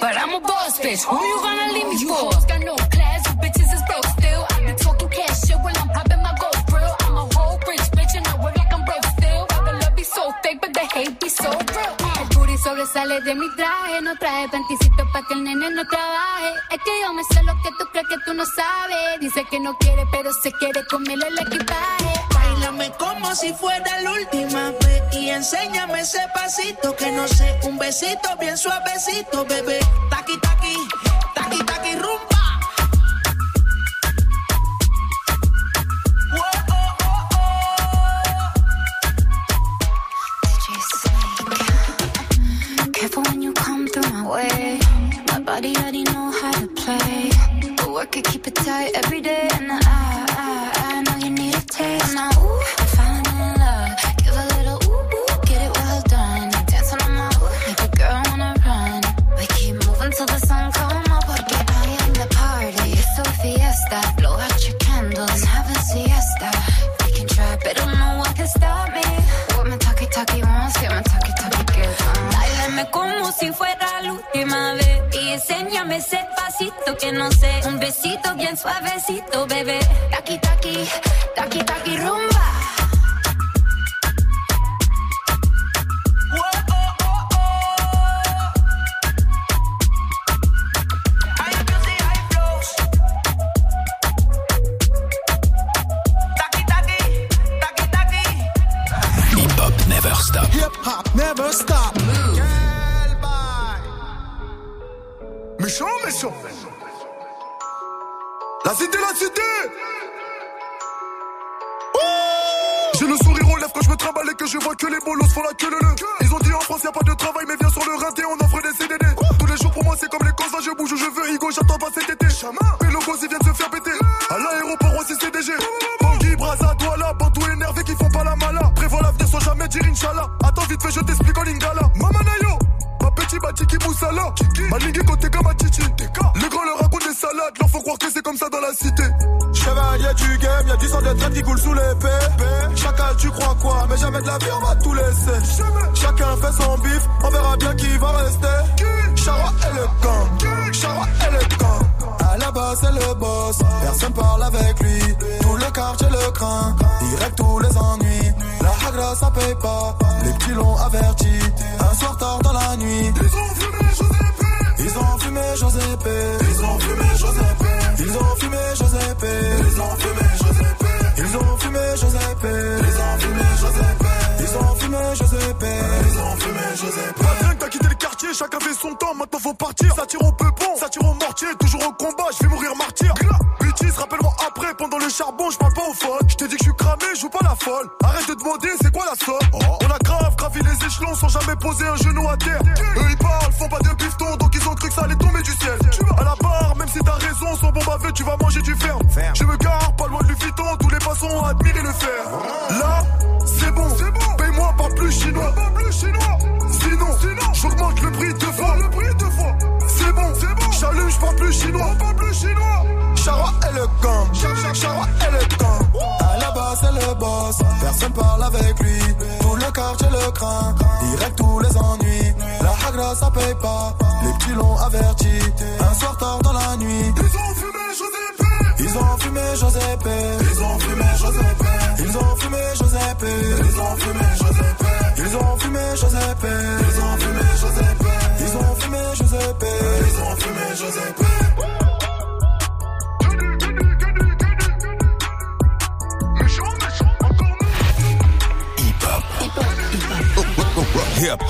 S17: but I'm a boss bitch. Who you gonna leave me for? hoes got no class, you bitches is broke still. I be talking cash shit while I'm popping my gold grill. I'm a whole rich bitch and I work like I'm broke still. The love be so fake, but the hate be so real. Uh, el booty sobresale de mi traje, no traje panticito pa' que el nene no trabaje. Es que yo me sé lo que tú crees que tú no sabes. Dice que no quiere, pero se quiere comerle el equipaje.
S59: Bailame como si fuera la última vez y enséñame ese pasito que no sé, un besito bien suavecito, bebé. Taqui taqui, taqui taqui rumba. Whoa.
S17: Careful when you come through my way. My body already know how to play. But work it, keep it tight every day. And I, taste. Now, ooh, I'm falling in love. Give a little ooh, ooh, get it well done. Dancing on my ooh, make a girl wanna run. We keep moving till the sun come up. I am the party. It's a fiesta. Blow out your candles and have a siesta. We can try, but no one can stop me. What my talkie talkie wants, get my talkie talkie gets. Uh.
S5: Báilame como si fuera Enséñame sedacito, que no sé, un besito bien suavecito, bebé.
S17: Taki taqui, taqui taqui rumba. Taki taki, taqui taqui.
S2: Hip hop never stop.
S54: Hip hop never stop.
S23: Méchant, méchant. La cité, la cité. J'ai le sourire aux lèvres quand je me trimballe et que je vois que les bolos font la queue le le. Ils ont dit en France y a pas de travail mais viens sur le rinté on offre des CDD. Tous les jours pour moi c'est comme les cons je bouge où je veux Higo j'attends pas cet été. Mais logos ils viennent se faire péter. À l'aéroport aussi CDG. Bangui, Braza, Douala, Bantou énervé qui font pas la mala. Prévois l'avenir sans jamais dire Inch'Allah. Attends vite fait je t'explique en lingala. Mamanayo. Batiki Moussala. Côté comme Titi. Le grand leur raconte des salades. Leur faut croire que c'est comme ça dans la cité.
S54: Chevalier du game, y'a du sang de traite qui coule sous l'épée. Chacal, tu crois quoi? Mais jamais de la vie, on va tout laisser. Chacun fait son bif, on verra bien qui va rester. Charwa et le gang, Charwa et le gang. C'est le boss, personne parle avec lui. Tout le quartier le craint, direct tous les ennuis. La hagra, ça paye pas, les petits l'ont averti. Un soir tard dans la nuit, ils ont fumé Josépé. Ils ont fumé Josépé. Ils ont fumé Josépé. Ils ont fumé Josépé. Ils ont fumé Josépé. Ils ont fumé Josépé. Ils ont fumé Josépé. Ils ont fumé Josépé. Ils ont fumé Josépé.
S23: Chacun fait son temps Maintenant faut partir. Ça tire au peupon Ça tire au mortier Toujours au combat Je vais mourir martyr. Bêtise rappelle-moi après Pendant le charbon Je parle pas au phone Je te dis que je suis cramé Je joue pas la folle. Arrête de demander C'est quoi la somme? On a grave gravi les échelons Sans jamais poser un genou à terre. Eux ils parlent Font pas de bifton Donc ils ont cru que ça allait tomber du ciel. À la barre Même si t'as raison Sans bon bavé Tu vas manger du fer. Je me gare Pas loin de Vuitton Tous les passants ont admiré le fer. Là C'est bon. Paye-moi pas plus chinois. Pas plus chinois Sinon, j'augmente le prix deux fois. Le prix deux fois. C'est bon, c'est bon. J'allume, je parle plus chinois. Pas plus chinois.
S54: Charwa et le gang, Charwa et le gang. À la base, c'est le boss, personne parle avec lui. Tout le quartier le craint, direct tous les ennuis. La hagra, ça paye pas, les petits l'ont averti. Un soir tard dans la nuit, Ils ont fumé Josépé.
S23: ils ont fumé Josépé.
S54: Ils ont fumé Josépé.
S23: Ils ont fumé Josépé.
S54: Ils ont fumé Josépé.
S23: Ils ont fumé Josépé.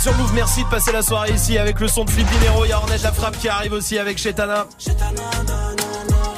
S1: sur Move, merci de passer la soirée ici avec le son de Flip Dinero. Il y a Ornette la frappe qui arrive aussi avec Chetana.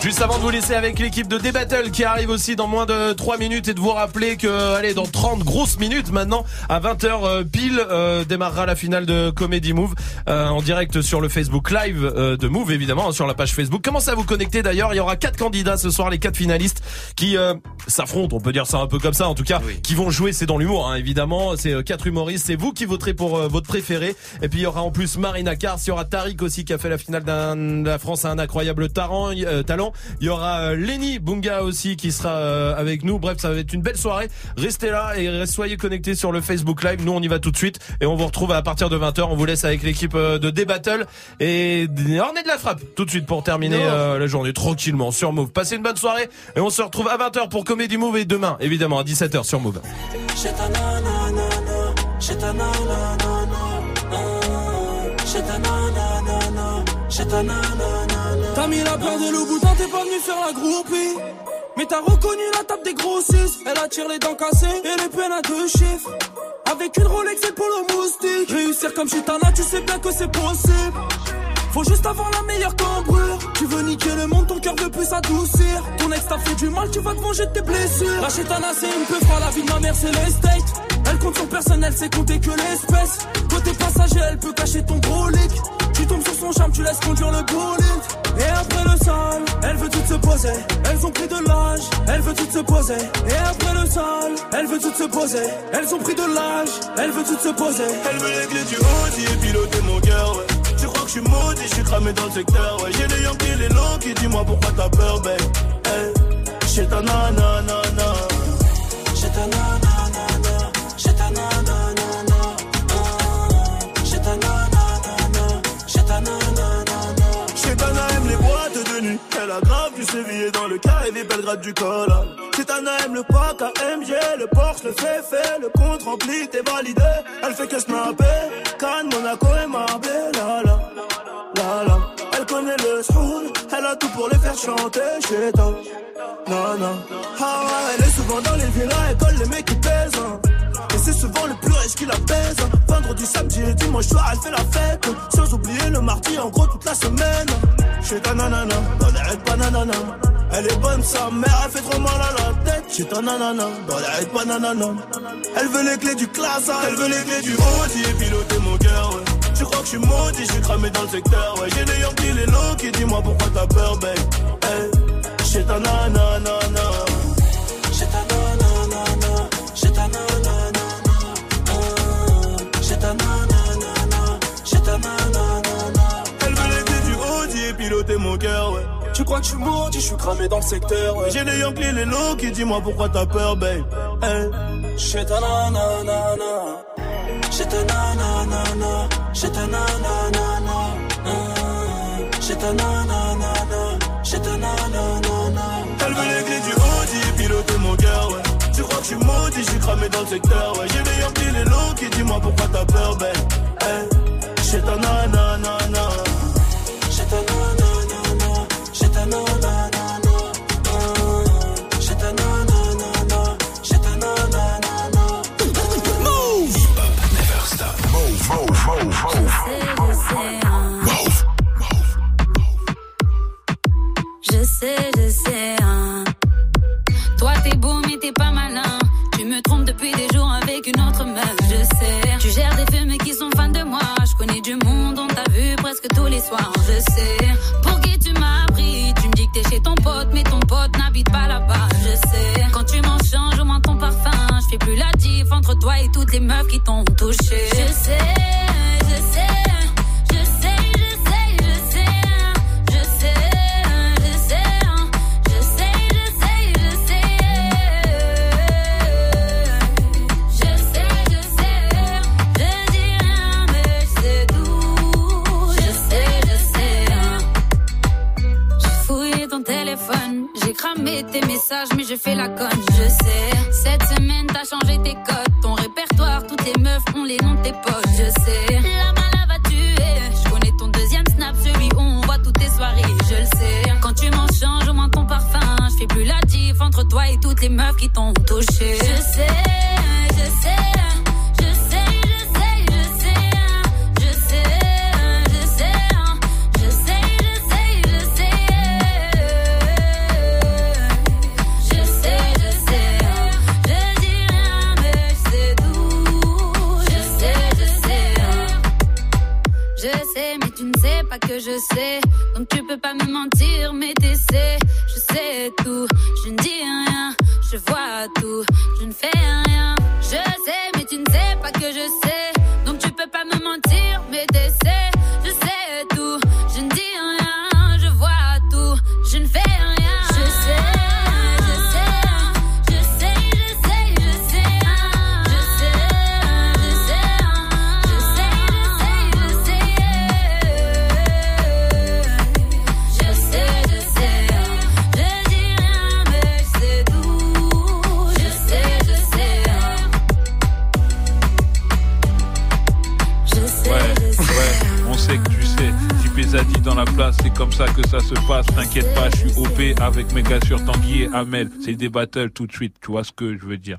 S1: Juste avant de vous laisser avec l'équipe de D-Battle qui arrive aussi dans moins de 3 minutes et de vous rappeler que, allez, dans 30 grosses minutes maintenant, à 20h pile, euh, démarrera la finale de Comedy Move euh, en direct sur le Facebook Live euh, de Move, évidemment, hein, sur la page Facebook. Commencez à vous connecter d'ailleurs, il y aura quatre candidats ce soir, les quatre finalistes qui euh, s'affrontent, on peut dire ça un peu comme ça, en tout cas, qui vont jouer, c'est dans l'humour, hein, évidemment, c'est euh, quatre humoristes, c'est vous qui voterez pour euh, votre préféré. Et puis il y aura en plus Marina Kars, il y aura Tariq aussi qui a fait la finale d'un- de la France a un incroyable euh, talent. Il y aura euh, Lenny Bunga aussi qui sera euh, avec nous. Bref, ça va être une belle soirée. Restez là et soyez connectés sur le Facebook Live. Nous, on y va tout de suite et on vous retrouve à partir de 20h. On vous laisse avec l'équipe euh, de D-Battle et Ornée de la frappe tout de suite pour terminer euh, la journée tranquillement sur Move. Passez une bonne soirée et on se retrouve à 20h pour Comedy Move et demain, évidemment, à 17h sur Move.
S39: T'as mis la paire de loup boutin, t'es pas venu faire la groupie. Mais t'as reconnu la table des grossistes. Elle attire les dents cassées et les peines à deux chiffres. Avec une Rolex et le polo moustique. Réussir comme Chitana, tu sais bien que c'est possible. Faut juste avoir la meilleure cambrure. Tu veux niquer le monde, ton cœur veut plus s'adoucir. Ton ex t'a fait du mal, tu vas te venger de tes blessures. La chétana, c'est une peu froid, la vie de ma mère, c'est l'estate. Elle compte sur personne, elle sait compter que l'espèce. Côté passager, elle peut cacher ton brolic. Tu tombes sur son charme, tu laisses conduire le bolide. Et après le sol, elle veut toutes se poser. Elles ont pris de l'âge, elle veut toutes se poser. Et après le sol, elle veut toutes se poser. Elles ont pris de l'âge, elle veut toutes se poser.
S2: Elle veut clés du Audi et piloter mon cœur. Suis maudit, je suis cramé dans le secteur, ouais. J'ai les Yankees, les longs qui dis-moi pourquoi t'as peur, babe. Hey, j'ai ta nanana.
S39: J'ai ta nanana, j'ai ta nanana, j'ai ta nanana, j'ai ta nanana.
S2: Aime les boîtes de nuit. Elle a grave du sévillé dans le carré des Belgrade du col. Chétana aime le pack AMG, le Porsche, le fait fait, le compte rempli, t'es validé. Elle fait que snapper, Cannes, Monaco chanter. Chétana, non, non. Ah elle est souvent dans les villas, elle colle les mecs qui pèsent. hein. Et c'est souvent le plus riche qui la pèse. Vendredi, samedi et dimanche soir, elle fait la fête. Sans oublier le mardi, en gros, toute la semaine. Chez ta nanana, dans les raids bananana. Elle est bonne, sa mère, elle fait trop mal à la tête. Chez ta nanana, dans les raids bananana. Elle veut les clés du classe, elle veut les clés du Audi et piloter mon cœur. Que je suis je suis cramé dans le secteur, ouais. J'ai les Yankees, les longs qui dis-moi pourquoi t'as peur, babe? Hey, chez ta nanana.
S39: J'ai ta nanana, j'ai ta nanana, j'ai ta nanana, j'ai ta nanana.
S2: Elle veut clés du Audi et piloter mon cœur, ouais. Tu crois que je suis maudit, je suis cramé dans le secteur. J'ai les Yankees, les longs qui dis-moi pourquoi t'as peur, babe?
S39: J'ai ta nanana, j'ai ta nanana, j'ai ta nanana, j'ai ta nanana, j'ai ta nanana.
S2: Elle veut les clés du Audi et piloter mon cœur, ouais. Tu crois que suis maudit, suis cramé dans le secteur, ouais. J'ai les Yankees, les longs qui dis-moi pourquoi t'as peur, babe. Hey. J'ai ta nanana.
S61: Sais, je sais, hein. Toi t'es beau mais t'es pas malin. Tu me trompes depuis des jours avec une autre meuf, je sais. Tu gères des films qui sont fans de moi. Je connais du monde, on t'a vu presque tous les soirs, je sais. Pour qui tu m'as pris Tu me dis que t'es chez ton pote, mais ton pote n'habite pas là-bas, je sais. Quand tu m'en changes au moins ton parfum, je fais plus la diff entre toi et toutes les meufs qui t'ont touché. Je sais, je fais la conne, je sais. Cette semaine, t'as changé tes codes. Ton répertoire, toutes tes meufs ont les noms de tes potes, je sais. La mala va tuer. Je connais ton deuxième snap, celui où on voit toutes tes soirées, je le sais. Quand tu m'en changes, au moins ton parfum. Je fais plus la diff entre toi et toutes les meufs qui t'ont touché. Je sais, je sais, donc tu peux pas me mentir mais t'essaies, je sais tout, je ne dis rien, je vois
S62: ça que ça se passe. T'inquiète pas, je suis OP avec mes gars sur Tanguy et Amel. C'est des battles tout de suite, tu vois ce que je veux dire.